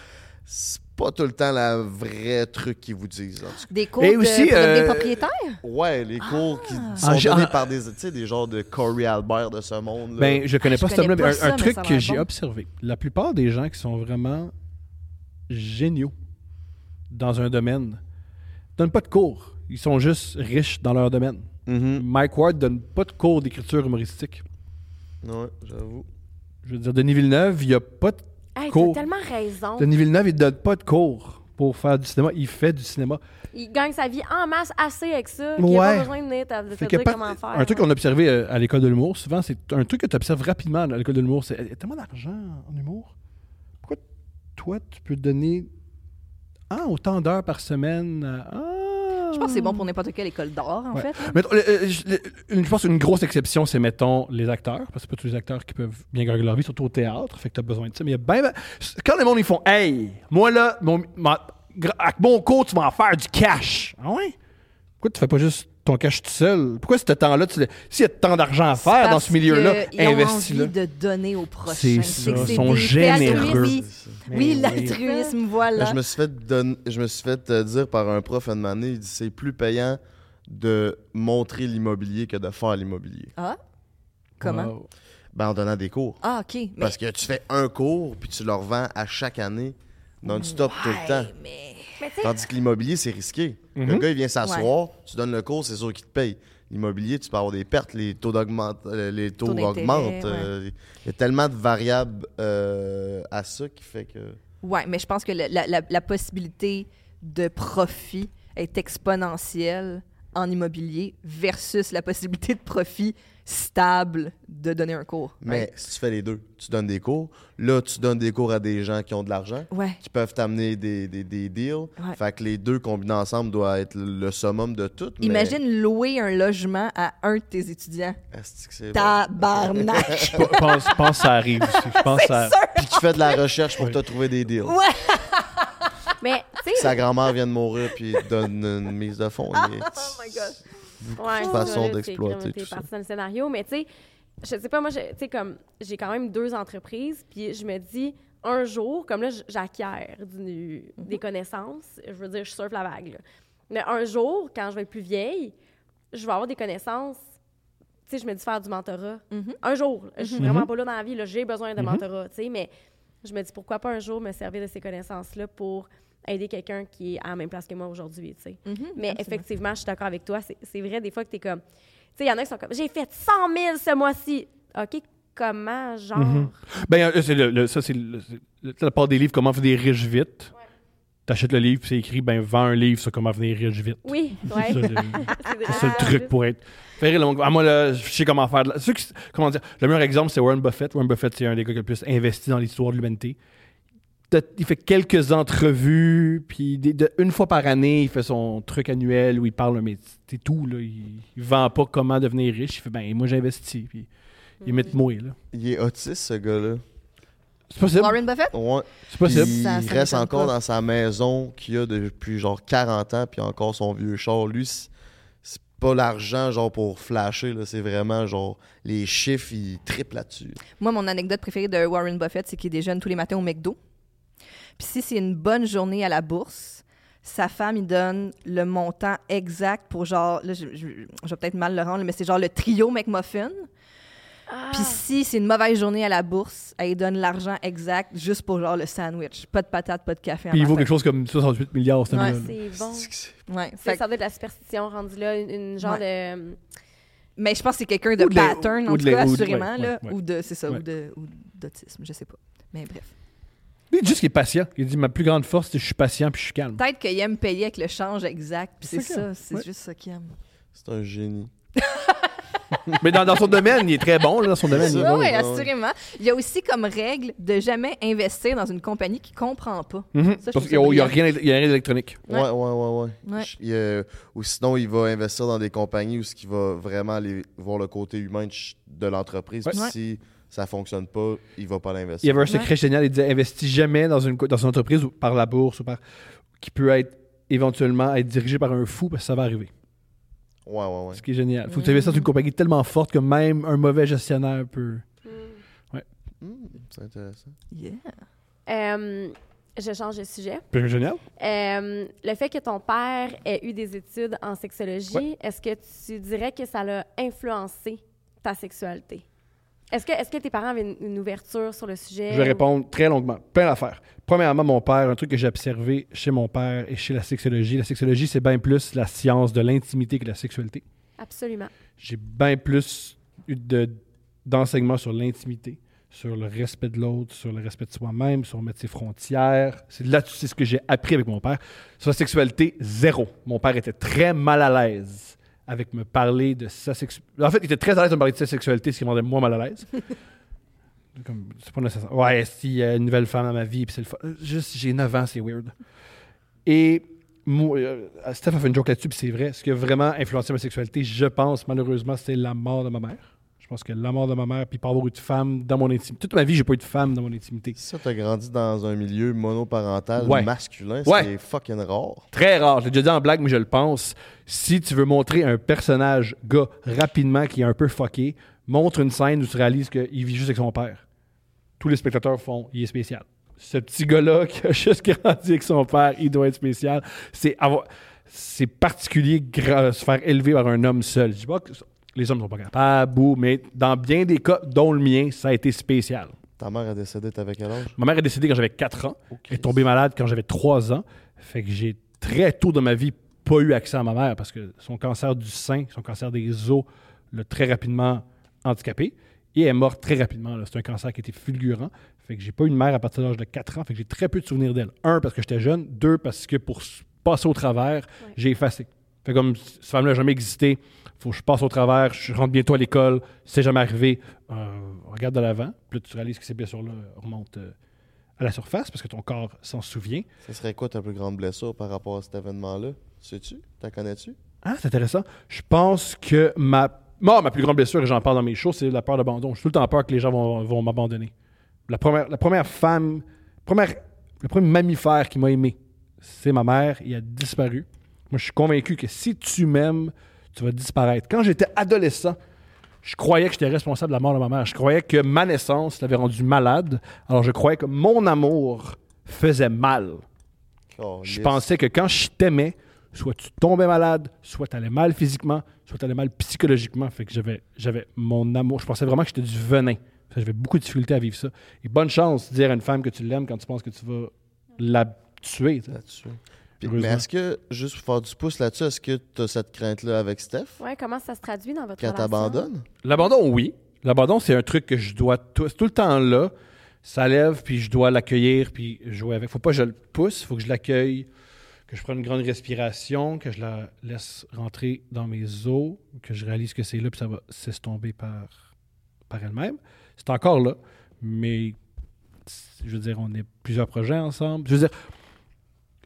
C'est pas tout le temps le vrai truc qu'ils vous disent. en tout cas. des cours Et de, aussi, pour euh, devenir propriétaire? Ouais, les cours qui sont gé- donnés par des, tu sais, des genres de Corey Albert de ce monde. là. Ben, je connais Ah, pas je ce homme-là, connais mais pas un, ça, un mais truc que j'ai bon. observé. La plupart des gens qui sont vraiment géniaux dans un domaine donnent pas de cours. Ils sont juste riches dans leur domaine. Mhm. Mike Ward donne pas de cours d'écriture humoristique. Ouais, j'avoue. Je veux dire, Denis Villeneuve, il y a pas de... Hey, Cours. t'as tellement raison. Denis Villeneuve, il donne pas de cours pour faire du cinéma. Il fait du cinéma. Il gagne sa vie en masse assez avec ça. qu'il a Ouais. pas besoin de venir te, dire pas- comment faire. un truc qu'on a observé euh, à l'école de l'humour, souvent, c'est un truc que tu observes rapidement à l'école de l'humour, c'est il y a tellement d'argent en humour. Pourquoi toi, tu peux donner ah, autant d'heures par semaine à- ah. Je pense que c'est bon pour n'importe quelle école d'art, en Ouais. fait. Le- euh, je le- une- je pense qu'une grosse exception, c'est, mettons, les acteurs. Parce que pas tous les acteurs qui peuvent bien gagner leur vie, surtout au théâtre. Fait que t'as besoin de ça. Mais il y a ben, ben- Quand les monde, ils font « Hey, moi là, mon, ma- avec mon coach, tu vas en faire du cash. » Ah ouais? Pourquoi tu fais pas juste ton cash tout seul? Pourquoi ce temps-là, s'il y a tant d'argent à faire dans ce milieu-là, investis-là. envie de donner au prochain. C'est ça, c'est sont généreux. Oui, l'altruisme, voilà. Je me suis fait donner- je me suis fait euh, dire par un prof une année, il dit c'est plus payant de montrer l'immobilier que de faire l'immobilier. Ah? Comment? Wow. Ben en donnant des cours. Ah, OK. Mais... Parce que tu fais un cours puis tu le revends à chaque année non-stop tout le temps. Mais... Tandis que l'immobilier, c'est risqué. Le Mhm. gars, il vient s'asseoir, tu donnes le cours, c'est sûr qu'il te paye. L'immobilier, tu peux avoir des pertes, les taux, euh, les taux, augmentent. ouais. euh, Il y a tellement de variables euh, à ça qui fait que. Ouais, mais je pense que le- la, la- la possibilité de profit est exponentielle en immobilier versus la possibilité de profit stable de donner un cours. Mais si tu fais les deux, tu donnes des cours. Là, tu donnes des cours à des gens qui ont de l'argent, Ouais. qui peuvent t'amener des, des, des deals. Ouais. Fait que les deux combinés ensemble doivent être le summum de tout. mais- Imagine louer un logement à un de tes étudiants. Tabarnak! Je pense, je pense que ça arrive aussi. Je pense que <laughs> ça... Puis qui fait de la recherche pour te trouver des deals. Ouais. Mais Sa grand-mère vient de mourir puis donne une mise de est- <laughs> Oh my God. Ouais, façon d'exploiter tout t'es ça. parti dans le scénario, mais tu sais, je sais pas, moi, tu sais, comme, j'ai quand même deux entreprises, puis je me dis, un jour, comme là, j'acquiers du- des connaissances, je veux dire, je surfe la vague, là. Mais un jour, quand je vais être plus vieille, je vais avoir des connaissances, tu sais, je me dis faire du mentorat. Mhm. Un jour, je suis Mhm. vraiment pas là dans la vie, là, j'ai besoin de Mhm. mentorat, tu sais, mais je me dis, pourquoi pas un jour me servir de ces connaissances-là pour aider quelqu'un qui est à la même place que moi aujourd'hui, tu sais. Mhm, Mais absolument. effectivement, je suis d'accord avec toi. C'est- C'est vrai, des fois, que tu es comme. Tu sais, il y en a qui sont comme j'ai fait 100 000 ce mois-ci. OK, comment, genre? Mhm. Ben, euh, c'est le, le- ça, c'est le- c'est le- la part des livres, comment devenir riche vite. T'achètes le livre, puis c'est écrit, ben, vends un livre sur comment devenir riche vite. Oui, ouais. <laughs> C'est c'est ça le truc pour être. Ah, moi, là, je sais comment faire. ceux qui- comment dire, le meilleur exemple, c'est Warren Buffett. Warren Buffett, c'est un des gars qui a le plus investi dans l'histoire de l'humanité. Il fait quelques entrevues, puis de- une fois par année, il fait son truc annuel où il parle, mais c'est tout. Là. Il, il vend pas comment devenir riche. Il fait, ben, moi, j'investis. Puis il met de moi, là. Il est autiste, ce gars-là. C'est possible. Warren Buffett? Ouais. C'est possible. Ça- il reste encore pas. dans sa maison qu'il a depuis genre 40 ans, puis encore son vieux char. Lui, c'est- pas l'argent genre pour flasher, là, c'est vraiment genre les chiffres, ils triplent là-dessus. Moi, mon anecdote préférée de Warren Buffett, c'est qu'il déjeune tous les matins au McDo. Puis si c'est une bonne journée à la bourse, sa femme, il donne le montant exact pour genre, là, je, je- je vais peut-être mal le rendre, mais c'est genre le trio McMuffin. Ah. Puis si c'est une mauvaise journée à la bourse, elle donne l'argent exact juste pour genre le sandwich. Pas de patate, pas de café. en Puis il vaut quelque chose comme 68 milliards, ce Ouais. C'est bon. Ouais, fait- ça doit être de la superstition rendue là, une, une genre de. mais je pense que c'est quelqu'un de de pattern, en tout cas, assurément. là, ouais, ouais. Ou de, c'est ça, Ouais. ou de- ou d'autisme, je sais pas. Mais bref. Lui, juste qu'il est patient. Il dit Ma plus grande force, c'est que je suis patient puis je suis calme. Peut-être qu'il aime payer avec le change exact, puis c'est ça ça, c'est Ouais. juste ça qu'il aime. C'est un génie. <laughs> Mais dans, dans son domaine, il est très bon, là, dans son domaine. il ça. Oui, assurément. Il y a aussi comme règle de jamais investir dans une compagnie qui comprend pas. Mhm. Ça, je Parce qu'il n'y a, ça rien il y a rien d'électronique. Ouais, ouais. Je- il, euh, ou sinon, il va investir dans des compagnies où ce qui va vraiment aller voir le côté humain de, l'entreprise. Puis Ouais. si ça fonctionne pas, il va pas Il y l'investir. avait un secret génial. Il disait Investis jamais dans une, dans une entreprise ou par la bourse ou par. qui peut être éventuellement être dirigée par un fou parce que ça va arriver. Ouais, ouais, ouais. Ce qui est génial. Faut que tu investisses dans une compagnie tellement forte que même un mauvais gestionnaire peut. Hmm, c'est intéressant. Yeah. Euh, je change de sujet. Génial. Euh, le fait que ton père ait eu des études en sexologie, est-ce que tu dirais que ça l'a influencé ta sexualité? Est-ce que, est que tes parents avaient une, une ouverture sur le sujet? Je vais répondre très longuement. Plein d'affaires. Premièrement, mon père, un truc que j'ai observé chez mon père et chez la sexologie. La sexologie, c'est bien plus la science de l'intimité que la sexualité. Absolument. J'ai bien plus eu de- d'enseignements sur l'intimité, sur le respect de l'autre, sur le respect de soi-même, sur mettre ses frontières. C'est là-dessus c'est ce que j'ai appris avec mon père. Sur la sexualité, zéro. Mon père était très mal à l'aise avec me parler de sa sexualité. En fait, il était très à l'aise de me parler de sa sexualité, ce qui me rendait moi mal à l'aise. <laughs> Comme, c'est pas nécessaire. Ouais, s'il y a une nouvelle femme dans ma vie, puis c'est le fun. Juste, j'ai 9 ans, c'est weird. Et moi, euh, Steph a fait une joke là-dessus, puis c'est vrai. Ce qui a vraiment influencé ma sexualité, je pense, malheureusement, c'était la mort de ma mère. Je pense que la mort de ma mère, puis pas avoir eu de femme dans mon intimité. Toute ma vie, j'ai pas eu de femme dans mon intimité. Si tu as grandi dans un milieu monoparental Ouais. masculin, Ouais. c'est fucking rare. Très rare. Je l'ai déjà dit en blague, mais je le pense. Si tu veux montrer un personnage gars rapidement qui est un peu fucké, montre une scène où tu réalises qu'il vit juste avec son père. Tous les spectateurs font il est spécial. Ce petit gars-là <laughs> qui a juste grandi avec son père, il doit être spécial. C'est avoir- c'est particulier se faire élever par un homme seul. Je dis pas que les hommes sont pas capables, ou- mais dans bien des cas, dont le mien, ça a été spécial. Ta mère a décédé, t'avais quel âge? Ma mère est décédée quand j'avais 4 ans. Elle est tombée malade quand j'avais 3 ans. Fait que j'ai très tôt dans ma vie pas eu accès à ma mère parce que son cancer du sein, son cancer des os l'a très rapidement handicapée. Et elle est morte très rapidement. C'est un cancer qui était fulgurant. Fait que j'ai pas eu de mère à partir de l'âge de 4 ans. Fait que j'ai très peu de souvenirs d'elle. Un, parce que j'étais jeune. Deux, parce que pour passer au travers, Ouais. j'ai effacé. Fait comme cette femme-là n'a jamais existé. Faut que je passe au travers. Je rentre bientôt à l'école. C'est jamais arrivé. Euh, regarde de l'avant. Puis là, tu réalises que ces blessures-là remontent euh, à la surface parce que ton corps s'en souvient. Ce serait quoi ta plus grande blessure par rapport à cet événement-là? Sais-tu? T'en connais-tu? Ah, c'est intéressant. Je pense que ma, moi, ma plus grande blessure, et j'en parle dans mes shows, c'est la peur d'abandon. J'ai tout le temps peur que les gens vont, vont m'abandonner. La première, la première femme, première, le premier mammifère qui m'a aimé, c'est ma mère. Il a disparu. Moi, je suis convaincu que si tu m'aimes, tu vas disparaître. Quand j'étais adolescent, je croyais que j'étais responsable de la mort de ma mère. Je croyais que ma naissance l'avait rendue malade. Alors, je croyais que mon amour faisait mal. Oh, Je pensais que quand je t'aimais, soit tu tombais malade, soit tu allais mal physiquement, soit tu allais mal psychologiquement. Fait que j'avais, j'avais mon amour. Je pensais vraiment que j'étais du venin. J'avais beaucoup de difficulté à vivre ça. Et bonne chance de dire à une femme que tu l'aimes quand tu penses que tu vas la tuer. Puis- mais est-ce que, juste pour faire du pouce là-dessus, est-ce que tu as cette crainte-là avec Steph? Ouais, comment ça se traduit dans votre Qu'elle relation? t'abandonne? L'abandon, oui. L'abandon, c'est un truc que je dois tout le temps là. Ça lève, puis je dois l'accueillir, puis jouer avec. Faut pas que je le pousse, faut que je l'accueille, que je prenne une grande respiration, que je la laisse rentrer dans mes os, que je réalise que c'est là, puis ça va s'estomper par, par elle-même. C'est encore là, mais je veux dire, on est plusieurs projets ensemble. Je veux dire,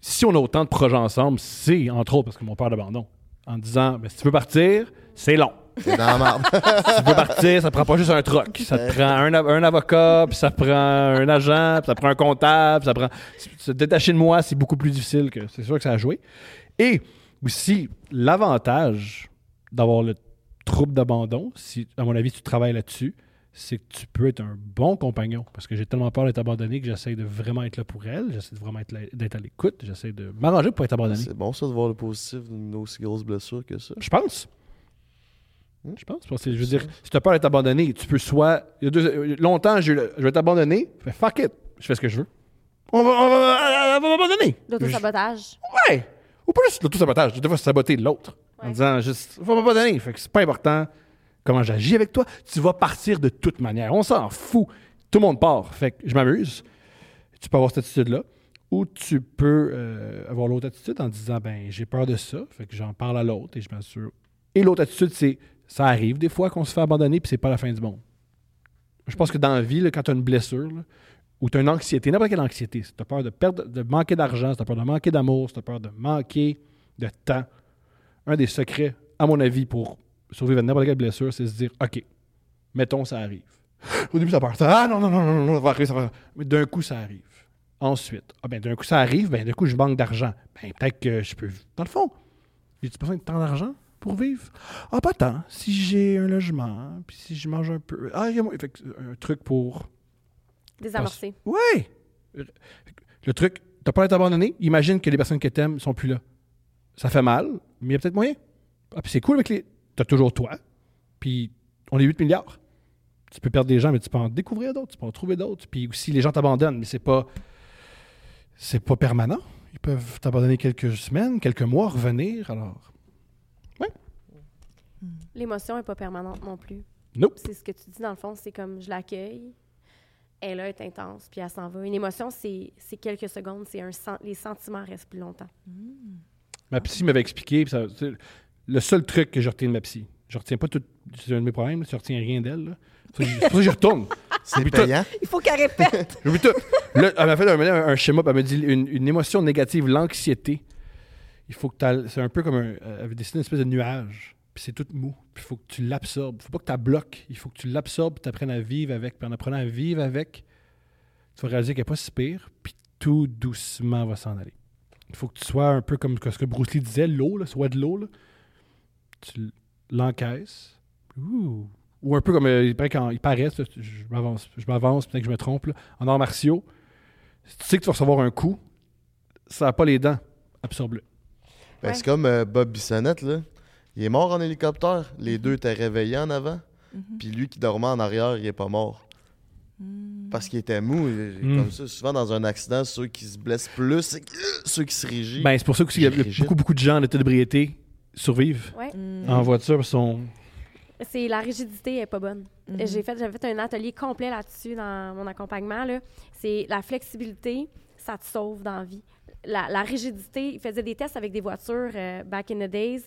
si on a autant de projets ensemble, c'est entre autres parce que mon père d'abandon. En disant, ben, si tu veux partir, c'est long T'es dans la marde. <laughs> si tu veux partir, ça prend pas juste un troc. Ça te prend un, av- un avocat, puis ça prend un agent, puis ça prend un comptable, puis ça prend. Se détacher de moi, c'est beaucoup plus difficile que. C'est sûr que ça a joué. Et aussi, l'avantage d'avoir le trouble d'abandon, si, à mon avis, tu travailles là-dessus, c'est que tu peux être un bon compagnon. Parce que j'ai tellement peur d'être abandonné que j'essaie de vraiment être là pour elle, j'essaie de vraiment d'être à l'écoute, j'essaie de m'arranger pour être abandonné. C'est bon ça de voir le positif d'une aussi grosse blessure que ça. Je pense. Hmm? Je pense. Parce que, je veux dire, si tu as peur d'être abandonné, tu peux soit. Il y a deux- longtemps, je vais t'abandonner. Fais fuck it. Je fais ce que je veux. On va, on va, on va m'abandonner. L'autosabotage. Ouais. Ou juste l'auto-sabotage. Des fois, saboter l'autre. En disant juste, faut m'abandonner. Fait que c'est pas important comment j'agis avec toi. Tu vas partir de toute manière. On s'en fout. Tout le monde part. Fait que je m'amuse. Tu peux avoir cette attitude-là. Ou tu peux euh, avoir l'autre attitude en disant, ben, j'ai peur de ça. Fait que j'en parle à l'autre et je m'assure. Et l'autre attitude, c'est, ça arrive des fois qu'on se fait abandonner puis c'est pas la fin du monde. Je pense que dans la vie, quand tu as une blessure, ou tu as une anxiété, n'importe quelle anxiété, si tu as peur de perdre, de manquer d'argent, si tu as peur de manquer d'amour, si tu as peur de manquer de temps, un des secrets, à mon avis, pour survivre à n'importe quelle blessure, c'est se dire OK, mettons, ça arrive. Au début, ça part. Ah non, non, non, non, non, ça va arriver, ça va Mais d'un coup, ça arrive. Ensuite, ah ben d'un coup, ça arrive, ben d'un coup, je manque d'argent. Ben peut-être que je peux. Dans le fond, j'ai-tu besoin de tant d'argent pour vivre? Ah, pas tant. Si j'ai un logement, puis si je mange un peu. Ah, il y fait euh, un truc pour Désamorcer. oui! Le truc, t'as pas d'être abandonné, imagine que les personnes que t'aimes sont plus là. Ça fait mal, mais il y a peut-être moyen. Ah, puis c'est cool avec les. T'as toujours toi, puis on est 8 milliards. Tu peux perdre des gens, mais tu peux en découvrir d'autres, tu peux en trouver d'autres. Puis aussi, les gens t'abandonnent, mais c'est pas. C'est pas permanent. Ils peuvent t'abandonner quelques semaines, quelques mois, revenir. Alors, L'émotion n'est pas permanente non plus. Nope. C'est ce que tu dis dans le fond, c'est comme je l'accueille, elle là, est intense, puis elle s'en va. Une émotion, c'est c'est quelques secondes, c'est un sen- les sentiments restent plus longtemps. Ma psy m'avait expliqué, puis ça- le seul truc que je retiens de ma psy. Je retiens pas tout. C'est un de mes problèmes, je retiens rien d'elle. C'est pour ça que j'y retourne. <laughs> C'est tout. payant. Il faut qu'elle répète. J'oublie tout. Là, elle m'a fait un, un schéma, puis elle m'a dit une, une émotion négative, l'anxiété. Il faut que tu C'est un peu comme un. Elle avait dessiné une espèce de nuage. Puis c'est tout mou. Puis il faut que tu l'absorbes. faut pas que tu la bloques. Il faut que tu l'absorbes, tu apprennes à vivre avec. Puis en apprenant à vivre avec, tu vas réaliser qu'elle n'est pas si pire, puis tout doucement va s'en aller. Il faut que tu sois un peu comme ce que Bruce Lee disait, l'eau, soit de l'eau. Tu l'encaisses. Ou un peu comme euh, il paraît quand il paraît, je m'avance, je m'avance, peut-être que je me trompe. là. En arts martiaux, si tu sais que tu vas recevoir un coup, ça n'a pas les dents. Absorbe-le. Ben, Ouais. C'est comme euh, Bob Bissonnette, là. Il est mort en hélicoptère. Les deux étaient réveillés en avant. Puis lui qui dormait en arrière, il est pas mort. Parce qu'il était mou. Mm. Comme ça, souvent dans un accident, ceux qui se blessent plus, c'est que- ceux qui se régissent. Ben, c'est pour ça qu'il y a beaucoup, beaucoup de gens en état d'ébriété survivent Ouais. en voiture. Sont... C'est la rigidité est pas bonne. Mhm. J'ai fait j'avais fait un atelier complet là-dessus dans mon accompagnement là. C'est la flexibilité, ça te sauve dans la vie. La, la rigidité, il faisait des tests avec des voitures euh, back in the days.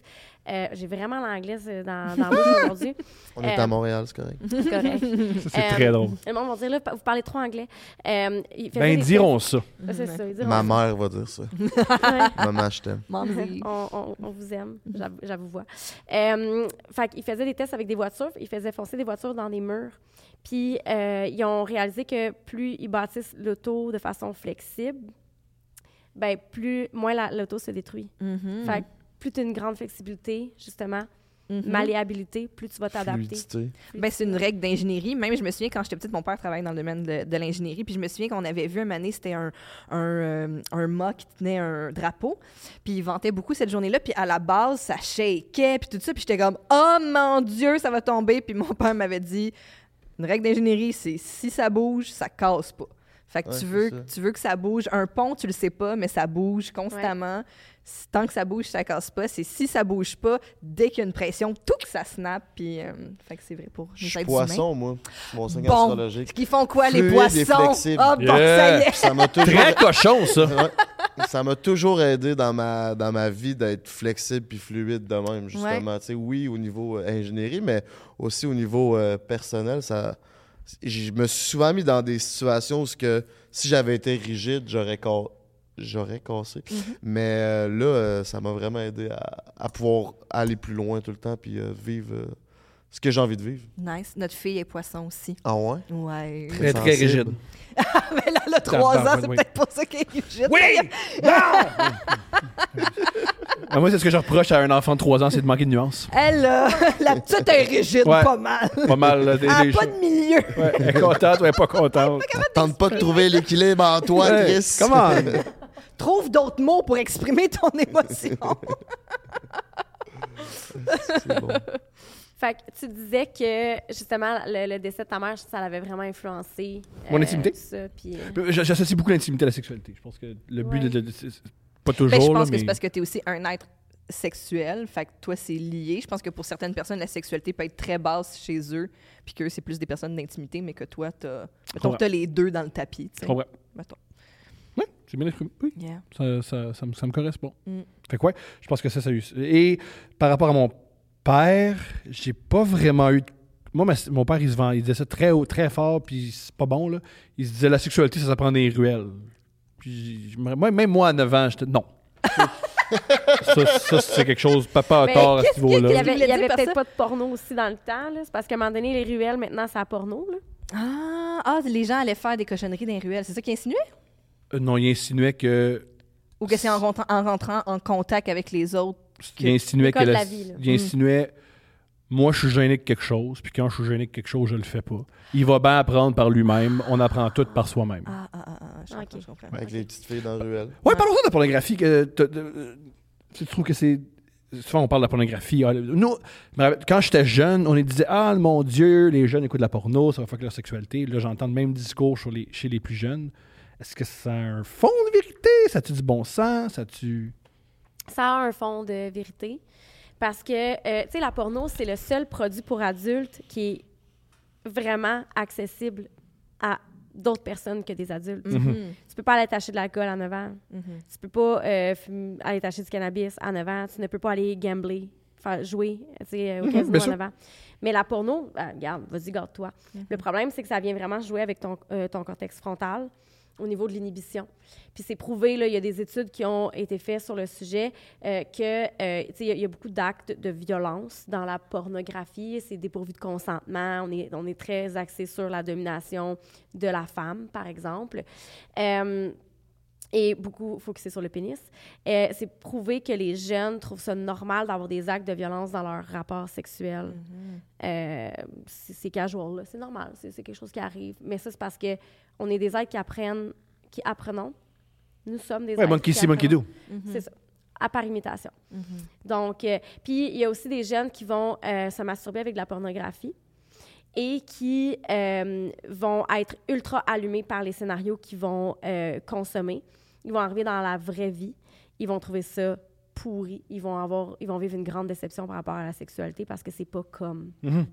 Euh, J'ai vraiment l'anglais euh, dans, dans aujourd'hui. <laughs> On est à Montréal, c'est correct. C'est <laughs> correct. Ça, c'est Euh, très drôle. Le monde va dire, là, vous parlez trop anglais. Euh, Ben, des diront ça. C'est ça, ils diront Ma ça. mère va dire ça. <laughs> Maman, je t'aime. On, on- on vous aime, j'avoue-. Euh, fait qu'il faisait des tests avec des voitures, il faisait foncer des voitures dans des murs. Puis euh, ils ont réalisé que plus ils bâtissent l'auto de façon flexible, ben plus moins la- l'auto se détruit. Mhm. Fait que plus tu as une grande flexibilité, justement, Mhm. malléabilité, plus tu vas t'adapter. Ben, c'est une règle d'ingénierie. Même, je me souviens, quand j'étais petite, mon père travaillait dans le domaine de, de l'ingénierie. Puis je me souviens qu'on avait vu un année, c'était un, un, euh, un mât qui tenait un drapeau. Puis il vantait beaucoup cette journée-là. Puis à la base, ça shakeait, puis tout ça. Puis j'étais comme, oh mon Dieu, ça va tomber. Puis mon père m'avait dit, une règle d'ingénierie, c'est si ça bouge, ça casse pas. Fait que Ouais, tu, veux, ça. tu veux que ça bouge. Un pont, tu le sais pas, mais ça bouge constamment. Tant que ça bouge, ça casse pas. C'est si ça bouge pas, dès qu'il y a une pression, tout que ça snap. Puis, euh, fait que c'est vrai pour suis êtres humains. poisson, moi. C'est mon signe Bon. astrologique. Qui font quoi, les Fluide poissons? Ah, bon, Yeah. ça y est. Ça m'a toujours... Très cochon, ça. Ouais. Ça m'a toujours aidé dans ma, dans ma vie d'être flexible puis fluide de même, justement. Tu sais, oui, au niveau euh, ingénierie, mais aussi au niveau euh, personnel, ça... Je me suis souvent mis dans des situations où ce que, si j'avais été rigide, j'aurais ca- j'aurais cassé. Mhm. Mais euh, là, euh, ça m'a vraiment aidé à, à pouvoir aller plus loin tout le temps puis euh, vivre euh, ce que j'ai envie de vivre. Nice. Notre fille est poisson aussi. Ah ouais? Ouais. Très, très rigide. <laughs> Mais là, elle a trois ans, Tabarouette, c'est oui. peut-être pour ça qu'elle est rigide. Oui! <laughs> Non! <laughs> Ah, moi, c'est ce que je reproche à un enfant de 3 ans, c'est de manquer de nuances. Elle, euh, <laughs> la petite est rigide, Ouais. pas mal. Pas mal. Là, des- Elle a des pas choses. de milieu. Ouais, elle est contente ou elle est pas contente. Tente pas de trouver l'équilibre en toi, Ouais, Chris. Come on. <laughs> Trouve d'autres mots pour exprimer ton émotion. <laughs> C'est bon. Fait que tu disais que, justement, le, le décès de ta mère, ça l'avait vraiment influencé. Mon euh, intimité? ça, puis, euh, Je- J'associe beaucoup l'intimité à la sexualité. Je pense que le but Ouais. de. de- c'est- c'est pas toujours. Ben, je là, pense que mais- c'est parce que tu es aussi un être sexuel. Fait que toi, c'est lié. Je pense que pour certaines personnes, la sexualité peut être très basse chez eux, puis que c'est plus des personnes d'intimité, mais que toi, t'as. Mettons t'as les deux dans le tapis. tu Je sais. Mettons. Ouais, c'est bien exprimé. Oui. Yeah. Ça, ça, ça me, ça me correspond. Mm. Fait que ouais, je pense que ça, ça a eu. Et par rapport à mon père, j'ai pas vraiment eu. de- Moi, ma- mon père, il se vend, il disait ça très haut, très fort, puis c'est pas bon, là. Il se disait la sexualité, ça s'apprend les ruelles. Puis même moi, à 9 ans, j'étais non. ça, ça, c'est quelque chose, papa a tort à ce il y niveau-là. avait, il y avait peut-être pas de porno aussi dans le temps. là. C'est parce qu'à un moment donné, les ruelles, maintenant, c'est à porno. Là. Ah, ah, les gens allaient faire des cochonneries dans les ruelles. C'est ça qu'il insinuait? Euh, non, il insinuait que. Ou que c'est en, rentrant- en rentrant en contact avec les autres? Il insinuait que. La- la vie, là. il insinuait. Moi, je suis gêné de quelque chose, puis quand je suis gêné de quelque chose, je le fais pas. Il va bien apprendre par lui-même. On apprend tout par soi-même. Ah, ah, ah, ah, je comprends. Avec les petites filles dans la ruelle. Ouais, parlons de la pornographie. Que euh, tu trouves que c'est. Souvent, on parle de la pornographie. Ah, Nous, quand j'étais jeune, on disait Ah, mon Dieu, les jeunes écoutent de la porno, ça va faire que leur sexualité. Là, j'entends le même discours sur les, chez les plus jeunes. Est-ce que ça a un fond de vérité? Ça a-tu du bon sens? Ça a-tu. Ça a un fond de vérité. Parce que, euh, tu sais, la porno, c'est le seul produit pour adultes qui est vraiment accessible à d'autres personnes que des adultes. Mhm. Tu peux pas aller t'acheter de l'alcool à 9 ans. Mhm. Tu peux pas euh, fumer- aller t'acheter du cannabis à 9 ans. Tu ne peux pas aller gambler, faire jouer tu sais, au Mhm, casino à sûr. 9 ans. Mais la porno, euh, regarde, vas-y, garde-toi. Le problème, c'est que ça vient vraiment jouer avec ton, euh, ton cortex frontal au niveau de l'inhibition. Puis c'est prouvé, là, il y a des études qui ont été faites sur le sujet, euh, que, euh, il y a- il y, a beaucoup d'actes de violence dans la pornographie. C'est dépourvu de consentement. On est, on est très axé sur la domination de la femme, par exemple. Euh, et beaucoup focusé sur le pénis. Euh, c'est prouvé que les jeunes trouvent ça normal d'avoir des actes de violence dans leur rapport sexuel. Mhm. Euh, c'est casual, c'est normal, c'est c'est quelque chose qui arrive. Mais ça, c'est parce que on est des êtres qui apprennent, qui apprenons. Nous sommes des Ouais, êtres monkey qui see, monkey apprenons. Mhm. C'est ça. À par imitation. Mhm. Donc, euh, puis il y a aussi des jeunes qui vont euh, se masturber avec de la pornographie et qui euh, vont être ultra allumés par les scénarios qu'ils vont euh, consommer. Ils vont arriver dans la vraie vie, ils vont trouver ça pourri, ils vont avoir, ils vont vivre une grande déception par rapport à la sexualité parce que c'est pas comme Mhm.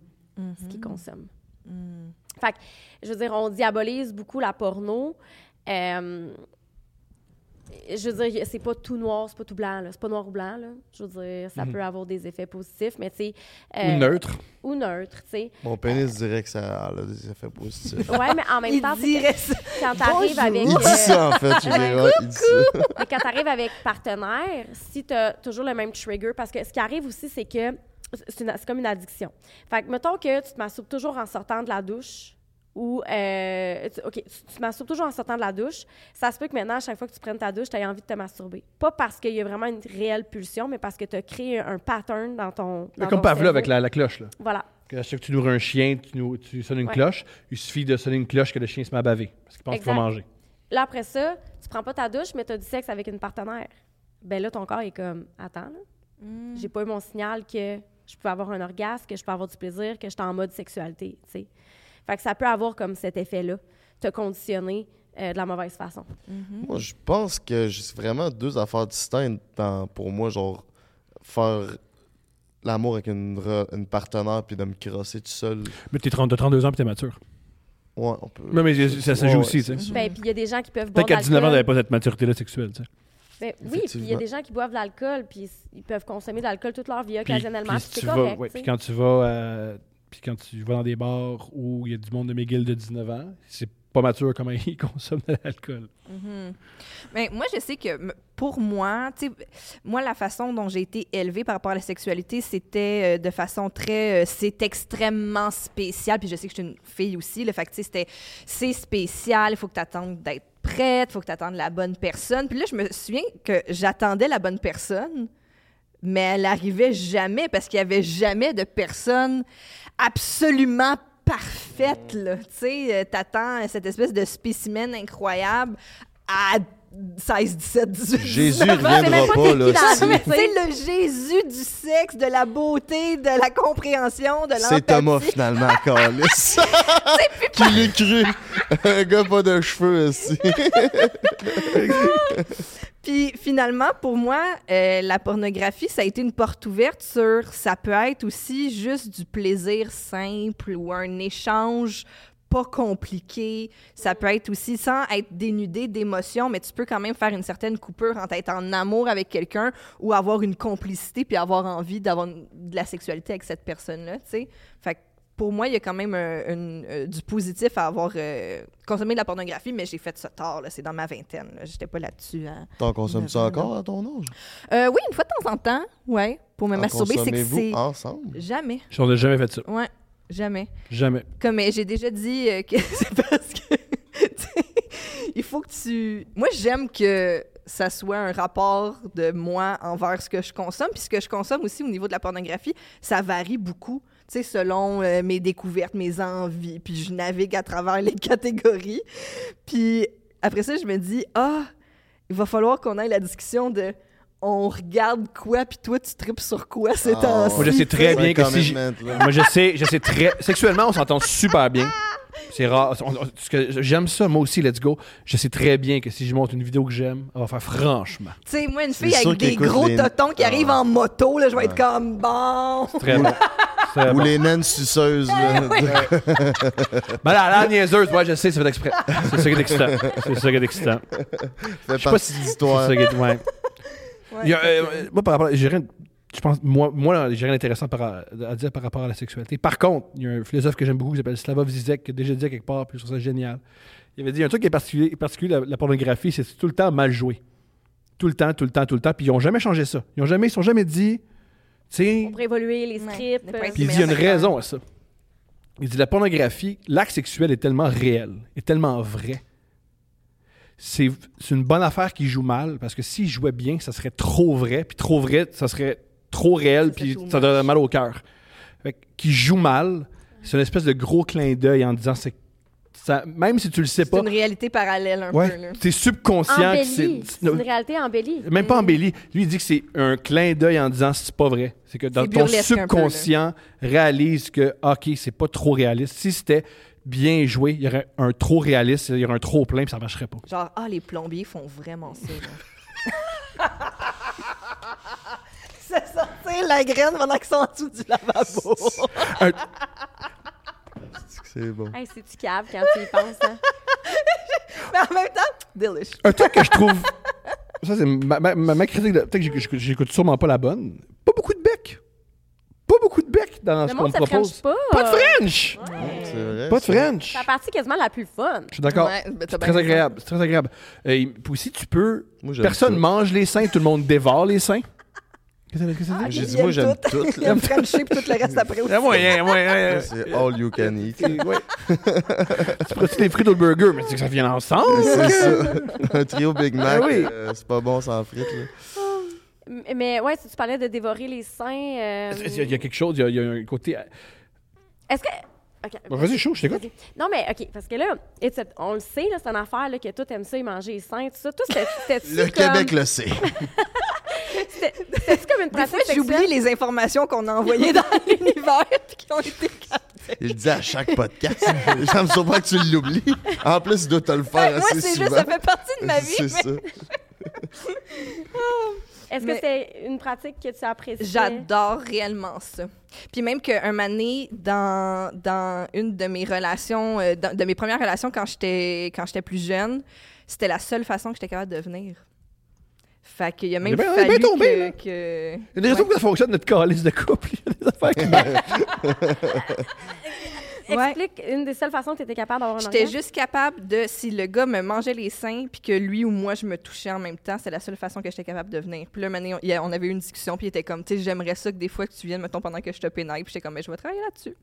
ce qu'ils consomment. Mhm. Fait que, je veux dire, on diabolise beaucoup la porno. Euh, je veux dire, c'est pas tout noir, c'est pas tout blanc. C'est pas noir ou blanc, là. Je veux dire, ça Mhm. peut avoir des effets positifs, mais tu sais... Ou euh, neutre. Ou neutre, tu sais. Mon pénis dirait que ça a des effets positifs. <laughs> Ouais, mais en même Il temps, que ça. quand t'arrives avec... Il euh, dit ça, en fait. <laughs> Je ouais, il dit ça. mais quand t'arrives avec partenaire, si t'as toujours le même trigger, parce que ce qui arrive aussi, c'est que c'est une- c'est comme une addiction. Fait que, mettons que tu te masturbes toujours en sortant de la douche, ou, euh, tu- OK, tu, tu te masturbes toujours en sortant de la douche, ça se peut que maintenant, à chaque fois que tu prennes ta douche, tu aies envie de te masturber. Pas parce qu'il y a vraiment une réelle pulsion, mais parce que tu as créé un pattern dans ton. Dans Comme ton Pavlov cerveau. avec la, la cloche. Là. Voilà. Que à chaque fois que tu nourris un chien, tu, sonnes une Ouais. cloche. Il suffit de sonner une cloche que le chien se met à baver. Parce qu'il pense qu'il va manger. Là, après ça, tu prends pas ta douche, mais tu as du sexe avec une partenaire. Ben là, ton corps est comme Attends, là, Mm. j'ai pas eu mon signal que je peux avoir un orgasme, que je peux avoir du plaisir, que je suis en mode sexualité, tu sais. Fait que ça peut avoir comme cet effet-là, te conditionner euh, de la mauvaise façon. Mhm. Moi, je pense que c'est vraiment deux affaires distinctes dans- pour moi, genre faire l'amour avec une, re- une partenaire puis de me crosser tout seul. Mais t'es 30, t'as 32 ans et t'es mature. Ouais, on peut. Non, mais ça, Ouais, joue ouais, aussi, tu sais. Ben, puis il y a des gens qui peuvent boire Peut-être qu'à 19 ans, t'avais pas cette maturité-là sexuelle, tu sais. Ben, oui, puis il y a des gens qui boivent de l'alcool, puis ils peuvent consommer de l'alcool toute leur vie occasionnellement, puis c'est correct. ouais, puis quand tu vas euh, puis quand tu vas dans des bars où il y a du monde de McGill de 19 ans, c'est pas mature comment <laughs> ils consomment de l'alcool. Mais moi, je sais que pour moi, tu sais, moi, la façon dont j'ai été élevée par rapport à la sexualité, c'était euh, de façon très. euh, c'est extrêmement spécial. Puis je sais que je suis une fille aussi. Le fait que, c'était. C'est spécial. Il faut que tu attendes d'être prête. Faut que tu attendes la bonne personne. Puis là, je me souviens que j'attendais la bonne personne. mais elle arrivait jamais parce qu'il y avait jamais de personne absolument parfaite. Tu sais, euh, t'attends cette espèce de spécimen incroyable à 16, 17, 18. Jésus 19 ans. reviendra c'est même pas là. sais, le Jésus du sexe, de la beauté, de la compréhension, de l'empathie. C'est Thomas, finalement, <laughs> Carlis. Qui l'ait cru? Un gars pas de cheveux, aussi. <laughs> Puis finalement, pour moi, euh, la pornographie, ça a été une porte ouverte sur ça peut être aussi juste du plaisir simple ou un échange pas compliqué. Ça peut être aussi sans être dénudé d'émotions, mais tu peux quand même faire une certaine coupure entre être en amour avec quelqu'un ou avoir une complicité puis avoir envie d'avoir de la sexualité avec cette personne-là, tu sais. Fait que pour moi, il y a quand même un- euh, du positif à avoir euh, consommé de la pornographie, mais j'ai fait ça tard, là. c'est dans ma vingtaine. J'étais pas là-dessus. hein. T'en consommes-tu Neuf ans, encore à ton âge? Euh, oui, une fois de temps en temps, ouais, pour me En masturber, c'est que c'est ensemble? jamais, On n'a jamais fait ça. ouais, jamais. Jamais. Comme j'ai déjà dit euh, que <laughs> c'est parce que il faut que tu. Moi, j'aime que ça soit un rapport de moi envers ce que je consomme, puis ce que je consomme aussi au niveau de la pornographie, ça varie beaucoup. Tu sais, selon euh, mes découvertes, mes envies, puis je navigue à travers les <laughs> catégories. Puis après ça, je me dis, ah, il va falloir qu'on ait la discussion de on regarde quoi, puis toi, tu tripes sur quoi ces Ah, temps-ci? Moi, je sais très C'est bien que si. là. Moi, je sais, je sais très. Sexuellement, on s'entend super bien. <laughs> C'est rare. On- on- J'aime ça, moi aussi, let's go. Je sais très bien que si je montre une vidéo que j'aime, elle va faire franchement. Tu sais, moi, une C'est fille avec des gros les- totons qui Ah. arrivent en moto, là, je vais être comme bon. Très bon. <laughs> Ou bon. les naines suceuses, là. Ben <laughs> là, la niaiseuse, ouais, je sais, c'est fait exprès. C'est ça qui est excitant. C'est ça qui est excitant. fait sais pas partie si- de C'est l'histoire. ça qui est. Ouais. Ouais, Il y a, c'est euh, moi, par rapport, j'ai rien, je pense, moi, moi j'ai rien d'intéressant par- à dire par rapport à la sexualité. Par contre, il y a un philosophe que j'aime beaucoup qui s'appelle Slavoj Zizek, qui a déjà dit à quelque part, puis je trouve ça génial. Il avait dit un truc qui est particulier, particulier la, la pornographie, c'est tout le temps mal joué. Tout le temps, tout le temps, tout le temps. Puis ils n'ont jamais changé ça. Ils ont jamais, ils sont jamais dit, tu sais, Pour évoluer les Ouais, scripts. les principes. puis il dit il y a une raison à ça. Il dit la pornographie, l'acte sexuel est tellement réel, est tellement vrai. C'est c'est une bonne affaire qui joue mal, parce que s'il jouait bien, ça serait trop vrai, puis trop vrai, ça serait trop réel, puis ça donnerait mal au cœur. Fait que Qui joue mal, c'est une espèce de gros clin d'œil en disant, c'est ça, même si tu le sais C'est pas, une réalité parallèle un peu. C'est subconscient que c'est. Embellie. C'est une réalité embellie. Même pas embelli. Lui, il dit que c'est un clin d'œil en disant c'est pas vrai. C'est que dans C'est ton peu, subconscient réalise que, OK, c'est pas trop réaliste. Si c'était bien joué, il y aurait un trop réaliste, il y aurait un trop plein, puis ça marcherait pas. Genre, ah, les plombiers font vraiment ça. C'est <laughs> sortir la graine pendant qu'ils sont en dessous du lavabo. C'est bon. Hey, c'est-tu cave quand tu y penses, hein? <laughs> Mais en même temps, delish. Un truc que je trouve. Ça, c'est ma, ma- ma- critique. de- Peut-être que j'écoute- j'écoute sûrement pas la bonne. Pas beaucoup de bec. Pas beaucoup de bec dans Le ce qu'on me se propose. french pas. Pas de French! C'est vrai. Pas de. French! C'est la partie quasiment la plus fun. Je suis d'accord. Ouais, ben, C'est très agréable. C'est très agréable. Euh, il- puis aussi, tu peux. Moi, Personne tout. mange les seins, tout le monde dévore les seins. Qu'est-ce que que Ah, J'ai dit, moi, j'aime tout. tout, Il là. aime Frencher puis tout le reste après <laughs> aussi. c'est moyen, moyen. C'est all you can eat. C'est- <laughs> ouais. tu prends des frites au burger, mais c'est que ça vient ensemble. C'est ça. Un trio Big Mac, Ah oui. euh, c'est pas bon sans frites. Mais ouais, si tu parlais de dévorer les seins. euh, Il y a- il y a quelque chose, il y a, il y a un côté. Est-ce que. OK. Bon, Vas-y, chaud, je t'écoute. Vas-y. Non, mais OK, parce que là, on le sait, là, c'est une affaire là, que toi, t'aimes ça, et manger les seins, tout ça. Toi, c'était- <laughs> c'était-tu Le comme... Québec le sait. <laughs> c'était- C'était-tu comme une Des fois, pratique j'oublie sexuelle? les informations qu'on a envoyées dans <laughs> l'univers puis qui ont été captées. Il le dit à chaque podcast. Ça me surprend que tu l'oublies. En plus, il doit te le faire Moi, assez c'est souvent. juste, ça fait partie de ma vie. C'est mais ça. Est-ce Mais- que c'est une pratique que tu apprécies? J'adore réellement ça. Puis même qu'un moment donné, dans, dans une de mes relations, euh, dans- de mes premières relations quand j'étais quand j'étais plus jeune, c'était la seule façon que j'étais capable de devenir. Fait qu'il y a même bien- fallu bien tombé, là. que... que- Il y a des raisons Ouais. que ça fonctionne, notre calice de couple. <laughs> Il y a des affaires qui <laughs> Ouais. Explique une des seules façons que tu étais capable d'avoir un J'étais juste capable de, si le gars me mangeait les seins, puis que lui ou moi, je me touchais en même temps, c'est la seule façon que j'étais capable de venir. Puis là, un moment donné, on, avait eu une discussion, puis il était comme, tu sais, j'aimerais ça que des fois que tu viennes, mettons, pendant que je te pénètre, puis j'étais comme, mais je vais travailler là-dessus.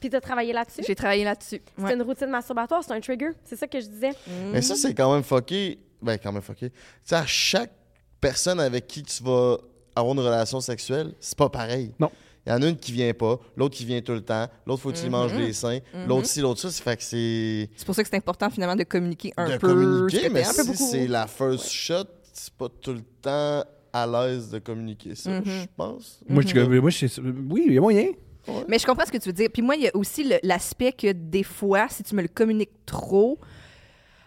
Puis tu as travaillé là-dessus? J'ai travaillé là-dessus. C'est Ouais. une routine masturbatoire, c'est un trigger. C'est ça que je disais. Mais ça, c'est quand même fucké. Ben, quand même fucké. Tu sais, à chaque personne avec qui tu vas avoir une relation sexuelle, c'est pas pareil. Non. Il y en a une qui vient pas, l'autre qui vient tout le temps, l'autre faut que tu lui manges Mhm. les seins, Mhm. l'autre ci, l'autre ça. Ça fait que c'est C'est pour ça que c'est important finalement de communiquer un de peu. communiquer, ce que mais t'es un peu si c'est la first shot, c'est pas tout le temps à l'aise de communiquer ça, Mhm. je pense. Moi, je, Mhm. moi, je- oui, il y a moyen. Mais je comprends ce que tu veux dire. Puis moi, il y a aussi l'aspect que des fois, si tu me le communiques trop,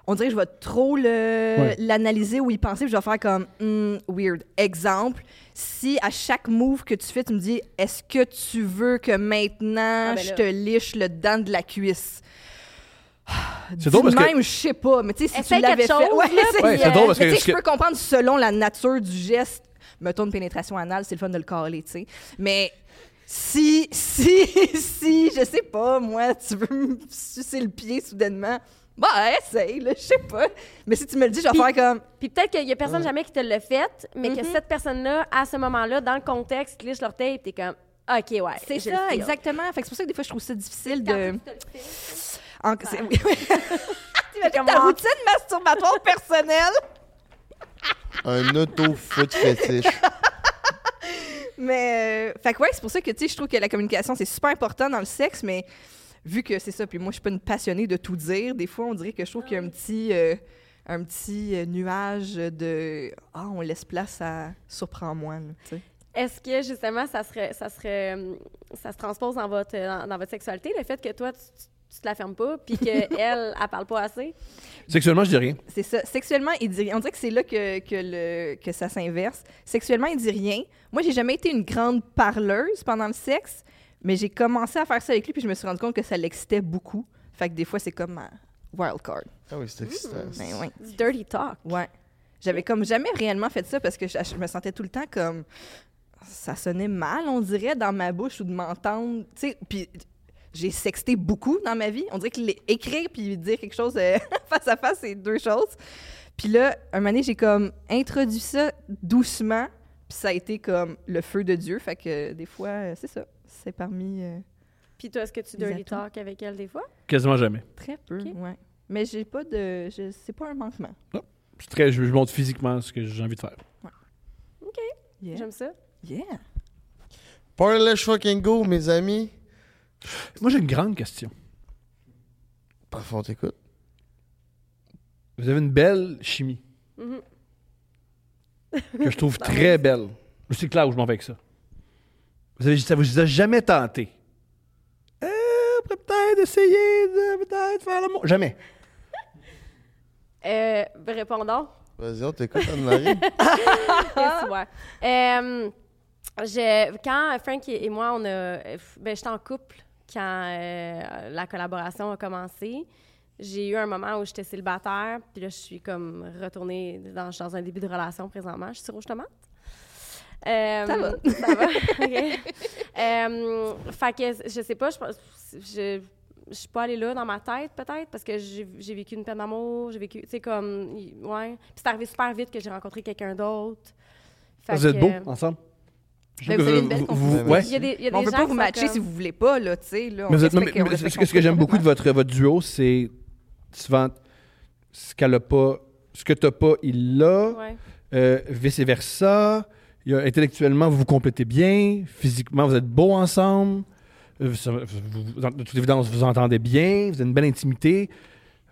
on dirait que je vais trop le- Ouais. l'analyser ou y penser, puis je vais faire comme Hmm, weird. Exemple, si à chaque move que tu fais, tu me dis est-ce que tu veux que maintenant Ah, ben je te liche le dent de la cuisse? <sighs> C'est drôle parce que- même, je sais pas, mais tu sais, si Essaye tu l'avais fait... Ouais, c'est Ouais, c'est drôle parce Mais que- tu sais, que- je peux comprendre selon la nature du geste. Mettons une pénétration anale, c'est le fun de le caler, tu sais. Mais si, <laughs> si, si, je sais pas, moi, tu veux me sucer le pied soudainement, bah, essaye, là, je sais pas. Mais si tu me le dis, je vais Puis- faire comme... Puis peut-être qu'il y a personne Ouais. jamais qui te l'a fait, mais que Mhm. cette personne-là, à ce moment-là, dans le contexte, liche l'orteil, t'es comme, OK, ouais. C'est ça, exactement. Fait que c'est pour ça que des fois, je trouve ça difficile de... En... oui, <laughs> ta moi. routine masturbatoire personnelle? Un auto-foot fétiche. <laughs> Mais, euh, fait que ouais, c'est pour ça que, tu sais, je trouve que la communication, c'est super important dans le sexe, mais vu que c'est ça, puis moi, je suis pas une passionnée de tout dire, des fois, on dirait que je trouve qu'il y a un petit, euh, un petit euh, nuage de « Ah, on laisse place à « surprends-moi ». Est-ce que justement ça serait ça serait hum, ça se transpose dans votre dans, dans votre sexualité le fait que toi tu, tu, tu te la fermes pas puis que <laughs> elle elle parle pas assez? Sexuellement, je dis rien. C'est ça. Sexuellement, il dit rien. On dirait que c'est là que, que, le, que ça s'inverse. Sexuellement, il dit rien. Moi, j'ai jamais été une grande parleuse pendant le sexe, mais j'ai commencé à faire ça avec lui, puis je me suis rendu compte que ça l'excitait beaucoup. Fait que des fois, c'est comme ma wild card. Ah oui, c'est excitant. Ben ouais. dirty talk Ouais. J'avais comme jamais réellement fait ça parce que je, je me sentais tout le temps comme ça sonnait mal, on dirait, dans ma bouche ou de m'entendre. Tu sais, puis j'ai sexté beaucoup dans ma vie. On dirait que écrire puis dire quelque chose euh, <laughs> face à face, c'est deux choses. Puis là, un moment donné, j'ai comme introduit ça doucement, puis ça a été comme le feu de Dieu. Fait que des fois, euh, c'est ça. C'est parmi euh, puis toi est-ce que tu Les dirty talk avec elle des fois? Quasiment jamais. très peu, Ok. ouais. Mais j'ai pas de. je- C'est pas un manquement. C'est très, je, je montre physiquement ce que j'ai envie de faire. Yeah. j'aime ça Yeah. Party let's fucking go, mes amis. Moi, j'ai une grande question. Parfois, on t'écoute. Vous avez une belle chimie Mhm. que je trouve <laughs> très belle. C'est clair où je m'en vais avec ça. Vous avez, ça vous a jamais tenté? Euh, après peut-être essayer de peut-être faire l'amour. Jamais. euh, répondons Vas-y, on t'écoute, Anne-Marie. <laughs> Euh, je- quand Frank et moi, on a, ben, j'étais en couple quand euh, la collaboration a commencé. J'ai eu un moment où j'étais célibataire, puis là, je suis comme retournée dans, un début de relation présentement. Je suis sur rouge tomate. Euh, Ça va. Ça va, <laughs> OK. <laughs> Euh, fait que, je sais pas, je pense- je, je suis pas allée là dans ma tête, peut-être, parce que j'ai vécu une peine d'amour, j'ai vécu, tu sais, comme, ouais. Puis c'est arrivé super vite que j'ai rencontré quelqu'un d'autre. Vous êtes beaux ensemble? Ben, vous avez une belle vous- ouais. Il y a des, il y a on peut gens pas qui vous matcher comme- si vous voulez pas, là, tu sais. Là, on Mais vous êtes- respecte- mais- on mais respecte ce que, ce que j'aime beaucoup de votre, votre duo, c'est souvent ce qu'elle a pas, ce que t'as pas, il l'a, Ouais. euh, vice versa. Il y a- intellectuellement, vous vous complétez bien. Physiquement, vous êtes beaux ensemble. Euh, vous- vous- de toute évidence, vous entendez bien. Vous avez une belle intimité.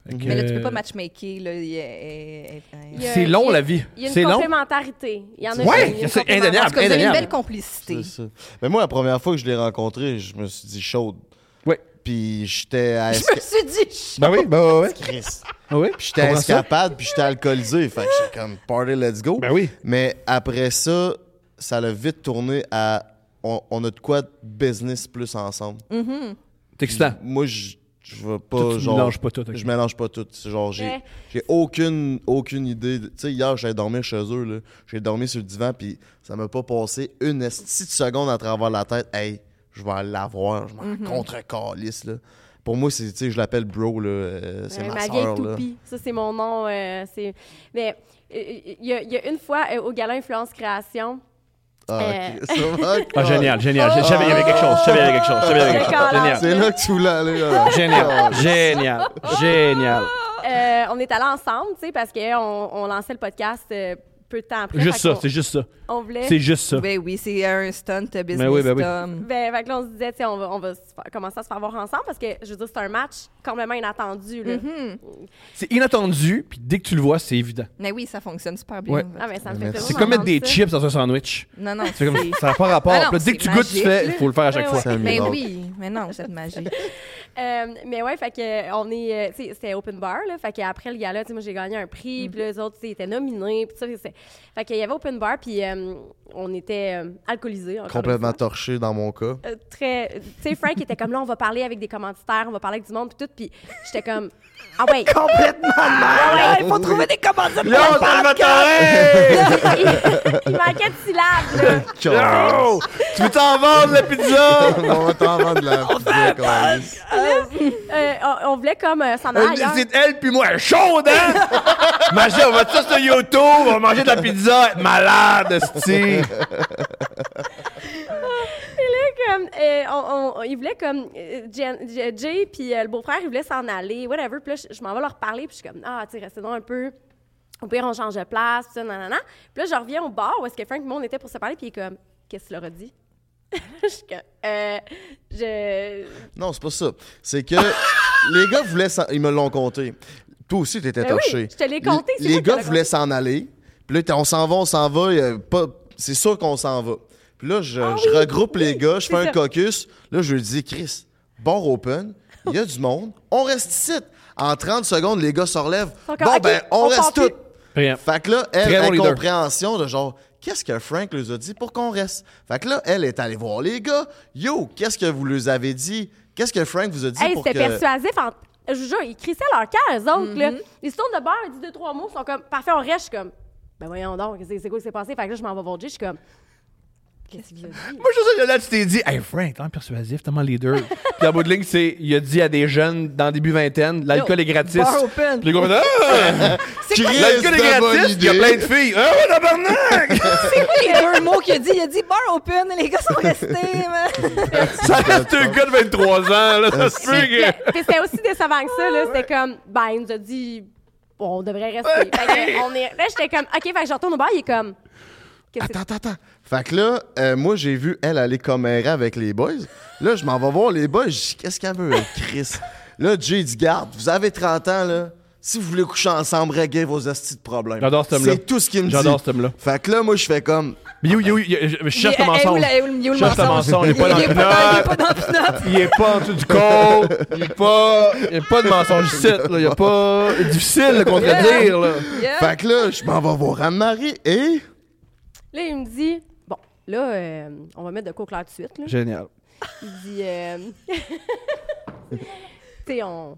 Que, Mais là, tu peux euh, pas matchmaker, là. il y a-. Il y a- C'est long, il y a- la vie. Il y a une C'est long. complémentarité. Il y en a Ouais, une- il y a une c'est indéniable. Vous avez une belle complicité. C'est ça. Mais moi, la première fois que je l'ai rencontré, je me suis dit chaude. Ouais. Puis j'étais à Je esca- me suis dit, Ben oui, ben ouais, ouais. Chris. Ah oui, Puis j'étais ça? escapade, puis j'étais alcoolisé. Fait que j'étais comme party, let's go. Ben oui. Mais après ça, ça l'a vite tourné à on, on a de quoi de business plus ensemble. Mhm. C'est excitant? Moi, je je veux pas Toi, tu genre. mélanges pas tout. ok. Je mélange pas tout. Genre, j'ai Ouais. j'ai aucune, aucune idée. de- Tu sais, hier, j'allais dormir chez eux. là. J'ai dormi sur le divan, puis ça m'a pas passé une esti de seconde à travers la tête. Hey, je vais l'avoir. Je m'en Mhm. contre-calisse, là. Pour moi, c'est, tu sais, je l'appelle bro, là. euh, c'est Ouais, ma, ma soeur, vieille là. toupie. Ça, c'est mon nom. euh, c'est... Mais euh, il y, a- il y a une fois, euh, au Gala Influence Création, Ah, Euh. <laughs> Ah, génial, génial. Je savais qu'il y avait quelque chose. Je savais qu'il y avait quelque chose. Je savais qu'il y avait quelque chose. Génial. C'est là que tu voulais aller, là. <laughs> Génial. Génial. Génial. euh, on est allés ensemble, tu sais, parce qu'on on lançait le podcast euh, peu de temps après. Juste ça, c'est juste ça. On voulait. C'est juste ça. Ben oui, c'est un stunt business. Ben oui, ben oui. Ben, fait que là, on se disait, on va, on va se faire- commencer à se faire voir ensemble parce que, je veux dire, c'est un match complètement inattendu. Là. Mhm. C'est inattendu, puis dès que tu le vois, c'est évident. Mais oui, ça fonctionne super bien. Ouais. Ah, mais ça me fait plaisir C'est comme mettre des ça. chips dans un sandwich. Non, non, C'est comme, ça n'a pas rapport. Ah non, Puis là, dès que tu c'est goûtes, tu magique, fais, il faut le faire à chaque Ouais, fois. Mais oui, mais non, cette magie. <laughs> Euh, mais ouais, fait que euh, on est, euh, tu sais, c'était open bar là, fait qu'après le gala, tu sais, moi j'ai gagné un prix, puis les autres, tu sais, étaient nominés, puis ça, fait qu'il y avait open bar, puis euh, on était euh, alcoolisés. Complètement fois. torché dans mon cas. Euh, très, tu sais, Frank était comme là, on va parler avec des commanditaires, on va parler avec du monde, puis tout, puis j'étais comme, ah ouais, <laughs> Complètement mal. Il faut trouver des commandes. Yo, Salvatore! <laughs> il manquait de syllabes là. Yo! Tu veux t'en vendre la pizza? <laughs> on va t'en vendre la pizza, câlisse. Euh, on, on voulait comme euh, s'en aller. C'est elle puis moi, chaude, hein? Magie, on va tout ça sur YouTube, on va manger de la pizza, être malade, sti. comme, euh, on, on- ils voulaient comme euh, Jay puis euh, le beau-frère ils voulaient s'en aller whatever puis là je, je m'en vais leur parler puis je suis comme ah tu sais restez donc un peu au pire on change de place tout ça nanana puis là je reviens au bar où est-ce que Frank et moi on était pour se parler puis il est comme qu'est-ce que tu leur as dit? <laughs> Je suis comme euh, je Non, c'est pas ça. C'est que <laughs> les gars voulaient s'en... Ils me l'ont compté. Toi aussi, t'étais Ben oui, torché. je te l'ai compté, c'est Les gars l'ai voulaient s'en aller. Puis là, on s'en va, on s'en va. y a pas... C'est sûr qu'on s'en va. Puis là, je, Ah je oui, regroupe les gars, je fais un ça. caucus. Là, je lui dis, Chris, bar open, il y a du monde, on reste ici. En 30 secondes, les gars se relèvent. Bon, ben, on, on reste tous. Fait que là, elle, leader. incompréhension de genre, qu'est-ce que Frank leur a dit pour qu'on reste? Fait que là, elle est allée voir les gars. Yo, qu'est-ce que vous leur avez dit? Qu'est-ce que Frank vous a dit hey pour c'était que... persuasif en- je vous jure ils crissaient leur cœur eux autres là Mm-hmm. ils se tournent de bar ils disent deux trois mots ils sont comme parfait on reste je suis comme ben voyons donc c'est c'est quoi qui s'est passé? Fait que là je m'en vais voir Jay je suis comme qu'est-ce qu'il a dit? Moi, je sais, là, tu t'es dit, hey, Frank, t'es persuasif, tellement leader. <laughs> Puis en bout de ligne, c'est, il a dit à des jeunes dans début vingtaine, l'alcool est gratis. Bar open. Puis les gars, ah! <laughs> C'est quoi, Chris, L'alcool est gratis, il y a plein de filles. Ah ouais, tabarnak! <laughs> c'est quoi les deux mots qu'il a dit? Il a dit bar open, les gars sont restés. man. Ça reste un gars de 23 ans, là, ça se peut. Mais- puis c'était aussi décevant que ça, là. C'était comme, ben, il nous a dit, on devrait rester. Fait que on est, là, j'étais comme, OK, fait que je retourne au bar, il est comme, qu'est-ce que Attends, attends, attends. Fait que là, euh, moi, j'ai vu elle aller commérer avec les boys. Là, je m'en vais voir les boys. Je dis, qu'est-ce qu'elle veut, elle, Chris? Là, Jay dit, garde, vous avez 30 ans, là. Si vous voulez coucher ensemble, réglez vos astis de problèmes. J'adore cet homme-là. C'est tout ce qu'il me dit. J'adore cet homme-là. Fait que là, moi, je fais comme, Mais yo, yo, yo, je je cherche le est- mensonge. le Cherche le mensonge, il est pas dans est le il est pinot. pas dans le pinot. Il est pas en dessous du côte. Il est pas. Il y a pas de mensonge ici, là. Il y a pas. C'est <laughs> difficile de contredire, là. Fait que là, je m'en vais voir Anne-Marie et. Là, il me dit, bon, là, euh, on va mettre de quoi au clair tout de suite, là. Génial. Il dit, euh, <laughs> tu sais, on,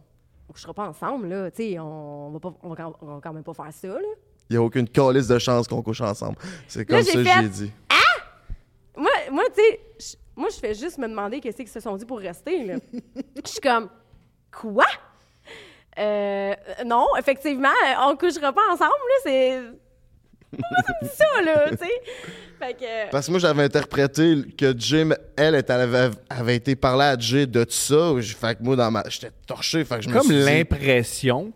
on couchera pas ensemble, là. Tu sais, on va pas, on va, quand- on va quand même pas faire ça, là. Il n'y a aucune calice de chance qu'on couche ensemble. C'est comme Là, ça que fait- j'ai dit. Moi, moi tu sais, moi, je fais juste me demander qu'est-ce qu'ils se sont dit pour rester, là. Je suis comme, quoi? Euh, non, effectivement, on couchera pas ensemble, là, c'est... Ça me dit ça, là, tu sais? Fait que... Parce que moi, j'avais interprété que Jim, elle, elle avait, avait été parler à Jay de tout ça. Fait que moi, dans ma... j'étais torché. Fait que je me Comme suis dit- l'impression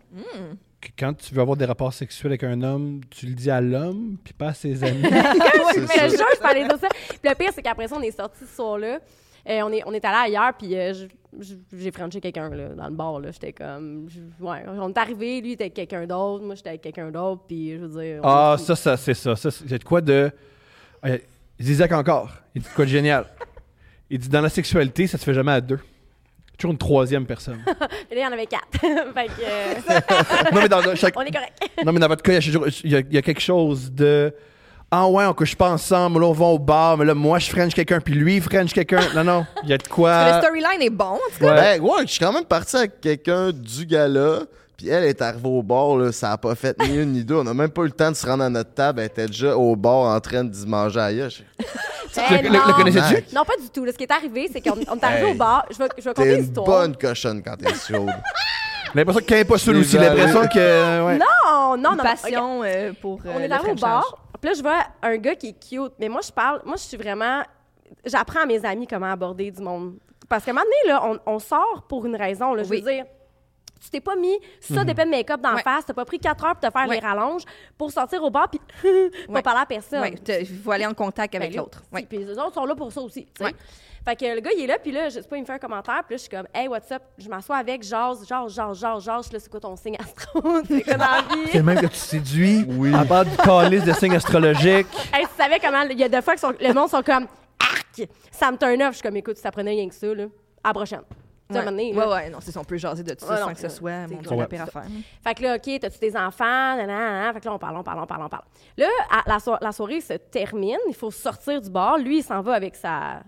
que quand tu veux avoir des rapports sexuels avec un homme, tu le dis à l'homme, puis pas à ses amis. <laughs> Oui, mais ça. je jure, je parlais de ça. Puis le pire, c'est qu'après ça, on est sorti ce soir-là. Euh, on, est, on est allé ailleurs, puis euh, j'ai frenché quelqu'un dans le bar. là. J'étais comme. ouais, on est arrivé, lui était avec quelqu'un d'autre, moi j'étais avec quelqu'un d'autre, puis je veux dire. Ah, ça, ça c'est ça. ça c'est de quoi de. Euh, Isaac encore? Il dit quoi de génial. Il dit dans la sexualité, ça se fait jamais à deux. Toujours une troisième personne. <laughs> Il y en avait quatre. <laughs> fait que. euh, <laughs> non, mais dans, chaque- on est correct. non, mais dans votre cas, il y a toujours- il y a, il y a quelque chose de. Ah ouais, on couche pas ensemble, là on va au bar, mais là moi je French quelqu'un, puis lui il French quelqu'un. Non, non, <laughs> il y a de Le quoi. storyline est bon, en tout cas. Ouais. Ben, ouais, je suis quand même parti avec quelqu'un du gala. Puis elle est arrivée au bar, là, ça a pas fait ni une ni deux. On a même pas eu le temps de se rendre à notre table. Elle était déjà au bar en train de se manger ailleurs. <laughs> Eh le- le non. connaissais-tu? Non, pas du tout. là. Ce qui est arrivé, c'est qu'on on est arrivé Hey. au bar. Je vais, je vais compter T'es une l'histoire. bonne cochonne quand t'es chaude. <laughs> J'ai l'impression qu'il n'est pas seul aussi. L'impression que. ouais. Non, non, non. Une passion euh, pour euh, on est le arrivé au bar. Puis là, je vois un gars qui est cute. Mais moi, je parle. Moi, je suis vraiment. J'apprends à mes amis comment aborder du monde. Parce qu'à un moment donné, là, on, on sort pour une raison. Là, je Oui. veux dire, tu t'es pas mis ça d'épais de make-up dans la Ouais. face, t'as pas pris 4 heures pour te faire Ouais. les rallonges pour sortir au bar puis <laughs> pas Ouais. parler à personne. Te- il faut aller en contact avec Ben l'autre. Puis les autres sont là pour ça aussi. Ouais. Fait que le gars, il est là, puis là, je sais pas, il me fait un commentaire, puis là, je suis comme, hey, what's up? Je m'assois avec, jase, jase, jase, jase, jase. Là, c'est quoi ton signe astro? <laughs> c'est quoi dans la C'est le même que tu séduis. Oui. À part du calice de signes astrologiques. <laughs> hey, tu savais comment, il y a des fois que sont- le monde sont comme, arc! Ça me turn off. Je suis comme, écoute, ça prenait rien que ça, là. À la prochaine. Moment donné, ouais, ouais, non, c'est ça, on peut jaser de tout ça Ouais, sans non, que ce soit, mon Ouais. pire affaire. Fait que là, OK, t'as-tu des enfants? Nanana, Fait que là, on parle, on parle, on parle, on parle, on parle. Là, à- la, so- la soirée se termine. Il faut sortir du bar. Lui, il s'en va avec sa...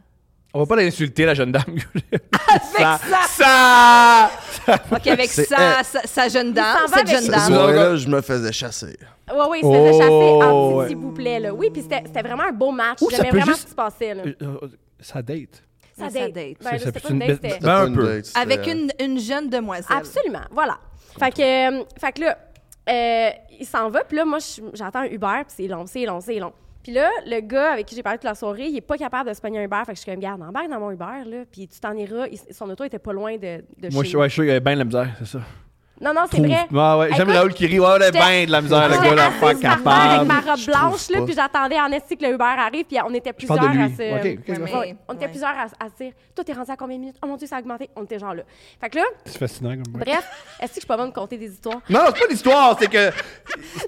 On va pas l'insulter, la jeune dame. <laughs> Avec ça! Ça! <laughs> OK, avec C'est sa, sa jeune dame, s'en va cette avec jeune ça. Ce dame. soir-là, je me faisais chasser. Ouais, oui, il se faisait chasser en Oh, petit, s'il vous plaît, là. Oui, puis c'était c'était vraiment un beau match. Ça J'aimais peut vraiment juste- ce qui se passait, là. Euh, euh, Ça date. Ça ça date. date. Ben, Ça, ça c'était peut pas une une date, bête- c'était... Ben, un Pas une peu. date, c'était- Avec une, une jeune demoiselle. Absolument, voilà. Fait que, euh, fait que là, euh, il s'en va, puis là, moi, je- j'attends un Uber, puis c'est long, c'est long, c'est long. Puis là, le gars avec qui j'ai parlé toute la soirée, il est pas capable de se pogner un Uber, fait que je suis comme, garde, embarque dans mon Uber, là, puis tu t'en iras. Il- son auto était pas loin de, de Moi, chez je ouais, je suis sûr qu'il y avait bien de la misère, c'est ça. Non, non, c'est vrai. Ouais, ouais. J'aime Raoul qui rit. Ouais, il a bien de la misère, le gars, la assise pas terre avec capable. ma robe blanche, là, puis j'attendais en esti que le Uber arrive, puis on était plusieurs à se... On était ouais. plusieurs à, à se dire, toi, t'es rendu à combien de minutes? Oh mon Dieu, ça a augmenté. On était genre là. Fait que là, C'est fascinant comme bref, est-ce que je suis pas bonne de compter des histoires? Non, c'est pas l'histoire, c'est que.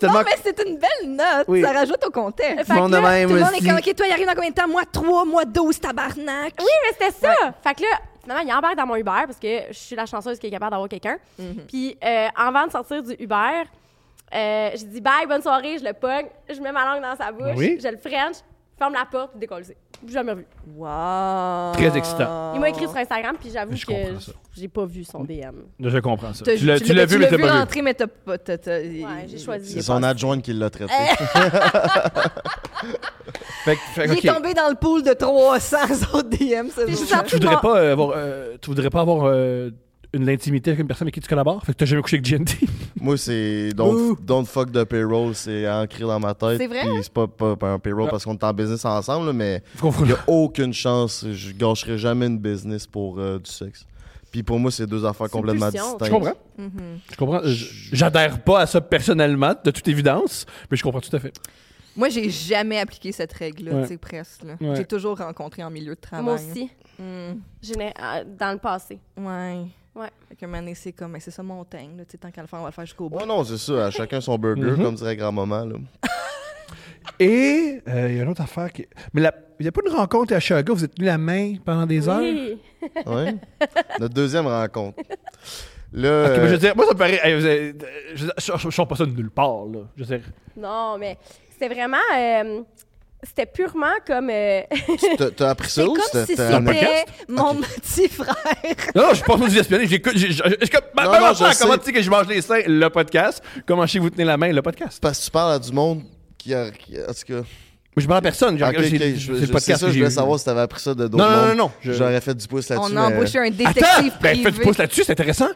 Non, mais c'est une belle note. Oui. Ça rajoute au contexte. Fait que Monde de là, même Tout le monde est comme, OK, toi, il arrive dans combien de temps? Moi, 3, moi, 12, tabarnak. Oui, mais c'était ça. Fait que là, finalement, il embarque dans mon Uber parce que je suis la chanceuse qui est capable d'avoir quelqu'un. Puis, euh, avant de sortir du Uber, euh, j'ai dit bye, bonne soirée, je le pogne, je mets ma langue dans sa bouche, Oui. je le French, ferme la porte, décolle. Jamais revu. Wow. Très excitant. Il m'a écrit sur Instagram, puis j'avoue que j'ai pas vu son DM. Je comprends ça. Tu l'as tu l'as vu, tu mais t'as pas vu. rentrer, mais t'as pas. Ouais, j'ai choisi. C'est son adjointe qui l'a traité. <laughs> <laughs> Fait que- fait Il est tombé dans le pool de 300 <laughs> autres DM, jour-là. sens- Tu voudrais pas euh, avoir. euh, tu voudrais pas avoir euh, une intimité avec une personne avec qui tu collabores? Fait que t'as jamais couché avec GNT? <laughs> Moi, c'est don't, don't fuck the payroll, c'est ancré dans ma tête. C'est vrai? Puis c'est pas, pas, pas un payroll Ah. parce qu'on est en business ensemble, là, mais il n'y a aucune chance. Je gâcherai jamais une business pour euh, du sexe. Puis pour moi, c'est deux affaires complètement distinctes. Je comprends. Mhm. Je comprends. J'adhère pas à ça personnellement, de toute évidence, mais je comprends tout à fait. Moi, j'ai jamais appliqué cette règle-là, Ouais. tu sais, presque. là. Ouais. J'ai toujours rencontré en milieu de travail. Moi aussi, Mm. n'ai- euh, dans le passé. Ouais. Ouais. Fait moment donné, c'est comme, mais c'est ça mon thing, là. Tu sais, tant qu'à le faire, on va le faire jusqu'au bout. Ouais, non, c'est ça. À chacun son burger, Mhm. comme dirait grand-maman. là. <laughs> Et euh, il y a une autre affaire qui. Mais la- il n'y a pas une rencontre à Chicago, vous êtes tenu la main pendant des heures? Oui. <laughs> Ouais. Notre deuxième rencontre. Là, Ok, mais je euh, veux dire, moi ça me paraît. hey, vous avez- je, veux dire, je, je- je sors pas ça de nulle part, là. Je veux dire, Non, mais c'était vraiment... euh, c'était purement comme... euh, t'as- appris <laughs> ça ou c'était- si c'était un c'était mon petit frère. Non, non, je suis pas en train de vous espionner. J'écoute. que. ma- Non, non, je sais. Comment tu sais que je mange les seins, le podcast? Comment chez vous tenez la main, le podcast? Parce que tu parles à du monde qui a. qui- en tout cas. Mais je parle à personne. Je- le je- podcast ça, que je voulais savoir si t'avais appris ça de d'autres Non, non, non, non. je- J'aurais fait du pouce là-dessus. On a mais- embauché un Attends! détective Ben, privé. fais du pouce là-dessus, c'est intéressant.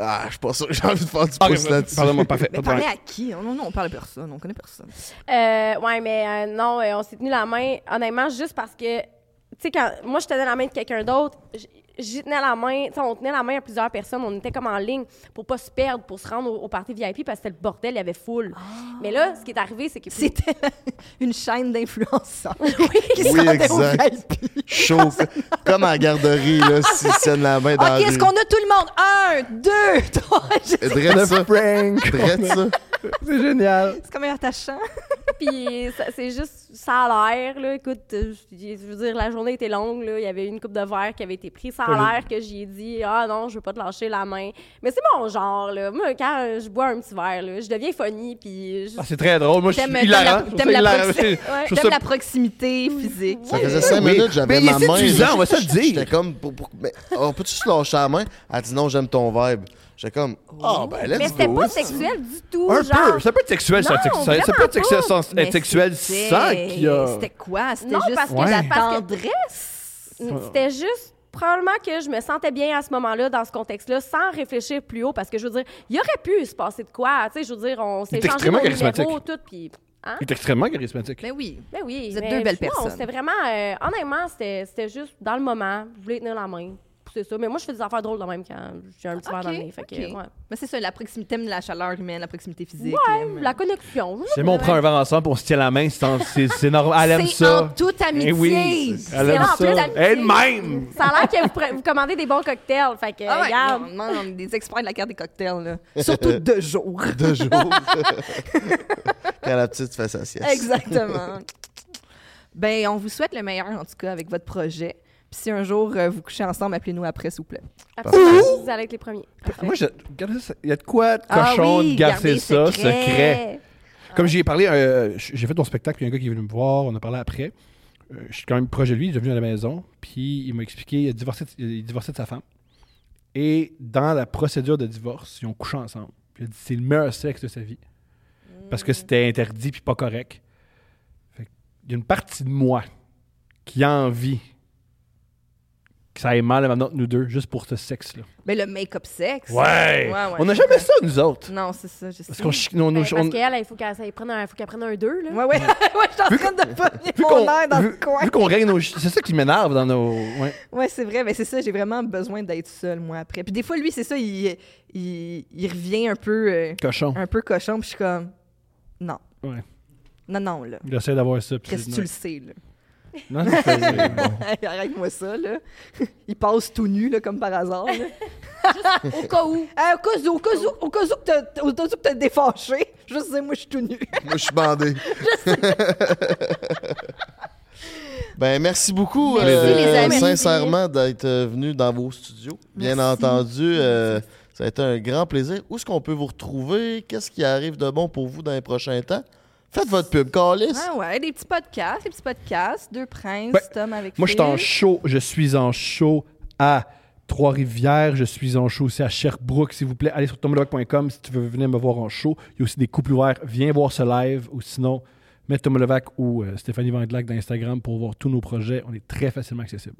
Ah, je suis pas sûr que j'ai envie de faire du pouce là-dessus. Pardonne-moi, parfait. Mais parler à qui? Non, non, on parle à personne. On connaît personne. Euh, ouais, mais euh, non, euh, on s'est tenu la main, honnêtement, juste parce que, tu sais, quand moi, je tenais la main de quelqu'un d'autre, j- j'y tenais la main, tu sais, on tenait la main à plusieurs personnes, on était comme en ligne pour pas se perdre, pour se rendre au, au party VIP parce que c'était le bordel, il y avait full. Mais là, ce qui est arrivé, c'est que. C'était <laughs> une chaîne d'influenceurs <laughs> qui Oui, sortait au exact. VIP. Chaud. Comme à la garderie, là, s'ils se tiennent la main dans OK, la est-ce qu'on a tout le monde? Un, deux, <laughs> trois. Je- ça. Prank! Drette ça. C'est génial. C'est comme un attachant. Puis c'est juste, ça a l'air, là. Écoute, je je veux dire, la journée était longue, là. Il y avait une coupe de verre qui avait été prise. Ça a l'air que j'y ai dit, ah non, je veux pas te lâcher la main. Mais c'est mon genre, là. Moi, quand je bois un petit verre, là, je deviens funny, puis je- Ah, c'est très drôle. Moi, je suis hilarant. t'aimes la- la proxi- <laughs> J'aime ça- la proximité physique. Ça faisait cinq Oui. minutes, j'avais ma main. là. on va se le dire. J'étais comme, pour, pour- mais, on peut-tu se lâcher la main? Elle dit non, j'aime ton vibe. J'étais comme, ah, ben, let's Mais c'était pas sexuel du tout, Un genre. peu. Ça peut être sexuel, Non, ça, ça peut être sexuel pas. sans Mais être sexuel c'était- sans qu'il y a. C'était quoi? C'était Non, juste parce que, Ouais. la tendresse? C'était juste probablement que je me sentais bien à ce moment-là, dans ce contexte-là, sans réfléchir plus haut, parce que je veux dire, il aurait pu se passer de quoi, tu sais, je veux dire, on s'est est changé extrêmement nos charismatique. numéros, tout, puis... Hein? Il est extrêmement charismatique. Mais oui. Ben oui. Vous êtes mais deux belles non, personnes. C'était vraiment, euh, honnêtement, c'était c'était juste dans le moment, je voulais tenir la main, c'est ça. Mais moi, je fais des affaires drôles de même quand j'ai un petit verre dans le nez. Fait que, ok. ouais. Mais c'est ça, la proximité, t'aimes la chaleur humaine, la proximité physique. Ouais, t'aimes- la connexion. C'est bon, on prend un verre ensemble, on se tient la main. c'est normal. Elle aime C'est ça. en toute amitié. Eh oui, elle C'est aime en plus ça. d'amitié. Elle même. Ça a l'air que vous, commandez des bons cocktails. Fait que, Ah ouais, regarde. non, non, on est des experts de la carte des cocktails, là. <laughs> Surtout de jour. Deux jours. <laughs> Quand la petite fait sa sieste. Exactement. ben, on vous souhaite le meilleur, en tout cas, avec votre projet. Puis si un jour euh, vous couchez ensemble, appelez-nous après, s'il vous plaît. Absolument, vous allez être les premiers. Moi, je, regardez ça. il y a de quoi de Ah cochon oui, de garder ça, secret. secret. Comme j'y ai parlé, euh, j'ai fait ton spectacle, puis il y a un gars qui est venu me voir, on a parlé après. Euh, je suis quand même proche de lui, il est venu à la maison, puis il m'a expliqué, il a divorcé, de- il a divorcé de sa femme. Et dans la procédure de divorce, ils ont couché ensemble. Puis il a dit c'est le meilleur sexe de sa vie. Parce que c'était interdit puis pas correct. Fait que il y a une partie de moi qui a envie que ça aille mal maintenant nous deux, juste pour ce sexe-là. Ben, le make-up sexe. Ouais! Ouais, ouais. On n'a jamais ça, nous autres. Non, c'est ça, je sais. Parce qu'on chi- on- Ben, on- parce qu'elle, il faut qu'elle ça prenne un, faut qu'elle prenne un 2. Là. Ouais, ouais. ouais, <laughs> je suis en train de pogner vu mon qu'on air dans vu- le coin. vu qu'on règne nos c'est ça qui m'énerve dans nos ouais. Ouais, c'est vrai, mais c'est ça, j'ai vraiment besoin d'être seule, moi, après. Puis des fois, lui, c'est ça, il, il, il revient un peu, euh, cochon. un peu cochon, puis je suis comme, non. Ouais. Non, non, là. Il essaie d'avoir ça. puis Qu'est-ce que tu le sais, là? Non, non, c'est- bon. <laughs> Arrête-moi ça, là. <laughs> Il passe tout nu, là, comme par hasard, là. Au cas où. Ah, <laughs> au cas où, au cas où, au cas où que t'as- au cas où que t'as défâché, juste dire, moi, je suis tout nu. Moi, je suis bandé. ben, merci beaucoup, Merci, euh, les amis. sincèrement, d'être euh, venu dans vos studios. Bien Merci. entendu, euh, ça a été un grand plaisir. Où est-ce qu'on peut vous retrouver? Qu'est-ce qui arrive de bon pour vous dans les prochains temps? Faites votre pub, Calis. Ah ouais, des petits podcasts, des petits podcasts, Deux Princes, Ouais. Tom avec Moi, je suis en Phil. show. Je suis en show à Trois-Rivières. Je suis en show aussi à Sherbrooke. S'il vous plaît, allez sur tomlevac.com si tu veux venir me voir en show. Il y a aussi des couples ouverts. Viens voir ce live. Ou sinon, mets Tom Levac ou euh, Stéphanie Vandelac dans Instagram pour voir tous nos projets. On est très facilement accessible.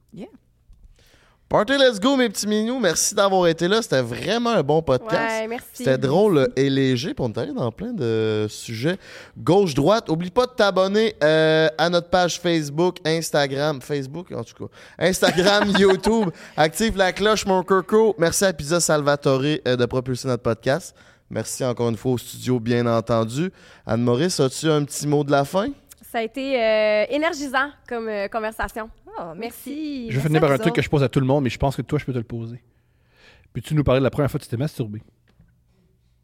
Party Let's Go, mes petits minous. Merci d'avoir été là. C'était vraiment un bon podcast. Ouais, merci. C'était drôle et léger. Puis on est dans plein de sujets. Gauche-droite. Oublie pas de t'abonner euh, à notre page Facebook, Instagram. Facebook, en tout cas. Instagram, <laughs> YouTube. Active la cloche, mon coco. Merci à Pizza Salvatore euh, de propulser notre podcast. Merci encore une fois au studio, bien entendu. Anne-Maurice, as-tu un petit mot de la fin? Ça a été euh, énergisant comme conversation. Ah, merci. Je vais finir par un truc que je pose à tout le monde, mais je pense que toi, je peux te le poser. Peux-tu nous parler de la première fois que tu t'es masturbé?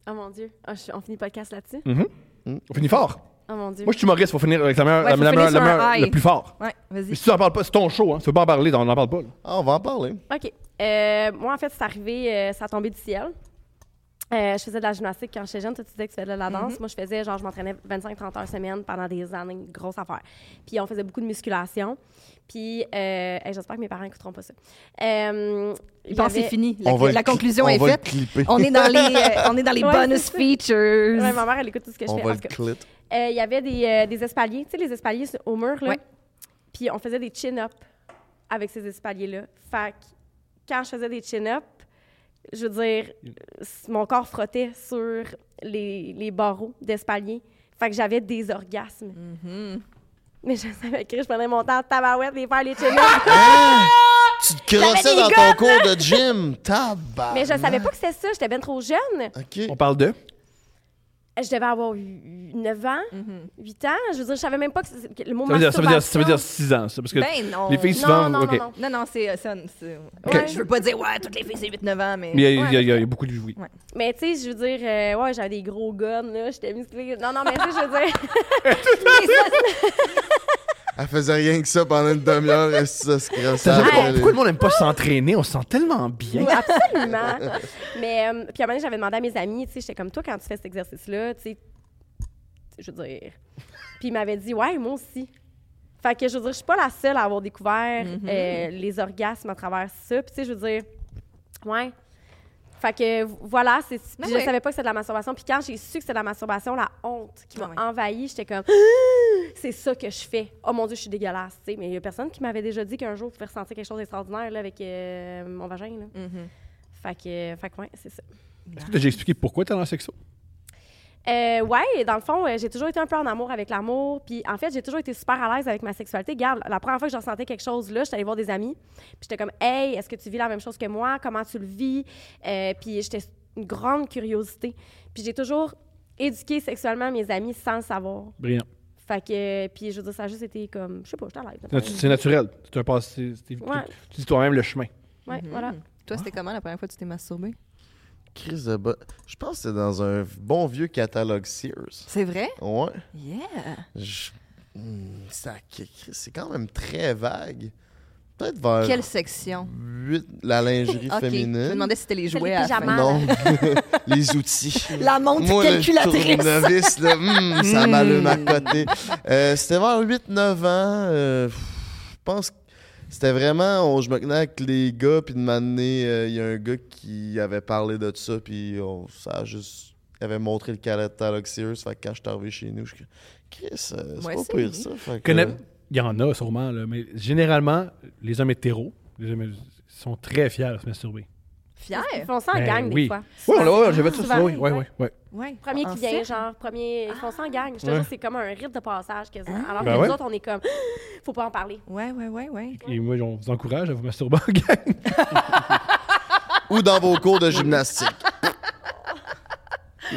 Oh mon Dieu. Ah, je- on finit le podcast là-dessus? Mhm. Mm. On finit fort. Oh mon Dieu. Moi, je suis Maurice. Faut finir avec la meilleure, Ouais, la, finir meilleure- le plus fort. Ouais, vas-y. Mais si tu n'en parles pas, c'est ton show. Hein. Tu veux pas en parler, on n'en parle pas. là. Ah, on va en parler. OK. Euh, moi, en fait, c'est arrivé, euh, ça a tombé du ciel. Euh, je faisais de la gymnastique quand j'étais jeune. Toi, tu disais que tu faisais de la danse. Moi, je faisais, genre, je m'entraînais 25-30 heures semaine pendant des années, grosse affaire. Puis, on faisait beaucoup de musculation. Puis, euh, hey, j'espère que mes parents n'écouteront pas ça. Euh, Je il y pense que c'est fini. La, On va conclusion on est va faite. On est dans les, euh, <laughs> on est dans les Ouais, bonus features. Ouais, ma mère, elle écoute tout ce que je On fais. va En le clit. euh, il y avait des, euh, des espaliers, tu sais, les espaliers au mur, là? Ouais. Puis on faisait des chin-up avec ces espaliers-là. Fait que quand je faisais des chin-up, je veux dire, mon corps frottait sur les, les barreaux d'espalier. Fait que j'avais des orgasmes. Mhm. Mais je savais que je prenais mon temps de tabarouette et faire les chin-up. Hein? <laughs> Tu te crossais dans ton cours de gym. Tabac. Mais je savais pas que c'était ça. J'étais bien trop jeune. OK. On parle de? Je devais avoir 9 ans, 8 ans. Je veux dire, je savais même pas que, c'est- que le mot Ça veut, dire, ça, veut dire, ça veut dire masturbation- 6 ans, ça. Parce que Ben non. les filles, Non, souvent. non, non, non. Non, non, c'est. euh, ça- c'est- Ouais. Je veux pas dire, ouais, toutes les filles, c'est 8-9 ans, mais. Mais il y, a- Ouais. y y y beaucoup de. Oui. Mais tu sais, je veux dire, euh, ouais, j'avais des gros guns, là, j'étais musclée. Non, non, mais tu sais, je veux dire. <laughs> <laughs> Elle faisait rien que ça pendant une demi-heure et ça se après pourquoi, les- le monde n'aime pas s'entraîner? On se sent tellement bien. Oui, absolument. mais, euh, puis à un moment donné, j'avais demandé à mes amis, tu sais, j'étais comme toi, quand tu fais cet exercice-là, tu sais, je veux dire. Puis ils m'avaient dit, ouais, moi aussi. Fait que je veux dire, je suis pas la seule à avoir découvert Mhm. euh, les orgasmes à travers ça. Puis tu sais, je veux dire, ouais. Fait que voilà, c'est, Ben je savais pas que c'était de la masturbation. Puis quand j'ai su que c'était de la masturbation, la honte qui m'a Ah ouais. envahie, j'étais comme, <gasps> c'est ça que je fais. Oh mon Dieu, je suis dégueulasse. tu sais. Mais il y a personne qui m'avait déjà dit qu'un jour, je pouvais ressentir quelque chose d'extraordinaire là, avec euh, mon vagin. Là. Mhm. Fait que, fait que ouais, c'est ça. Est-ce que tu as déjà expliqué pourquoi tu es dans le sexo? Euh, ouais, dans le fond, euh, j'ai toujours été un peu en amour avec l'amour. Puis en fait, j'ai toujours été super à l'aise avec ma sexualité. Regarde, la première fois que je ressentais quelque chose là, j'étais allée voir des amis. Puis j'étais comme, hey, est-ce que tu vis la même chose que moi? Comment tu le vis? Euh, puis j'étais une grande curiosité. Puis j'ai toujours éduqué sexuellement mes amis sans le savoir. Brillant. Fait que, puis je veux dire, ça a juste été comme, je sais pas, j'étais à l'aise. Natu- C'est naturel. C'est un passé. Ouais. Tu dis toi-même le chemin. Ouais, Mhm. voilà. Toi, c'était comment la première fois que tu t'es masturbé? Crise de bas. Je pense que c'est dans un bon vieux catalogue Sears. C'est vrai? Ouais. Yeah! Je- Hmm, ça- C'est quand même très vague. Peut-être vers Quelle section? 8, la lingerie <laughs> Ok, je féminine. me demandais si c'était les jouets les à pyjamas. Non, <laughs> les outils. La montre Moi, le calculatrice! tournevis, là, hmm, ça m'allume à côté. Euh, c'était vers 8-9 ans. euh, je pense que c'était vraiment... on- je me tenais avec les gars, puis de m'amener... Il y a un gars qui avait parlé de ça, puis on- ça a juste... Il avait montré le catalogue Sears. Fait que quand je suis arrivé chez nous, je suis Chris, euh, c'est Ouais, pas c'est pire ça. Fait que, Connais- Il y en a sûrement, là, mais généralement, les hommes hétéros les hommes sont très fiers de se masturber. Ils Fier? font ça en Ben gang, oui. des fois. Ouais, ouais, ouais, j'avais tout ça. Oui, oui, oui. Ouais. Premier qui vient, genre, premier. Ils font ça en gang. Je te Ouais. jure, c'est comme un rite de passage quasiment. Alors Ben que ouais. nous autres, on est comme, <gasps> faut pas en parler. Ouais, ouais, ouais, ouais. Et moi, on vous encourage à vous masturber en gang. <laughs> Ou dans vos cours de gymnastique. <laughs>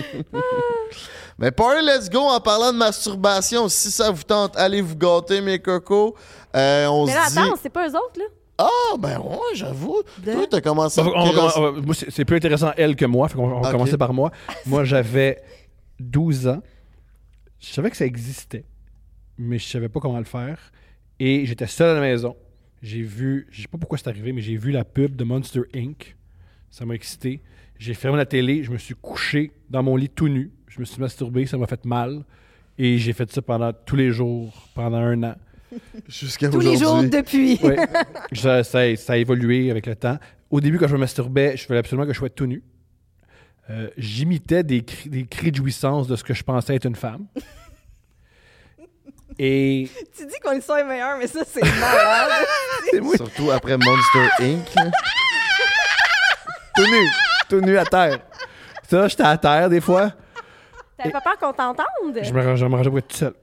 Mais party, let's go en parlant de masturbation. Si ça vous tente, allez vous gâter, mes cocos. Euh, on Mais là, se dit. attends, c'est pas eux autres, là? Ah, ben ouais, j'avoue. De- Toi, t'as commencé à. On- on- crosser- on- moi, c'est c'est plus intéressant elle que moi. Fait qu'on on va commencer par moi. <laughs> Moi, j'avais 12 ans. Je savais que ça existait, mais je savais pas comment le faire. Et j'étais seul à la maison. J'ai vu, je sais pas pourquoi c'est arrivé, mais j'ai vu la pub de Monster Inc. Ça m'a excité. J'ai fermé la télé, je me suis couché dans mon lit tout nu. Je me suis masturbé, ça m'a fait mal. Et j'ai fait ça pendant tous les jours, pendant un an. Jusqu'à Tous les jours depuis. <laughs> Ça, ça a- ça a évolué avec le temps. Au début, quand je me masturbais, je voulais absolument que je sois tout nu. Euh, J'imitais des cris, des cris de jouissance de ce que je pensais être une femme. <laughs> Et tu dis qu'on est ça est meilleur, mais ça, c'est malade. <laughs> Surtout après Monster Inc. tout nu, tout nu à terre. Ça, j'étais à terre des fois. T'avais pas peur qu'on t'entende? Je me, range- je me rangeais pour être tout seul.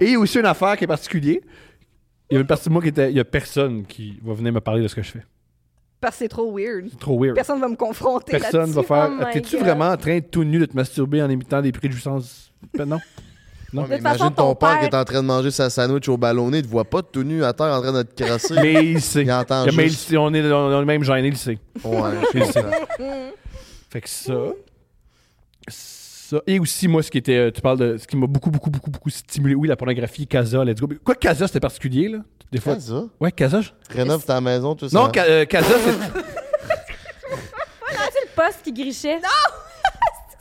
Et aussi une affaire qui est particulière. Il y avait une partie de moi qui était. Il y a personne qui va venir me parler de ce que je fais. Parce que c'est trop weird. C'est trop weird. Personne va me confronter Personne va faire. Oh T'es-tu vraiment en train de tout nu de te masturber en imitant des de jouissance? Ben non. <laughs> Non. Ouais, mais De toute façon, imagine ton ton père père- qui est en train de manger sa sandwich au ballonné, il te voit pas tout nu à terre en train de te crasser. <laughs> Mais il sait. Il entend Il- mais il juste. sait, on, est, on est même gêné, il sait. Ouais, Il sait. <laughs> Fait que ça. Ça. Et aussi, moi, ce qui était. euh, Tu parles de. Ce qui m'a beaucoup, beaucoup, beaucoup, beaucoup stimulé. Oui, la pornographie, Casa, let's go. Quoi, Casa, c'était particulier, là? Des fois. Fais ça. Ouais, Casa. je- Rénove ta maison, tout ça. Non, Ca- euh, Casa, c'est. <laughs> C'est le poste qui grichait. <laughs>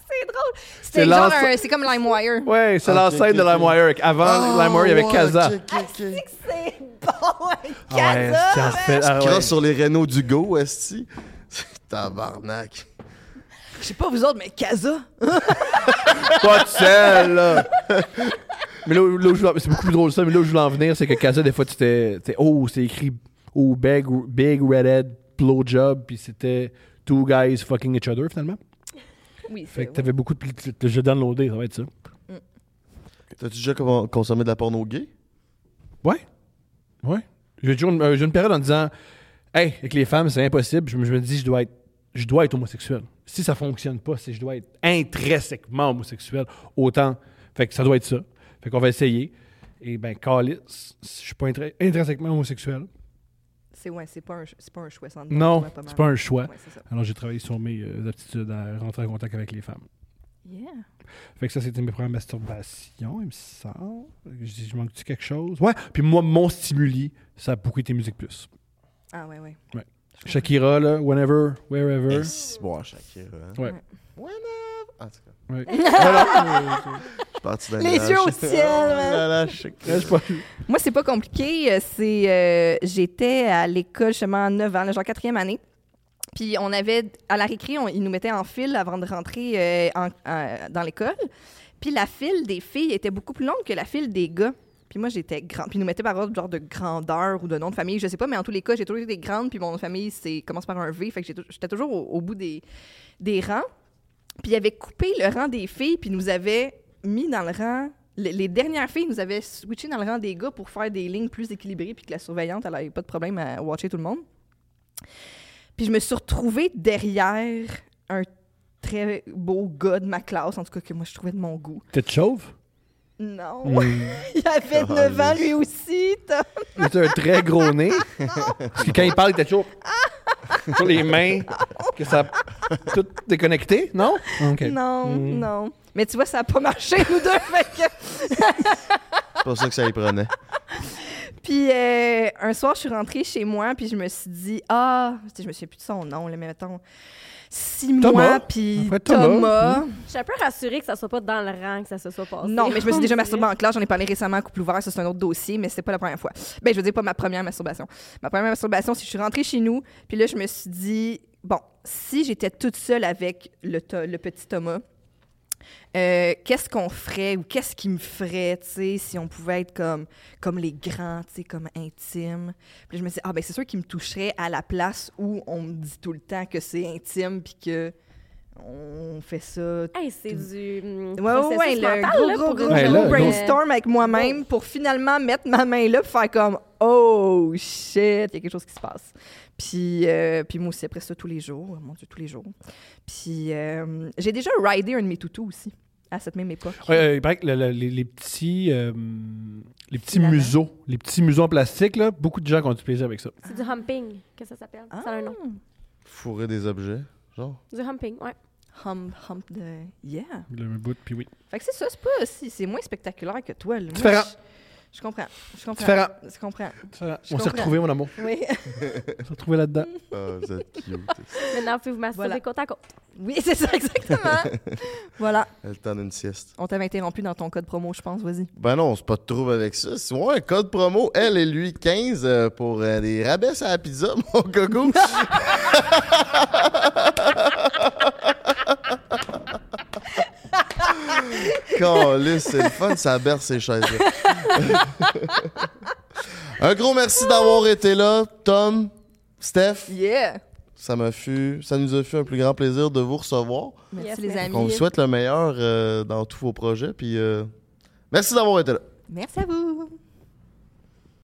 C'est drôle. C'est C'est genre un- c'est comme LimeWire. Ouais, c'est Ok, l'ancêtre ok, de ok. LimeWire. Avant Ah, LimeWire, il y avait Casa. ok, ok, ok. C'est bon, Ah ouais, Casa. c'est en fait. ah ouais. Crosse sur les Renault du Go, Esti. <laughs> Tabarnak. Je sais pas vous autres, mais Casa? <laughs> Pas de sel, là. <laughs> mais là, où- là où je voulais- c'est beaucoup plus drôle ça, mais là où je voulais en venir, c'est que Casa, des fois, tu t'es. t'es- Oh, c'est écrit. Oh, big, big redhead blowjob, puis c'était two guys fucking each other, finalement. Oui, Fait c'est que t'avais beaucoup de. pli- Le jeu downloadé, ça va être ça. T'as-tu déjà con- consommé de la porno gay? Ouais. Ouais. J'ai toujours une, euh, j'ai une période en disant Hey, avec les femmes, c'est impossible. Je me, je me dis, je dois être. Je dois être homosexuel. Si ça fonctionne pas, c'est je dois être intrinsèquement homosexuel. Autant. Fait que ça doit être ça. Fait qu'on va essayer. Et ben, Calis, je suis pas intri- intrinsèquement homosexuel. C'est ouais, c'est pas un c'est pas un choix sans Non, c'est pas un choix. Ouais. Alors j'ai travaillé sur mes euh, aptitudes à rentrer en contact avec les femmes. Yeah. Fait que ça, c'était mes premières masturbations, il me semble. Je dis, je manque-tu quelque chose? Ouais. Puis moi, mon stimuli, ça a beaucoup été Musique Plus. Ah ouais ouais. Ouais. Shakira, là, whenever, wherever. Bon, Shakira. hein. Ouais. Whenever. En tout cas, Ouais. <laughs> Voilà. je Les yeux au ciel. Là, là. Moi, c'est pas compliqué. euh, C'est euh, j'étais à l'école justement à 9 ans, là, genre quatrième année. Puis on avait à la récré, on- ils nous mettaient en file avant de rentrer euh, en- dans l'école. Puis la file des filles était beaucoup plus longue que la file des gars. Puis moi, j'étais grande. Puis ils nous mettaient par ordre genre de grandeur ou de nom de famille, je sais pas, mais en tous les cas, j'ai toujours été grande. Puis mon nom de famille, c'est commence par un V. Fait que j'étais toujours au, au bout des, des rangs. Puis il avait coupé le rang des filles, puis nous avait mis dans le rang. le- Les dernières filles nous avaient switché dans le rang des gars pour faire des lignes plus équilibrées, puis que la surveillante, elle avait pas de problème à watcher tout le monde. Puis je me suis retrouvée derrière un très beau gars de ma classe, en tout cas que moi je trouvais de mon goût. T'es chauve? Non, Mm. <laughs> il avait 9 ans lui aussi. Tom. Mais t'as un très gros nez. <laughs> Parce que quand il parle, il était toujours sur les mains, <laughs> que ça tout déconnecté, non? Non, Mm. non. Mais tu vois, ça a pas marché, nous deux. fait que- C'est pas ça que ça y prenait. Puis euh, un soir, je suis rentrée chez moi, puis je me suis dit, ah, je me souviens plus de son nom, là, mais mettons, six Thomas. mois, puis En fait, Thomas. Thomas. Je suis un peu rassurée que ça soit pas dans le rang que ça se soit passé. Non, mais je me suis déjà <laughs> masturbée en classe. J'en ai parlé récemment à couple ouvert. Ça, c'est un autre dossier, mais c'est pas la première fois. Ben, je veux dire, pas ma première masturbation. Ma première masturbation, c'est que je suis rentrée chez nous, puis là, je me suis dit, bon, si j'étais toute seule avec le petit Thomas, euh, qu'est-ce qu'on ferait ou qu'est-ce qui me ferait, tu sais, si on pouvait être comme, comme les grands, tu sais, comme intimes? Puis je me dit, ah, ben, c'est sûr qu'il me toucherait à la place où on me dit tout le temps que c'est intime, puis que on fait ça Hey, c'est du. hum, Ouais, ouais, ouais, le mental, gros, là, gros, pour gros, Ouais, gros là, brainstorm avec moi-même pour finalement mettre ma main là pour faire comme Oh shit, il y a quelque chose qui se passe. Puis, euh, puis moi aussi, après ça, tous les jours, mon Dieu, tous les jours. Puis euh, j'ai déjà ridé un de mes toutous aussi, à cette même époque. Ouais, euh, il paraît que le- le- les, les petits, euh, les petits museaux, les petits museaux en plastique, là, beaucoup de gens qui ont du plaisir avec ça. C'est du humping que ça s'appelle. Ça a un nom. Fourrer des objets, genre? Du humping, ouais. Hump, hump de. Yeah. Le bout, puis oui. Fait que c'est ça, c'est pas. si- C'est moins spectaculaire que toi. là. Moi, Différent. Je, comprends. Je comprends. Différent. Je comprends. Je on s'est retrouvés, mon amour. Oui. <laughs> On s'est retrouvés là-dedans. Ah, vous êtes cute. Maintenant, pouvez-vous masturber Voilà. côte à côte. oui, <laughs> c'est ça, exactement. <laughs> voilà. Elle le temps d'une sieste. On t'avait interrompu dans ton code promo, je pense. Vas-y. Ben non, c'est pas de trouble avec ça. C'est ouais, un code promo, elle et lui, 15 euh, pour euh, des rabais à la pizza, mon coco. Calisse, c'est le fun, ça berce ces chaises Un gros merci d'avoir été là, Tom, Steph. Yeah. Ça m'a fut, ça nous a fait un plus grand plaisir de vous recevoir. Merci les amis. On vous souhaite le meilleur euh, dans tous vos projets. Puis euh, merci d'avoir été là. Merci à vous.